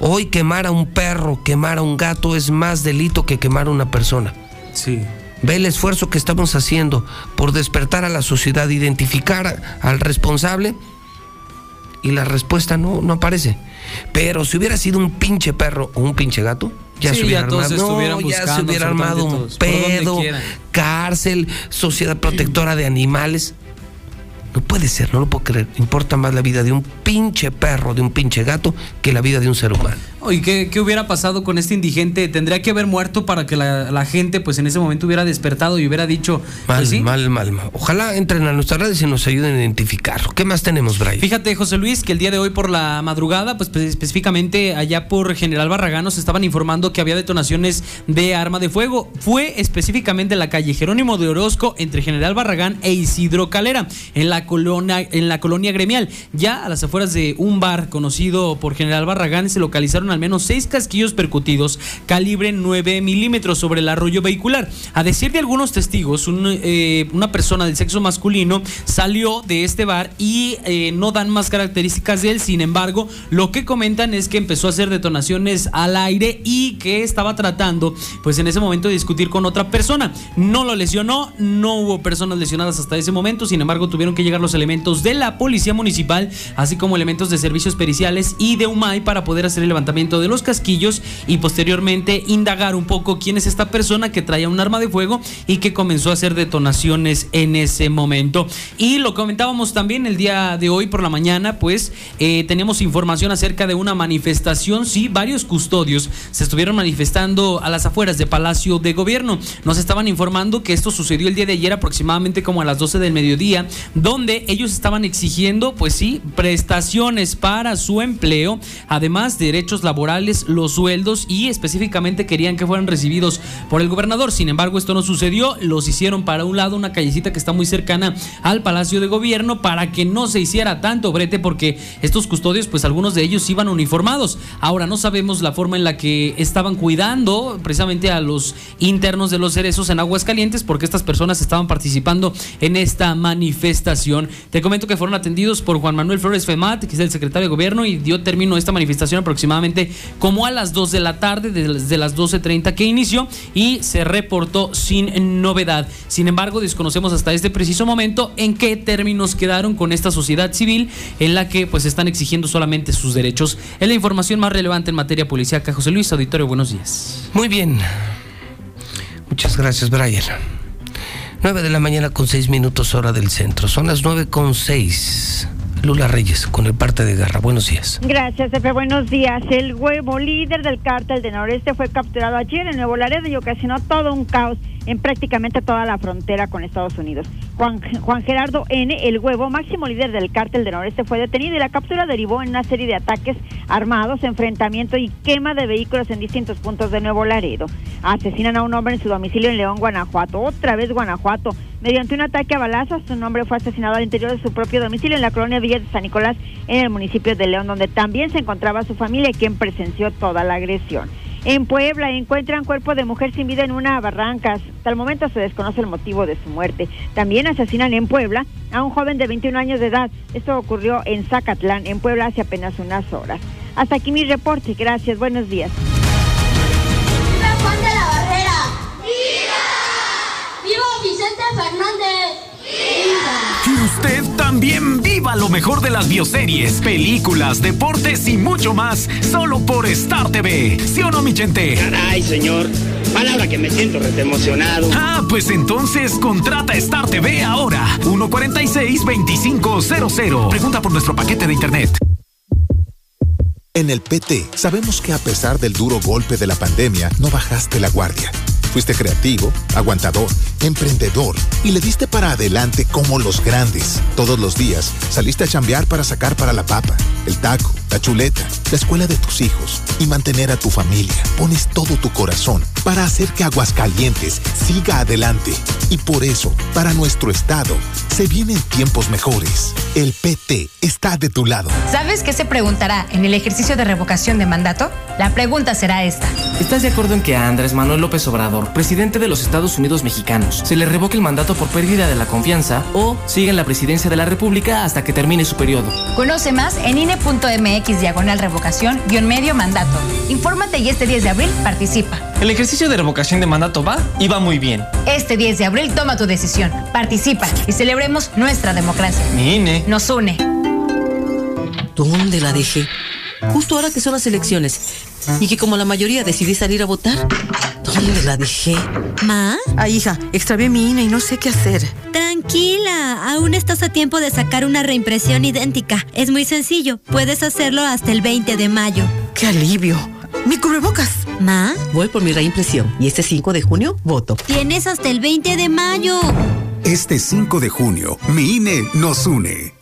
Hoy quemar a un perro, quemar a un gato es más delito que quemar a una persona. Sí. Ve el esfuerzo que estamos haciendo por despertar a la sociedad, identificar al responsable y la respuesta no, no aparece. Pero si hubiera sido un pinche perro o un pinche gato, ya Sí, se hubiera ya todos armado, estuvieran no, ya se hubiera armado un pedo, cárcel, sociedad protectora de animales. No puede ser, no lo puedo creer. Importa más la vida de un pinche perro, de un pinche gato, que la vida de un ser humano. ¿Y qué, qué hubiera pasado con este indigente? ¿Tendría que haber muerto para que la, la gente, pues en ese momento hubiera despertado y hubiera dicho, Mal, pues sí? mal, mal, mal. Ojalá entren a nuestras redes y nos ayuden a identificarlo. ¿Qué más tenemos, Brian? Fíjate, José Luis, que el día de hoy por la madrugada, pues pues, específicamente allá por General Barragán, nos estaban informando que había detonaciones de arma de fuego. Fue específicamente en la calle Jerónimo de Orozco, entre General Barragán e Isidro Calera, en la colonia, en la colonia gremial. Ya a las afueras de un bar conocido por General Barragán se localizaron al menos seis casquillos percutidos calibre 9 milímetros sobre el arroyo vehicular. A decir de algunos testigos, eh, una persona del sexo masculino salió de este bar y eh, no dan más características de él. Sin embargo, lo que comentan es que empezó a hacer detonaciones al aire y que estaba tratando, pues en ese momento, de discutir con otra persona. No lo lesionó, no hubo personas lesionadas hasta ese momento. Sin embargo, tuvieron que llegar los elementos de la policía municipal, así como elementos de servicios periciales y de UMAI para poder hacer el levantamiento de los casquillos y posteriormente indagar un poco quién es esta persona que traía un arma de fuego y que comenzó a hacer detonaciones en ese momento. Y lo comentábamos también el día de hoy por la mañana, pues eh, teníamos información acerca de una manifestación. Sí, varios custodios se estuvieron manifestando a las afueras de Palacio de Gobierno. Nos estaban informando que esto sucedió el día de ayer aproximadamente como a las 12 del mediodía, donde ellos estaban exigiendo, pues sí, prestaciones para su empleo, además derechos laborales, los sueldos y específicamente querían que fueran recibidos por el gobernador. Sin embargo, esto no sucedió, los hicieron para un lado, una callecita que está muy cercana al Palacio de Gobierno para que no se hiciera tanto brete porque estos custodios, pues algunos de ellos iban uniformados. Ahora no sabemos la forma en la que estaban cuidando precisamente a los internos de los cerezos en Aguascalientes porque estas personas estaban participando en esta manifestación. Te comento que fueron atendidos por Juan Manuel Flores Femat, que es el secretario de gobierno, y dio término a esta manifestación aproximadamente como a las 2 de la tarde, desde las 12.30 que inició, y se reportó sin novedad. Sin embargo, desconocemos hasta este preciso momento en qué términos quedaron con esta sociedad civil en la que pues están exigiendo solamente sus derechos. Es la información más relevante en materia policíaca. José Luis Auditorio, buenos días. Muy bien. Muchas gracias, Brian. 9 de la mañana con 6 minutos hora del centro. Son las 9 con 6. Lula Reyes con el parte de guerra. Buenos días. Gracias, Efe. Buenos días. El huevo líder del cártel de Noreste fue capturado ayer en Nuevo Laredo y ocasionó todo un caos en prácticamente toda la frontera con Estados Unidos. Juan, Juan Gerardo N., el huevo, máximo líder del cártel de Noreste, fue detenido y la captura derivó en una serie de ataques armados, enfrentamiento y quema de vehículos en distintos puntos de Nuevo Laredo. Asesinan a un hombre en su domicilio en León, Guanajuato. Otra vez Guanajuato. Mediante un ataque a balazos, un hombre fue asesinado al interior de su propio domicilio en la colonia Villa de San Nicolás, en el municipio de León, donde también se encontraba su familia, quien presenció toda la agresión. En Puebla encuentran cuerpo de mujer sin vida en una barranca. Hasta el momento se desconoce el motivo de su muerte. También asesinan en Puebla a un joven de 21 años de edad. Esto ocurrió en Zacatlán, en Puebla, hace apenas unas horas. Hasta aquí mi reporte. Gracias. Buenos días. ¡Viva Juan de la Barrera! ¡Viva! ¡Viva Vicente Fernández! Y usted también viva lo mejor de las bioseries, películas, deportes y mucho más, solo por Star TV. ¿Sí o no, mi gente? Caray, señor. Palabra que me siento rete emocionado. Ah, pues entonces contrata Star TV ahora. 146-2500. Pregunta por nuestro paquete de internet. En el PT sabemos que a pesar del duro golpe de la pandemia, no bajaste la guardia. Fuiste creativo, aguantador, emprendedor y le diste para adelante como los grandes. Todos los días saliste a chambear para sacar para la papa, el taco, la chuleta, la escuela de tus hijos y mantener a tu familia. Pones todo tu corazón para hacer que Aguascalientes siga adelante. Y por eso, para nuestro estado, se vienen tiempos mejores. El PT está de tu lado. ¿Sabes qué se preguntará en el ejercicio de revocación de mandato? La pregunta será esta. ¿Estás de acuerdo en que a Andrés Manuel López Obrador, presidente de los Estados Unidos mexicanos, se le revoque el mandato por pérdida de la confianza o siga en la presidencia de la República hasta que termine su periodo? Conoce más en INE.mx diagonal revocación guion medio mandato. Infórmate y este 10 de abril participa. El ejercicio de revocación de mandato va y va muy bien. Este 10 de abril toma tu decisión, participa y celebremos nuestra democracia. Mi INE. Nos une. ¿Dónde la dejé? Justo ahora que son las elecciones. Y que como la mayoría decidí salir a votar. ¿Dónde la dejé? ¿Ma? Ay, hija, extravié mi INE y no sé qué hacer. Tranquila, aún estás a tiempo de sacar una reimpresión idéntica. Es muy sencillo, puedes hacerlo hasta el 20 de mayo. ¡Qué alivio! ¡Mi cubrebocas! ¿Ma? Voy por mi reimpresión y este 5 de junio voto. Tienes hasta el 20 de mayo. Este 5 de junio, mi INE nos une.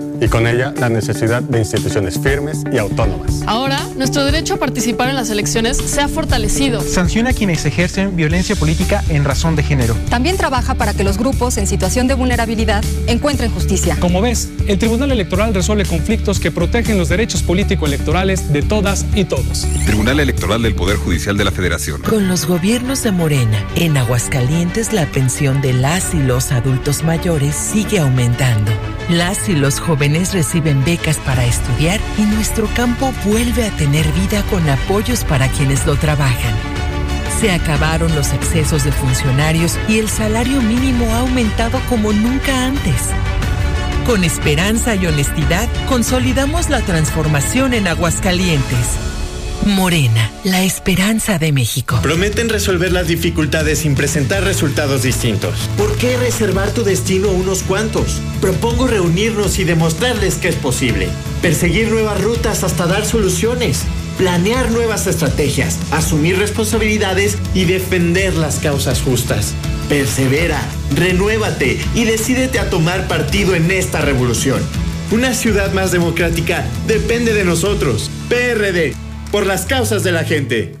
y con ella la necesidad de instituciones firmes y autónomas. Ahora, nuestro derecho a participar en las elecciones se ha fortalecido. Sanciona a quienes ejercen violencia política en razón de género. También trabaja para que los grupos en situación de vulnerabilidad encuentren justicia. Como ves, el Tribunal Electoral resuelve conflictos que protegen los derechos político-electorales de todas y todos. Tribunal Electoral del Poder Judicial de la Federación. Con los gobiernos de Morena, en Aguascalientes la pensión de las y los adultos mayores sigue aumentando. Las y los jóvenes reciben becas para estudiar y nuestro campo vuelve a tener vida con apoyos para quienes lo trabajan. Se acabaron los excesos de funcionarios y el salario mínimo ha aumentado como nunca antes. Con esperanza y honestidad, consolidamos la transformación en Aguascalientes. Morena, la esperanza de México. Prometen resolver las dificultades sin presentar resultados distintos. ¿Por qué reservar tu destino a unos cuantos? Propongo reunirnos y demostrarles que es posible. Perseguir nuevas rutas hasta dar soluciones. Planear nuevas estrategias, asumir responsabilidades y defender las causas justas. Persevera, renuévate y decídete a tomar partido en esta revolución. Una ciudad más democrática depende de nosotros. PRD, por las causas de la gente.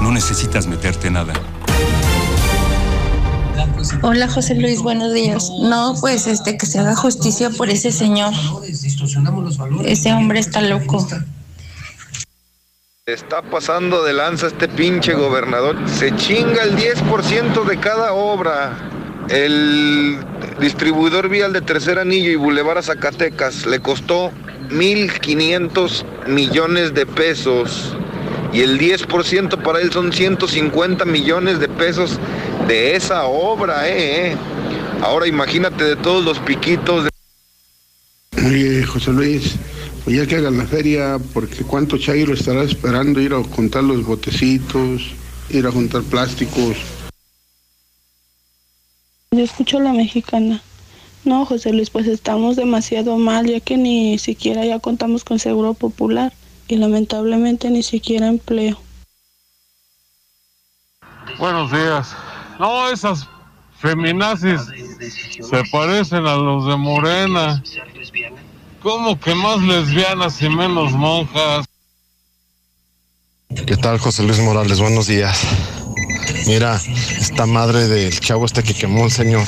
no necesitas meterte nada. Hola José Luis, buenos días. No, pues este que se haga justicia por ese señor. Ese hombre está loco. Está pasando de lanza este pinche gobernador. Se chinga el 10% de cada obra. El distribuidor vial de Tercer Anillo y Boulevard a Zacatecas le costó 1.500 millones de pesos. Y el 10% para él son 150 millones de pesos de esa obra, ¿eh? eh. Ahora imagínate de todos los piquitos. De... Oye, José Luis, pues ya que hagan la feria, porque cuánto chairo estará esperando ir a contar los botecitos, ir a juntar plásticos. Yo escucho la mexicana. No, José Luis, pues estamos demasiado mal, ya que ni siquiera ya contamos con seguro popular y lamentablemente ni siquiera empleo. Buenos días. No, esas feminazis se parecen a los de Morena. ¿Cómo que más lesbianas y menos monjas? ¿Qué tal, José Luis Morales? Buenos días. Mira, esta madre del chavo este que quemó el señor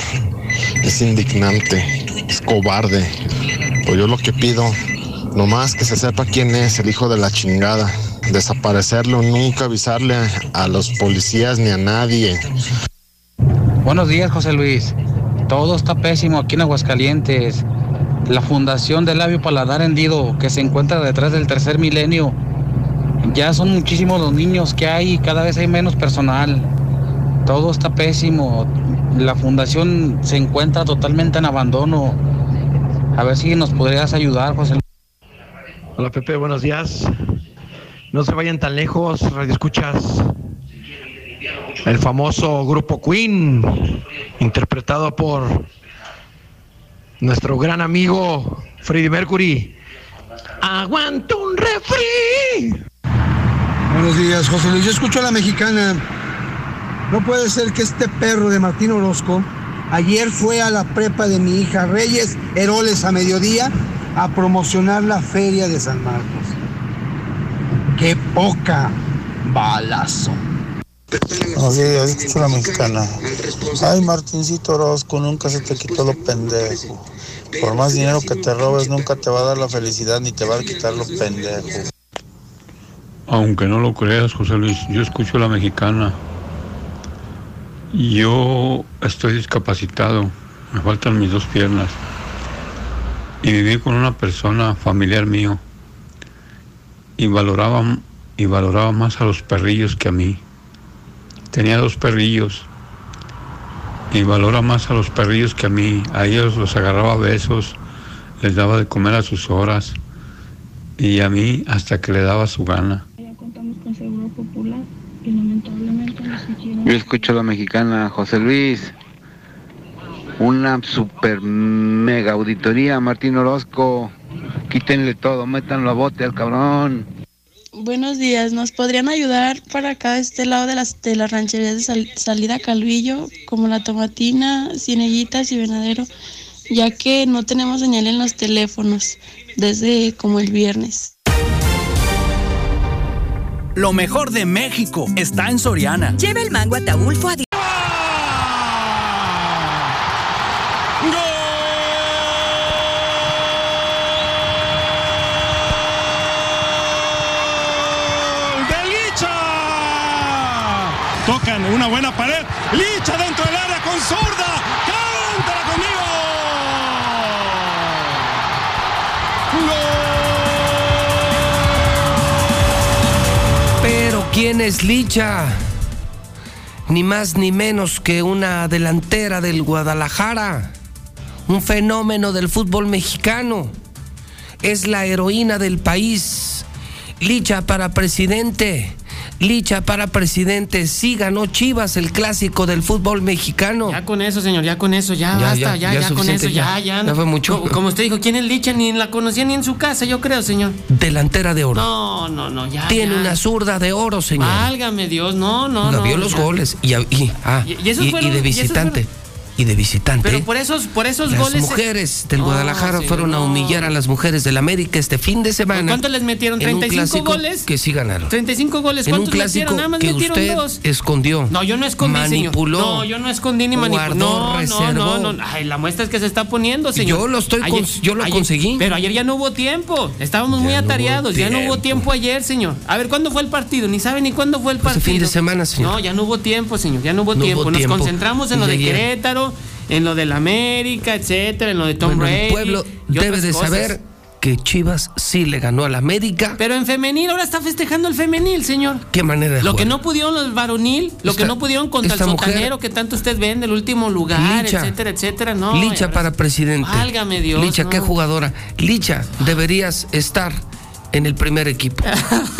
es indignante, es cobarde. Pues yo lo que pido, nomás que se sepa quién es el hijo de la chingada. Desaparecerlo, nunca avisarle a los policías ni a nadie. Buenos días, José Luis. Todo está pésimo aquí en Aguascalientes. La Fundación del Labio Paladar Hendido, que se encuentra detrás del tercer milenio, ya son muchísimos los niños que hay y cada vez hay menos personal. Todo está pésimo. La fundación se encuentra totalmente en abandono. A ver si nos podrías ayudar, José Luis. Hola Pepe, buenos días. No se vayan tan lejos, Escuchas. El famoso grupo Queen, interpretado por nuestro gran amigo Freddie Mercury. Aguanto un refri. Buenos días, José Luis. Yo escucho a la mexicana. No puede ser que este perro de Martín Orozco ayer fue a la prepa de mi hija Reyes Heroles a mediodía a promocionar la feria de San Marcos. ¡Qué poca balazo! Buenos días, escucho a la mexicana. Ay, Martincito Orozco, nunca se te quitó lo pendejo. Por más dinero que te robes, nunca te va a dar la felicidad ni te va a quitar lo pendejo. Aunque no lo creas, José Luis, yo escucho a la mexicana. Yo estoy discapacitado, me faltan mis dos piernas. Y viví con una persona familiar mío. Y valoraba, y valoraba más a los perrillos que a mí. Tenía dos perrillos. Y valora más a los perrillos que a mí. A ellos los agarraba besos, les daba de comer a sus horas. Y a mí hasta que le daba su gana. Yo escucho a la mexicana, José Luis. Una super mega auditoría, Martín Orozco. Quítenle todo, métanlo a bote al cabrón. Buenos días, ¿nos podrían ayudar para acá, este lado de las, de las rancherías de sal- salida Calvillo, como La Tomatina, Cieneguitas y Venadero, ya que no tenemos señal en los teléfonos desde como el viernes? Lo mejor de México está en Soriana. Lleva el mango Ataulfo a di- de Licha. Tocan una buena pared. Licha dentro del área con zurda. Cántala conmigo. Pero ¿quién es Licha? Ni más ni menos que una delantera del Guadalajara, un fenómeno del fútbol mexicano. Es la heroína del país. Licha para presidente. Licha para presidente. Sí ganó Chivas, el clásico del fútbol mexicano. Ya con eso, señor, ya con eso, ya, ya basta, ya, ya, ya con eso, ya, ya. No, fue mucho. Como, usted dijo, ¿quién es Licha? Ni la conocía ni en su casa, yo creo, señor. Delantera de oro. No, no, no, ya. Tiene una zurda de oro, señor. Válgame Dios, no, no, no. no vio los goles y, ah, eso y de visitante y de visitante. Pero por esos, por esos goles. Las mujeres del Guadalajara fueron a humillar a las mujeres del América este fin de semana. ¿Cuánto les metieron? ¿35 goles? Que sí ganaron. ¿35 goles? ¿Cuántos en un clásico? Nada más que metieron dos. Escondió. No, yo no escondí. Manipuló. Señor. No, yo no escondí ni manipulé. No, no, no, no. Ay, la muestra es que se está poniendo, señor. Yo lo estoy ayer, yo lo conseguí. Pero ayer ya no hubo tiempo. Estábamos muy atareados. Ya no hubo tiempo ayer, señor. A ver, ¿cuándo fue el partido? Ni sabe ni cuándo fue el partido. Fin de semana, señor. No, ya no hubo tiempo, señor. Ya no hubo tiempo. Nos concentramos en lo de Querétaro en lo del América, etcétera, en lo de Tom bueno, Brady. El pueblo debe de saber que Chivas sí le ganó al América. Pero en femenil, ahora está festejando el femenil, señor. Qué manera de Lo que no pudieron los varonil, lo que no pudieron contra el sotanero que tanto usted ve en el último lugar, etcétera, etcétera. No, Licha para presidente. Válgame Dios. Licha, qué jugadora. Licha, deberías estar en el primer equipo.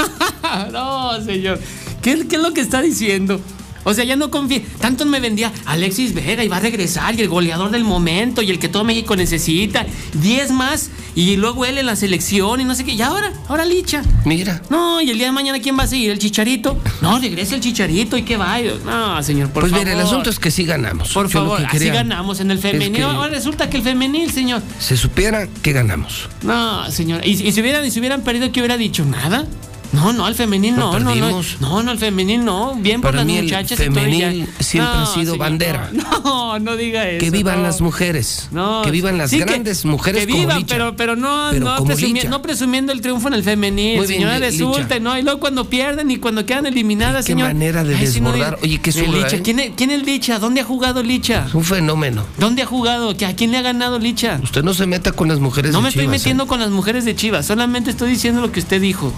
no, señor. ¿Qué es lo que está diciendo? O sea, ya no confía. Tanto me vendía Alexis Vega y va a regresar y el goleador del momento y el que todo México necesita. Diez más y luego él en la selección y no sé qué. Y ahora, ahora Licha. Mira. No, y el día de mañana ¿quién va a seguir? ¿El Chicharito? No, regresa el Chicharito y qué va. No, señor, por pues favor. Pues mira, el asunto es que sí ganamos. Por favor, que así ganamos en el femenil. Es que ahora resulta que el femenil, señor. Se supiera que ganamos. No, señor. ¿Y, si hubieran, y si hubieran perdido, qué hubiera dicho? ¿Nada? No, no, al femenil no, no, no, no, no, al femenil no, bien por las mí muchachas. El femenil siempre ha sido bandera. No, no diga eso. Que vivan las mujeres, no, que vivan las grandes que, mujeres. Que vivan, pero, pero no, no, presumiendo el triunfo en el femenil, Muy señora, bien, resulta, Licha. no, y luego cuando pierden y cuando quedan eliminadas, ¿Qué señor. Qué manera de Ay, oye, qué suena, Licha. Eh? ¿Quién, es, ¿Quién es Licha? ¿Dónde ha jugado Licha? Un fenómeno. ¿Dónde ha jugado? ¿A quién le ha ganado Licha? Usted no se meta con las mujeres de Chivas. No me estoy ¿eh? metiendo con las mujeres de Chivas, solamente estoy diciendo lo que usted dijo.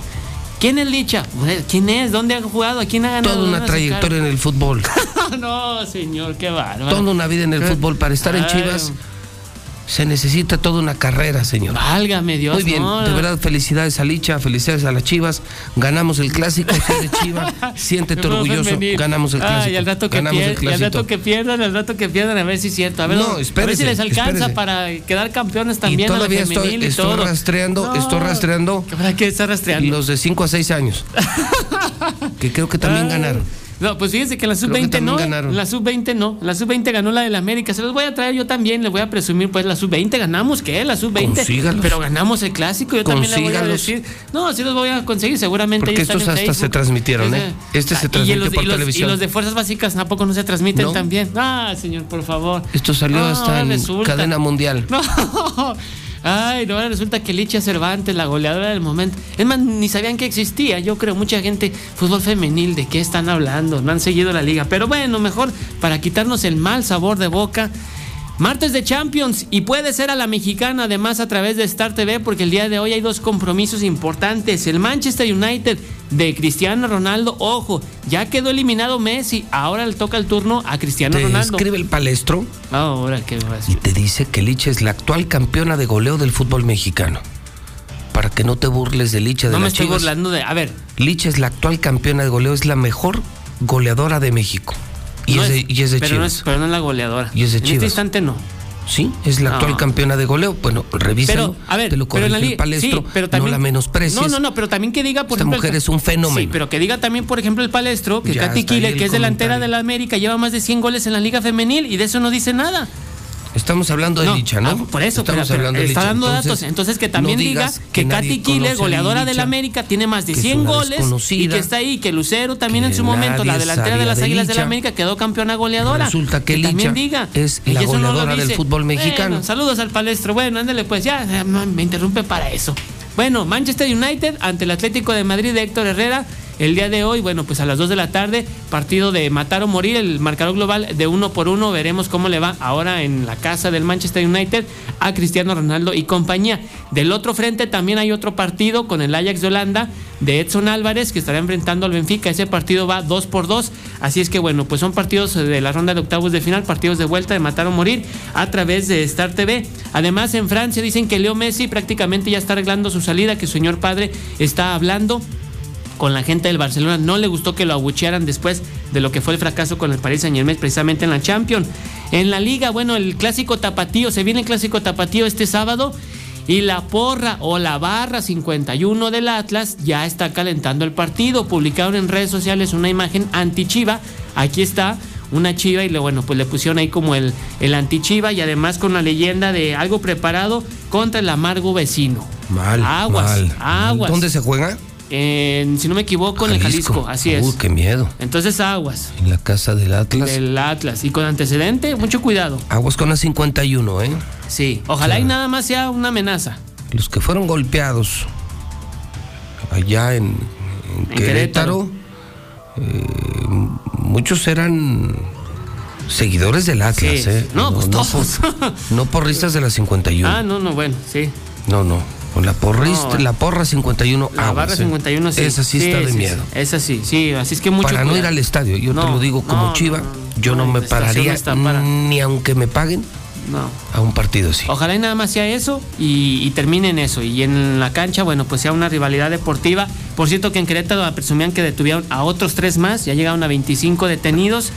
¿Quién es Licha? Pues, ¿Quién es? ¿Dónde ha jugado? ¿A quién ha ganado? Toda una trayectoria en el fútbol. no, señor, qué bárbaro. Toda una vida en el fútbol para estar en Chivas se necesita toda una carrera, señor. Válgame Dios. Muy bien, de verdad, felicidades a Licha, felicidades a las Chivas. Ganamos el clásico, si Chiva, siéntete orgulloso. Ganamos el clásico. Ah, y al rato, que al rato que pierdan, al rato que pierdan, a ver si es cierto. A ver, no, si les alcanza para quedar campeones también. Todavía estoy, y estoy rastreando, estoy rastreando. ¿Para qué está rastreando? Los de 5 a 6 años. que creo que también ganaron. No, pues fíjense que la sub-20 eh, no. La sub-20 no. La sub-20 ganó la del América. Se los voy a traer yo también. Les voy a presumir, pues la sub-20 ganamos, ¿qué? La sub-20. Pero ganamos el clásico. Yo también les voy a decir. No, sí los voy a conseguir. Seguramente. Porque estos hasta se transmitieron, ¿eh? Este se ah, transmite por y los, televisión. Y los de fuerzas básicas tampoco no se transmiten también. Ah, señor, por favor. Esto salió no, hasta en cadena mundial. No. Ay, ahora resulta que Licha Cervantes, la goleadora del momento. Es más, ni sabían que existía. Yo creo, mucha gente, fútbol femenil, ¿de qué están hablando? No han seguido la liga. Pero bueno, mejor para quitarnos el mal sabor de boca Martes de Champions y puede ser a la mexicana además a través de Star TV porque el día de hoy hay dos compromisos importantes. El Manchester United de Cristiano Ronaldo, ojo, ya quedó eliminado Messi, ahora le toca el turno a Cristiano te Ronaldo. Escribe el palestro. Ahora qué Y te dice que Licha es la actual campeona de goleo del fútbol mexicano. Para que no te burles de Licha de No las estoy burlando de, a ver. Licha es la actual campeona de goleo, es la mejor goleadora de México. Y, no es, de, y es de pero No es, pero no es la goleadora. Y es de en este Chivas. este instante no. Sí, es la actual campeona de goleo. Bueno, revísalo. Pero, a ver, te lo pero en la palestro, sí, pero también, no la menosprecies. No, no, no, pero también que diga, por Esta ejemplo. mujer el, es un fenómeno. Sí, pero que diga también, por ejemplo, el palestro, que Katy Killer, que es comentario. delantera de la América, lleva más de 100 goles en la Liga Femenil y de eso no dice nada. Estamos hablando de no, Licha, ¿no? Ah, por eso, Estamos pero, hablando pero, de está dando datos. Entonces, que también diga que, Katy Killer, goleadora del América, tiene más de 100 goles y que está ahí. Que Lucero también en su momento, la delantera de las de Águilas del América, quedó campeona goleadora. Resulta que, Licha también diga, es la goleadora del fútbol mexicano. Saludos al palestro. Bueno, ándale, pues ya eh, me interrumpe para eso. Bueno, Manchester United ante el Atlético de Madrid de Héctor Herrera. El día de hoy, bueno, pues a las 2 de la tarde, partido de matar o morir, el marcador global de uno por uno. Veremos cómo le va ahora en la casa del Manchester United a Cristiano Ronaldo y compañía. Del otro frente también hay otro partido con el Ajax de Holanda de Edson Álvarez que estará enfrentando al Benfica. Ese partido va 2 por 2. Así es que bueno, pues son partidos de la ronda de octavos de final, partidos de vuelta de matar o morir a través de Star TV. Además, en Francia dicen que Leo Messi prácticamente ya está arreglando su salida, que su señor padre está hablando con la gente del Barcelona. No le gustó que lo abuchearan después de lo que fue el fracaso con el Paris Saint Germain precisamente en la Champions. En la liga, bueno, el clásico tapatío, se viene el clásico tapatío este sábado. Y la porra o la barra 51 del Atlas ya está calentando el partido. Publicaron en redes sociales una imagen anti-chiva. Aquí está una chiva y le, bueno, pues le pusieron ahí como el, el anti-chiva y además con la leyenda de algo preparado contra el amargo vecino. Mal. Aguas, mal, aguas. ¿Dónde se juega? En, si no me equivoco, en el Jalisco, así es. Uy, qué miedo. Entonces aguas. En la casa del Atlas. Del Atlas. Y con antecedente, mucho cuidado. Aguas con la 51, ¿eh? Sí. Ojalá y nada más sea una amenaza. Los que fueron golpeados allá en, en En Querétaro, eh, muchos eran seguidores del Atlas, Sí, ¿eh? no, pues todos. por, no porristas de la 51. Ah, no, no, bueno, sí. No, no. Con la, porrista, No. la porra 51 La aguas, barra ¿eh? 51 sí. Esa sí, está de sí, miedo. sí. Esa sí, sí. Así es que mucho Para no ir al estadio, yo te lo digo como no, chiva, yo no, me pararía para- ni aunque me paguen No. a un partido así. Ojalá y nada más sea eso y, y termine en eso. Y en la cancha, bueno, pues sea una rivalidad deportiva. Por cierto que en Querétaro presumían que detuvieron a otros tres más, ya llegaron a 25 detenidos.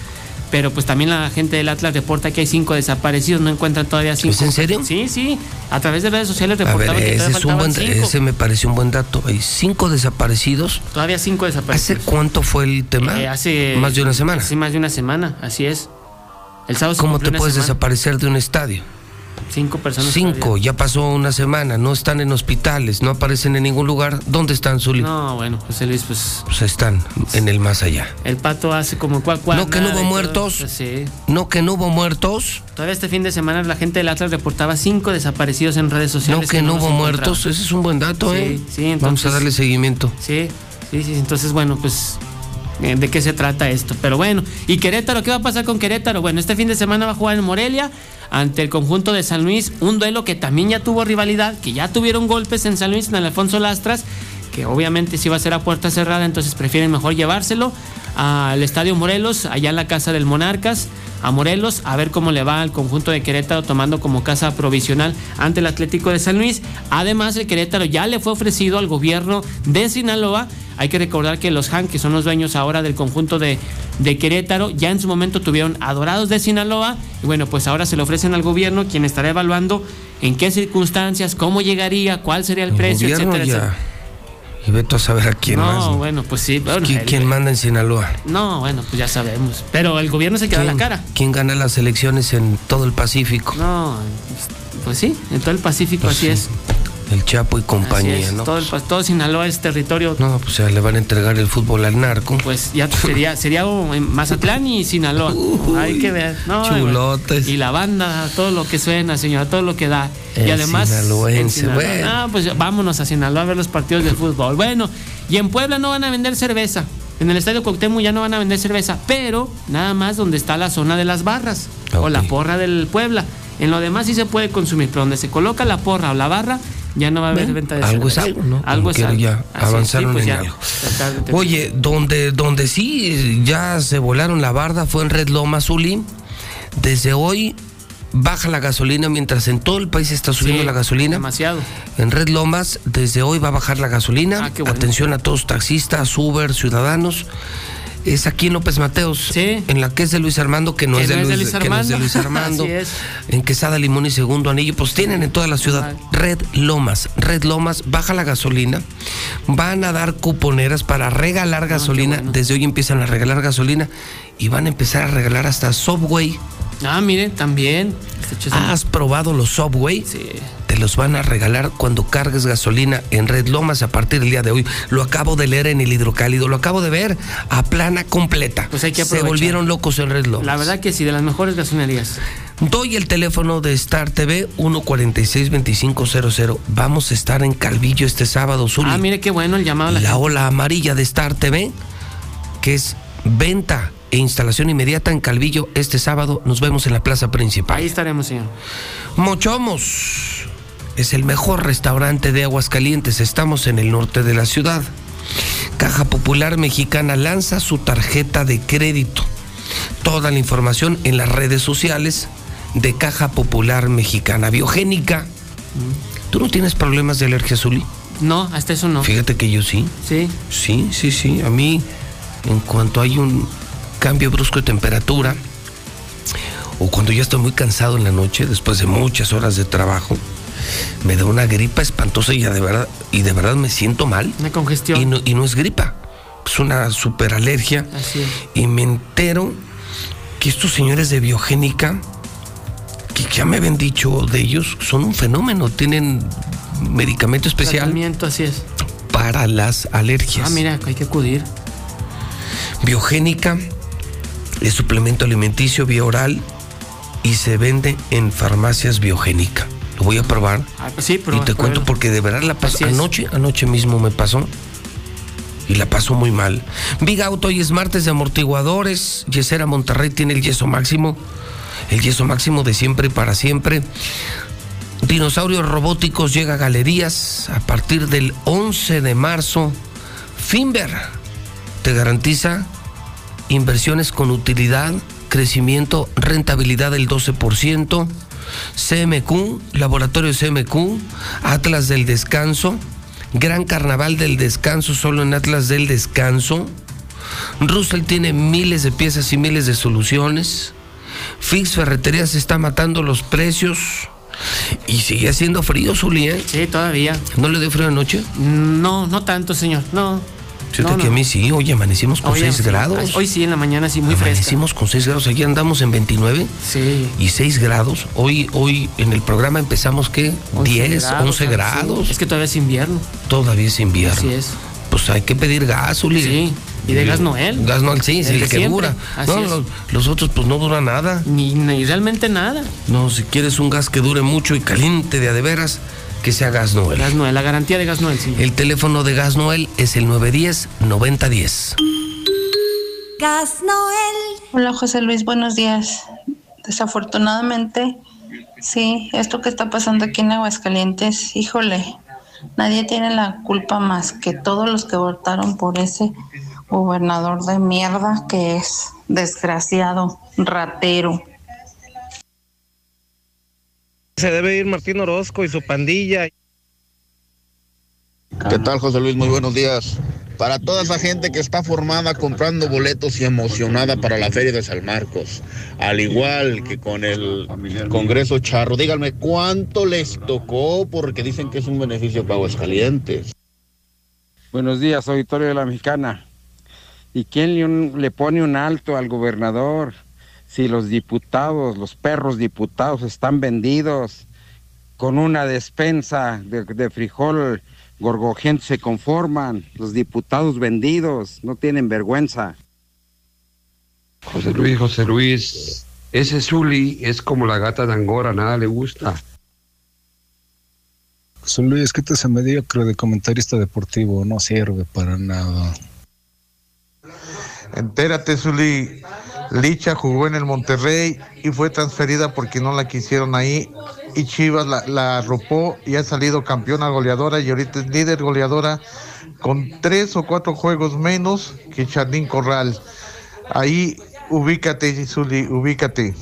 Pero pues también la gente del Atlas reporta que hay cinco desaparecidos, no encuentran todavía cinco. ¿Es en serio? Sí, sí. A través de redes sociales ver, reportaban que ese, es un buen, cinco. ese me pareció un buen dato. Hay cinco desaparecidos. Todavía cinco desaparecidos. ¿Hace cuánto fue el tema? Eh, hace Más de una semana. Sí, más de una semana, así es. El sábado ¿Cómo te puedes semana. desaparecer de un estadio? Cinco personas. Cinco, ya pasó una semana, no están en hospitales, no aparecen en ningún lugar. ¿Dónde están, Zuli? No, bueno, José Luis, pues Pues están en el más allá. el pato hace como cual cual. No, que no hubo todo, muertos. pues, sí. No, que no hubo muertos. Todavía este fin de semana la gente del Atlas reportaba cinco desaparecidos en redes No, sociales. que no hubo muertos. Ese es un buen dato, Sí, ¿eh? sí, entonces- Vamos a darle seguimiento. Sí, sí, sí. Entonces, bueno, pues, eh, ¿de qué se trata esto? Pero bueno, ¿y Querétaro? ¿Qué va a pasar con Querétaro? Bueno, este fin de semana va a jugar en Morelia ante el conjunto de San Luis. Un duelo que también ya tuvo rivalidad, que ya tuvieron golpes en San Luis, en Alfonso Lastras, que obviamente sí va a ser a puerta cerrada, entonces prefieren mejor llevárselo al Estadio Morelos, allá en la casa del Monarcas, a Morelos, a ver cómo le va al conjunto de Querétaro tomando como casa provisional ante el Atlético de San Luis. Además, el Querétaro ya le fue ofrecido al gobierno de Sinaloa. Hay que recordar que los Han, que son los dueños ahora del conjunto de, de Querétaro, ya en su momento tuvieron adorados de Sinaloa. Y bueno, pues ahora se le ofrecen al gobierno, quien estará evaluando en qué circunstancias, cómo llegaría, cuál sería el El precio, etcétera, ya. etcétera. Y veto a saber a quién no, más. ¿no? bueno, pues sí. bueno, ¿Qui- el- ¿Quién manda en Sinaloa? No, bueno, pues ya sabemos. Pero el gobierno se queda la ¿Quién- cara. ¿Quién gana las elecciones en todo el Pacífico? No, pues sí, en todo el Pacífico Pues así sí. es. El Chapo y compañía, es. ¿no? Todo, el, pa- todo Sinaloa es territorio. No, pues ya le van a entregar el fútbol al narco. Pues ya sería, sería Mazatlán y Sinaloa. Hay que ver. No, chulotes. Y la banda, todo lo que suena, señora, todo lo que da. y además. sinaloense, en Sinaloa. bueno. Ah, pues vámonos a Sinaloa a ver los partidos de fútbol. Bueno, y en Puebla no van a vender cerveza. En el Estadio Cuauhtémoc ya no van a vender cerveza, pero nada más donde está la zona de las barras o la porra del Puebla. En lo demás sí se puede consumir, pero donde se coloca la porra o la barra ya no va a haber Bueno, venta de algo es cerveza. algo, ¿no? Algo Como es algo. ya Así es, avanzaron sí, pues en ya. algo. Tratar de- Oye, donde, donde sí ya se volaron la barda fue en Red Loma, Zuli. Desde hoy baja la gasolina mientras en todo el país está subiendo Sí, la gasolina. Demasiado. En Red Lomas, desde hoy va a bajar la gasolina. Ah, qué bueno. Atención a todos taxistas, Uber, ciudadanos. Es aquí en López Mateos, en la que es de Luis Armando, que no, Que es, de no es de Luis, Luis que no es de Armando. Luis Armando. En Quesada, Limón y Segundo Anillo, pues tienen en toda la ciudad. Red Lomas, Red Lomas, baja la gasolina. Van a dar cuponeras para regalar gasolina. Desde hoy empiezan a regalar gasolina y van a empezar a regalar hasta Subway. Ah, miren, también. ¿Has probado los Subway? Sí. Te los van a regalar cuando cargues gasolina en Red Lomas a partir del día de hoy. Lo acabo de leer en el hidrocálido, lo acabo de ver a plana completa. Pues hay que Se volvieron locos en Red Lomas. La verdad que sí, de las mejores gasolinerías. Doy el teléfono de Star TV 146-2500. Vamos a estar en Calvillo este sábado, Zuli. Ah, mire qué bueno el llamado a la, la ola amarilla de Star TV, que es venta e instalación inmediata en Calvillo este sábado. Nos vemos en la plaza principal. Ahí estaremos, señor. Mochomos es el mejor restaurante de Aguascalientes. Estamos en el norte de la ciudad. Caja Popular Mexicana lanza su tarjeta de crédito. Toda la información en las redes sociales de Caja Popular Mexicana. Biogénica. ¿Tú no tienes problemas de alergia, Zuli? No, hasta eso no. Fíjate que yo sí. Sí. Sí, sí, sí. A mí, en cuanto hay un cambio brusco de temperatura, o cuando ya estoy muy cansado en la noche, después de muchas horas de trabajo, me da una gripa espantosa y, ya de verdad, y de verdad me siento mal. Una congestión. Y no, y no es gripa, es una super alergia. Así es. Y me entero que estos señores de biogénica, que ya me habían dicho de ellos, son un fenómeno, tienen medicamento especial Tratamiento, así es. para las alergias. Ah, mira, hay que acudir. Biogénica es suplemento alimenticio vía oral y se vende en farmacias biogénica. Lo voy a probar. Ah, pues sí, pero y te cuento porque de verdad la pasó. Anoche, anoche mismo me pasó. Y la paso muy mal. Big Auto y es martes de amortiguadores. Yesera Monterrey tiene el yeso máximo. El yeso máximo de siempre y para siempre. Dinosaurios robóticos llega a galerías a partir del 11 de marzo. Finver te garantiza inversiones con utilidad, crecimiento, rentabilidad del 12%. CMQ, Laboratorio CMQ, Atlas del Descanso, Gran Carnaval del Descanso solo en Atlas del Descanso. Russell tiene miles de piezas y miles de soluciones. Fix Ferreterías está matando los precios. Y sigue haciendo frío, Zuli, ¿eh? Sí, todavía. ¿No le dio frío anoche? No, no tanto, señor. No. Fíjate No, que no. a mí sí, oye, amanecimos con Hoy 6 sí, grados. Hoy sí, en la mañana sí, muy fresca. Amanecimos con 6 grados, aquí andamos en 29 Sí. y 6 grados. Hoy, hoy en el programa empezamos, ¿qué? 10, 11 ah, grados. sí. Es que todavía es invierno. Todavía es invierno. Así es. Pues hay que pedir gas, Uli. Sí. Y de gas Noel. Gas Noel, sí, sí, El que siempre. dura. Así No, es. los, los otros pues no dura nada. Ni, ni realmente nada. No, si quieres un gas que dure mucho y caliente de a de veras, que sea gas Noel. Gas Noel, la garantía de gas Noel, sí. El teléfono de gas Noel es el 910-9010. Gas Noel. Hola José Luis, buenos días. Desafortunadamente, sí, esto que está pasando aquí en Aguascalientes, híjole, nadie tiene la culpa más que todos los que votaron por ese gobernador de mierda que es desgraciado, ratero. Se debe ir Martín Orozco y su pandilla. ¿Qué tal, José Luis? Muy buenos días. Para toda esa gente que está formada comprando boletos y emocionada para la Feria de San Marcos, al igual que con el Congreso Charro, díganme cuánto les tocó porque dicen que es un beneficio para Aguascalientes. Buenos días, auditorio de la Mexicana. ¿Y quién le, un- le pone un alto al gobernador si los diputados, los perros diputados están vendidos con una despensa de, de frijol gorgojente se conforman? Los diputados vendidos no tienen vergüenza. José Luis, José Luis, ese Zuli es como la gata de Angora, nada le gusta. José Luis, que te se mediocre de comentarista deportivo, no sirve para nada. Entérate, Zuli. Licha jugó en el Monterrey y fue transferida porque no la quisieron ahí. Y Chivas la, la arropó y ha salido campeona goleadora y ahorita es líder goleadora con tres o cuatro juegos menos que Charlín Corral. Ahí ubícate, Zuli, ubícate.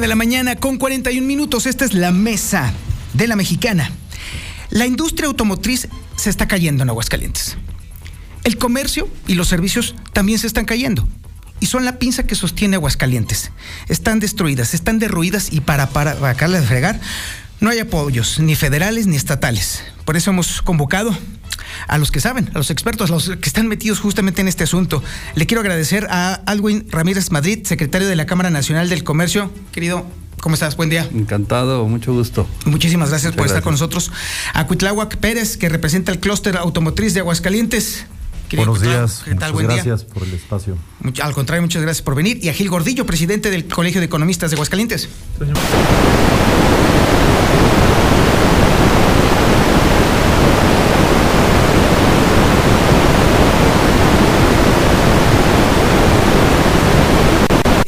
De la mañana con 41 minutos. Esta es la mesa de la mexicana. La industria automotriz se está cayendo en Aguascalientes. El comercio y los servicios también se están cayendo. Y son la pinza que sostiene Aguascalientes. Están destruidas, están derruidas y para, para, para de fregar no hay apoyos, ni federales ni estatales. Por eso hemos convocado a los que saben, a los expertos, a los que están metidos justamente en este asunto. Le quiero agradecer a Alwin Ramírez Madrid, secretario de la Cámara Nacional del Comercio. Querido, ¿cómo estás? Buen día. Encantado, mucho gusto. Muchísimas gracias Muchas por estar con nosotros. A Cuitláhuac Pérez, que representa el clúster automotriz de Aguascalientes. Querido Buenos días, ¿Qué tal? muchas Buen día. gracias por el espacio. Much- Al contrario, muchas gracias por venir. Y a Gil Gordillo, presidente del Colegio de Economistas de Aguascalientes.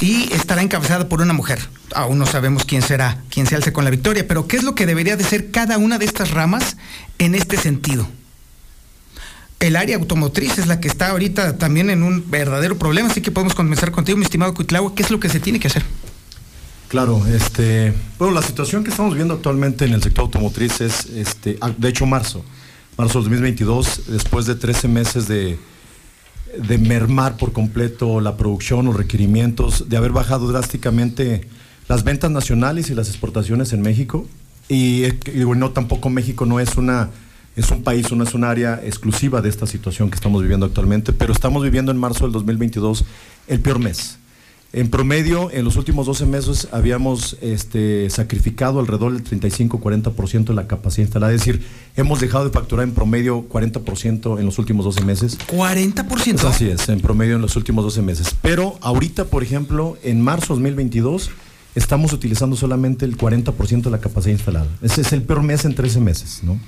Y y estará encabezada por una mujer. Aún no sabemos quién será, quién se alce con la victoria, pero ¿qué es lo que debería de ser cada una de estas ramas en este sentido? El área automotriz es la que está ahorita también en un verdadero problema, así que podemos comenzar contigo, mi estimado Cuitlagua, ¿qué es lo que se tiene que hacer? Claro, este, bueno, la situación que estamos viendo actualmente en el sector automotriz es, este, ah, de hecho, marzo, marzo de 2022, después de 13 meses de, de mermar por completo la producción, los requerimientos, de haber bajado drásticamente las ventas nacionales y las exportaciones en México. Y, digo, no, tampoco México no es una es un país, no es un área exclusiva de esta situación que estamos viviendo actualmente, pero estamos viviendo en marzo del 2022 el peor mes. En promedio, en los últimos 12 meses habíamos este, sacrificado alrededor del 35-40% de la capacidad instalada. Es decir, hemos dejado de facturar en promedio 40% en los últimos 12 meses. ¿40%? así es, en promedio en los últimos 12 meses. Pero ahorita, por ejemplo, en marzo de 2022, estamos utilizando solamente el 40% de la capacidad instalada. Ese es el peor mes en 13 meses. ¿no?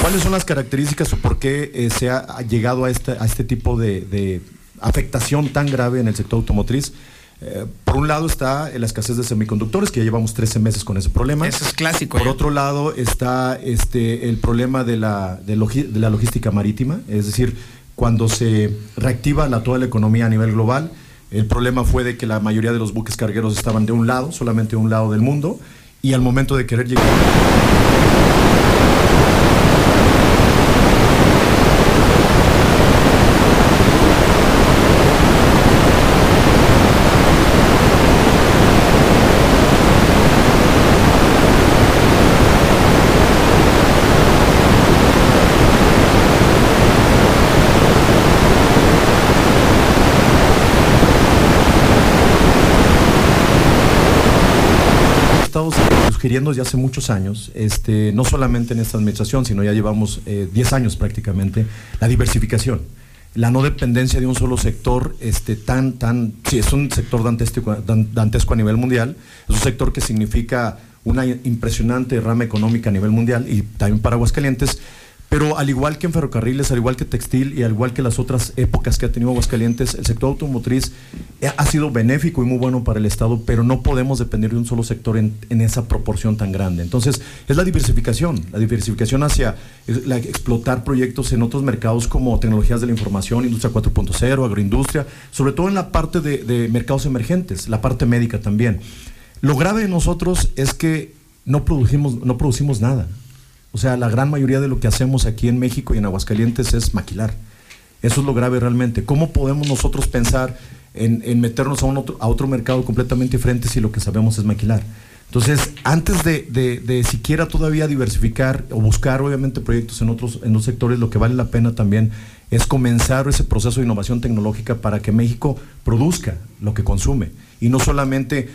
¿Cuáles son las características o por qué eh, se ha llegado a este, a este tipo de, de afectación tan grave en el sector automotriz? Eh, por un lado está la escasez de semiconductores, que ya llevamos 13 meses con ese problema. Eso es clásico. Por otro lado está este, el problema de la, de, la logística marítima, es decir, cuando se reactiva la, toda la economía a nivel global, el problema fue de que la mayoría de los buques cargueros estaban de un lado, solamente de un lado del mundo, y al momento de querer llegar... sugiriendo desde hace muchos años, este, no solamente en esta administración, sino ya llevamos 10 eh, años prácticamente, la diversificación. La no dependencia de un solo sector este, tan, tan, sí, es un sector dantesco, dantesco a nivel mundial, es un sector que significa una impresionante rama económica a nivel mundial y también para Aguascalientes, pero al igual que en ferrocarriles, al igual que textil y al igual que las otras épocas que ha tenido Aguascalientes, el sector automotriz ha sido benéfico y muy bueno para el Estado, pero no podemos depender de un solo sector en, esa proporción tan grande. Entonces, es la diversificación, la diversificación hacia explotar proyectos en otros mercados como tecnologías de la información, industria 4.0, agroindustria, sobre todo en la parte de, de mercados emergentes, la parte médica también. Lo grave de nosotros es que no producimos, no producimos nada. O sea, la gran mayoría de lo que hacemos aquí en México y en Aguascalientes es maquilar. Eso es lo grave realmente. ¿Cómo podemos nosotros pensar en, meternos a, otro, a otro mercado completamente diferente si lo que sabemos es maquilar? Entonces, antes de, siquiera todavía diversificar o buscar obviamente proyectos en otros, en los sectores, lo que vale la pena también es comenzar ese proceso de innovación tecnológica para que México produzca lo que consume. Y no solamente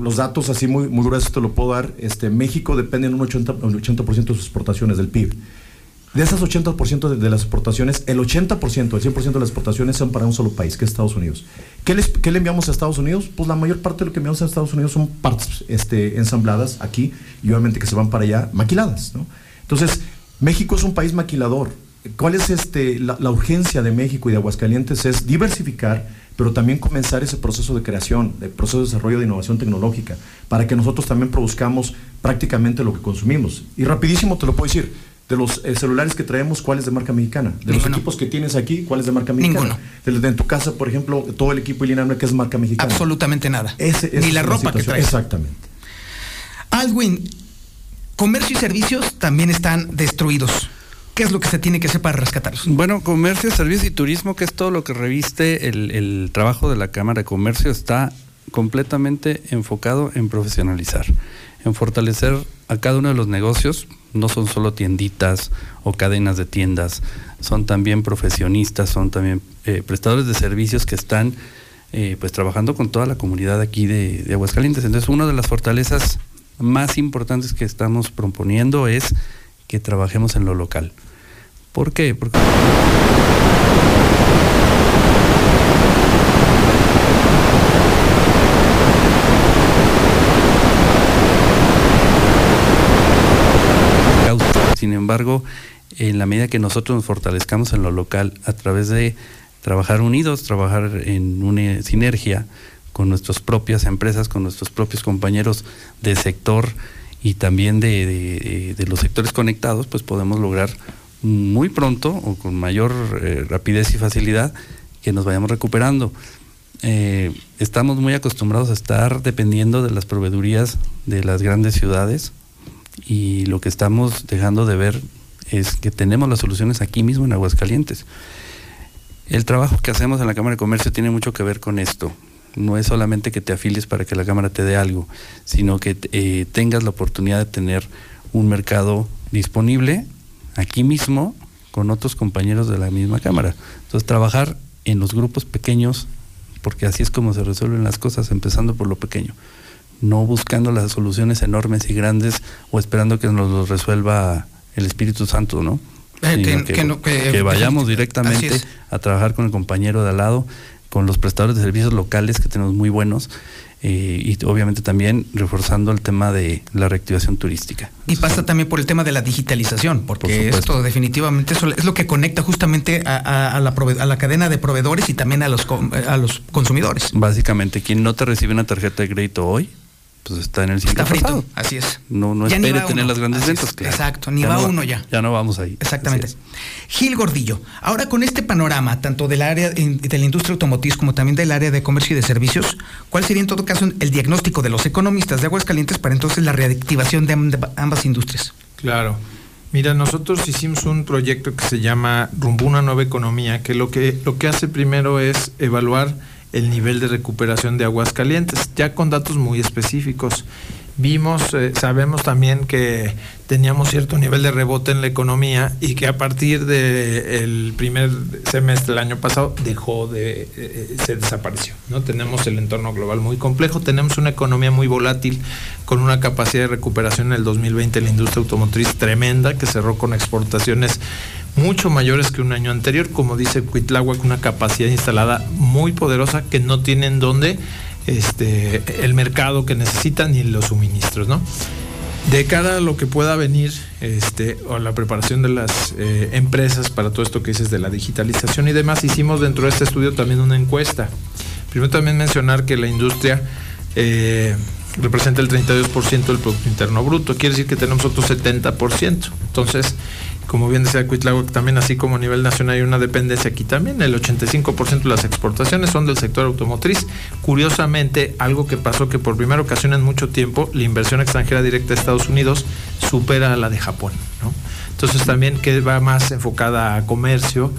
los datos así muy, muy gruesos te lo puedo dar, este, México depende en un 80%, 80 de sus exportaciones del PIB. De esas 80% de, las exportaciones, el 80%, el 100% de las exportaciones son para un solo país, que es Estados Unidos. ¿Qué, le enviamos a Estados Unidos? Pues la mayor parte de lo que enviamos a Estados Unidos son partes este, ensambladas aquí y obviamente que se van para allá maquiladas. Entonces, México es un país maquilador. ¿Cuál es este, la, la urgencia de México y de Aguascalientes? Es diversificar, pero también comenzar ese proceso de creación, de proceso de desarrollo de innovación tecnológica, para que nosotros también produzcamos prácticamente lo que consumimos. Y rapidísimo te lo puedo decir, de los eh, celulares que traemos, ¿cuál es de marca mexicana? De los equipos que tienes aquí, ¿cuál es de marca mexicana? Ninguno. De, en tu casa, por ejemplo, todo el equipo Ilinarme que es marca mexicana. Absolutamente nada. Ni la ropa que traes. Exactamente. Alwin, comercio y servicios también están destruidos. ¿Qué es lo que se tiene que hacer para rescatarlos? Bueno, comercio, servicios y turismo, que es todo lo que reviste el, trabajo de la Cámara de Comercio, está completamente enfocado en profesionalizar, en fortalecer a cada uno de los negocios, no son solo tienditas o cadenas de tiendas, son también profesionistas, son también eh, prestadores de servicios que están eh, pues trabajando con toda la comunidad aquí de Aguascalientes. Entonces, una de las fortalezas más importantes que estamos proponiendo es que trabajemos en lo local. ¿Por qué? Porque Sin embargo, en la medida que nosotros nos fortalezcamos en lo local a través de trabajar unidos, trabajar en una sinergia con nuestras propias empresas, con nuestros propios compañeros de sector y también de, los sectores conectados, pues podemos lograr muy pronto o con mayor eh, rapidez y facilidad que nos vayamos recuperando. Eh, estamos muy acostumbrados a estar dependiendo de las proveedurías de las grandes ciudades y lo que estamos dejando de ver es que tenemos las soluciones aquí mismo en Aguascalientes. El trabajo que hacemos en la Cámara de Comercio tiene mucho que ver con esto. No es solamente que te afilies para que la Cámara te dé algo, sino que eh, tengas la oportunidad de tener un mercado disponible aquí mismo con otros compañeros de la misma Cámara. Entonces, trabajar en los grupos pequeños porque así es como se resuelven las cosas, empezando por lo pequeño, no buscando las soluciones enormes y grandes o esperando que nos lo resuelva el Espíritu Santo, ¿no? Eh, que, vayamos directamente a trabajar con el compañero de al lado, con los prestadores de servicios locales que tenemos muy buenos eh, y obviamente también reforzando el tema de la reactivación turística. Y pasa también por el tema de la digitalización, porque esto definitivamente es lo que conecta justamente a, la, a, la, cadena de proveedores y también a los, a los consumidores. Básicamente, quien no te recibe una tarjeta de crédito hoy, pues está en el siglo Está frito, así es. No, no espere tener las grandes ventas. Exacto, ni va, uno ya. Ya no vamos ahí. Exactamente. Gil Gordillo, ahora con este panorama, tanto del área de la industria automotriz como también del área de comercio y de servicios, ¿cuál sería en todo caso el diagnóstico de los economistas de Aguascalientes para entonces la reactivación de ambas industrias? Claro. Mira, nosotros hicimos un proyecto que se llama Rumbo una nueva economía, que lo que, lo que hace primero es evaluar el nivel de recuperación de aguas calientes, ya con datos muy específicos. Vimos, eh, sabemos también que teníamos cierto nivel de rebote en la economía y que a partir del primer semestre del año pasado dejó de, eh, eh, se desapareció. ¿no? Tenemos el entorno global muy complejo, tenemos una economía muy volátil con una capacidad de recuperación en el 2020 en la industria automotriz tremenda que cerró con exportaciones mucho mayores que un año anterior, como dice Cuitláhuac, una capacidad instalada muy poderosa que no tienen donde este, el mercado que necesitan ni los suministros, ¿no? De cara a lo que pueda venir, este, o la preparación de las eh, empresas para todo esto que dices de la digitalización y demás, hicimos dentro de este estudio también una encuesta. Primero también mencionar que la industria eh, representa el 32% del Producto Interno Bruto, quiere decir que tenemos otro 70%. Entonces, como bien decía Cuitláhuac, también así como a nivel nacional hay una dependencia aquí también, el 85% de las exportaciones son del sector automotriz. Curiosamente, algo que pasó que por primera ocasión en mucho tiempo, la inversión extranjera directa de Estados Unidos supera a la de Japón. Entonces también que va más enfocada a comercio.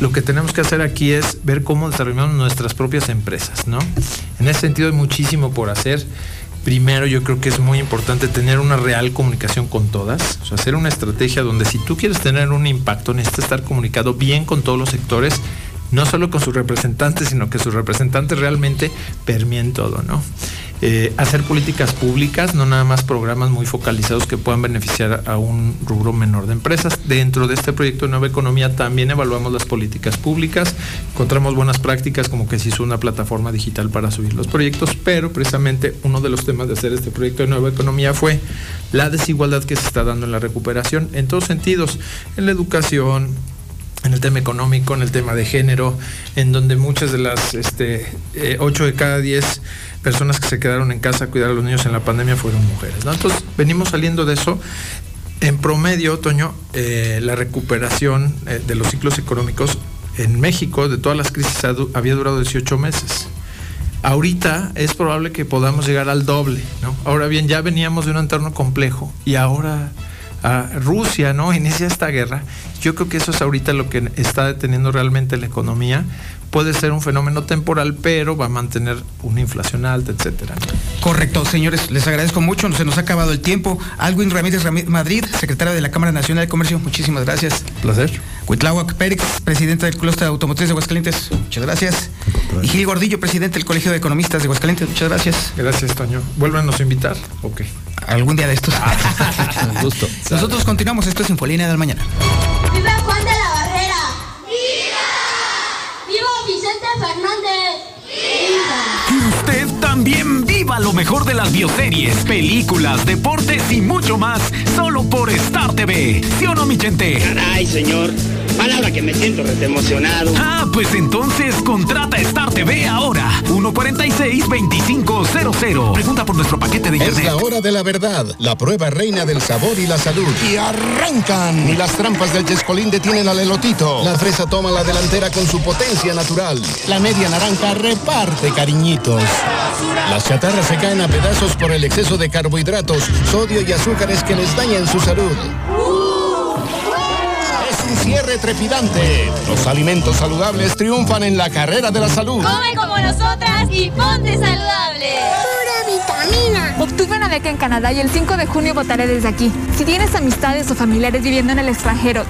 Lo que tenemos que hacer aquí es ver cómo desarrollamos nuestras propias empresas. En ese sentido hay muchísimo por hacer. Primero, yo creo que es muy importante tener una real comunicación con todas, o sea, hacer una estrategia donde si tú quieres tener un impacto, necesitas estar comunicado bien con todos los sectores, no solo con sus representantes, sino que sus representantes realmente permien todo, ¿no? Eh, hacer políticas públicas, no nada más programas muy focalizados que puedan beneficiar a un rubro menor de empresas. Dentro de este proyecto de Nueva Economía también evaluamos las políticas públicas, encontramos buenas prácticas como que se hizo una plataforma digital para subir los proyectos, pero precisamente uno de los temas de hacer este proyecto de Nueva Economía fue la desigualdad que se está dando en la recuperación en todos sentidos, en la educación, en el tema económico, en el tema de género, en donde muchas de las este, 8 eh, de cada 10 personas que se quedaron en casa a cuidar a los niños en la pandemia fueron mujeres. Entonces, venimos saliendo de eso. En promedio, Toño, eh, la recuperación eh, de los ciclos económicos en México de todas las crisis había durado 18 meses. Ahorita es probable que podamos llegar al doble, ¿no? Ahora bien, ya veníamos de un entorno complejo y ahora a Rusia, ¿no? Inicia esta guerra. Yo creo que eso es ahorita lo que está deteniendo realmente la economía, puede ser un fenómeno temporal, pero va a mantener una inflación alta, etcétera. Correcto, señores, les agradezco mucho, se nos ha acabado el tiempo. Alwin Ramírez Madrid, secretario de la Cámara Nacional de Comercio, muchísimas gracias. Placer. Cuitláhuac Pérez, presidente del Clúster Automotriz de Aguascalientes, muchas gracias. Y Gil Gordillo, presidente del Colegio de Economistas de Aguascalientes, muchas gracias. Gracias, Toño. Vuélvanos a invitar. Ok. Algún día de estos. Ah, gusto. Nosotros continuamos, esto es Infolínea del Mañana. ¡Viva Juan de la Barrera! Vicente Fernández. Y usted también viva lo mejor de las bioseries, películas, deportes y mucho más, solo por Star TV. ¿Sí o no, mi gente? Caray, señor. Palabra que me siento rete emocionado. Ah, pues entonces contrata Star TV ahora. 146-2500. Pregunta por nuestro paquete de Es internet. la hora de la verdad, la prueba reina del sabor y la salud. Y arrancan. Y las trampas del Chescolín detienen al elotito. La fresa toma la delantera con su potencia natural. La media naranja reparte cariñitos. Las chatarras se caen a pedazos por el exceso de carbohidratos, sodio y azúcares que les dañan su salud. Un cierre trepidante. Los alimentos saludables triunfan en la carrera de la salud. Come como nosotras y ponte saludable. Pura vitamina. Obtuve una beca en Canadá y el 5 de junio votaré desde aquí. Si tienes amistades o familiares viviendo en el extranjero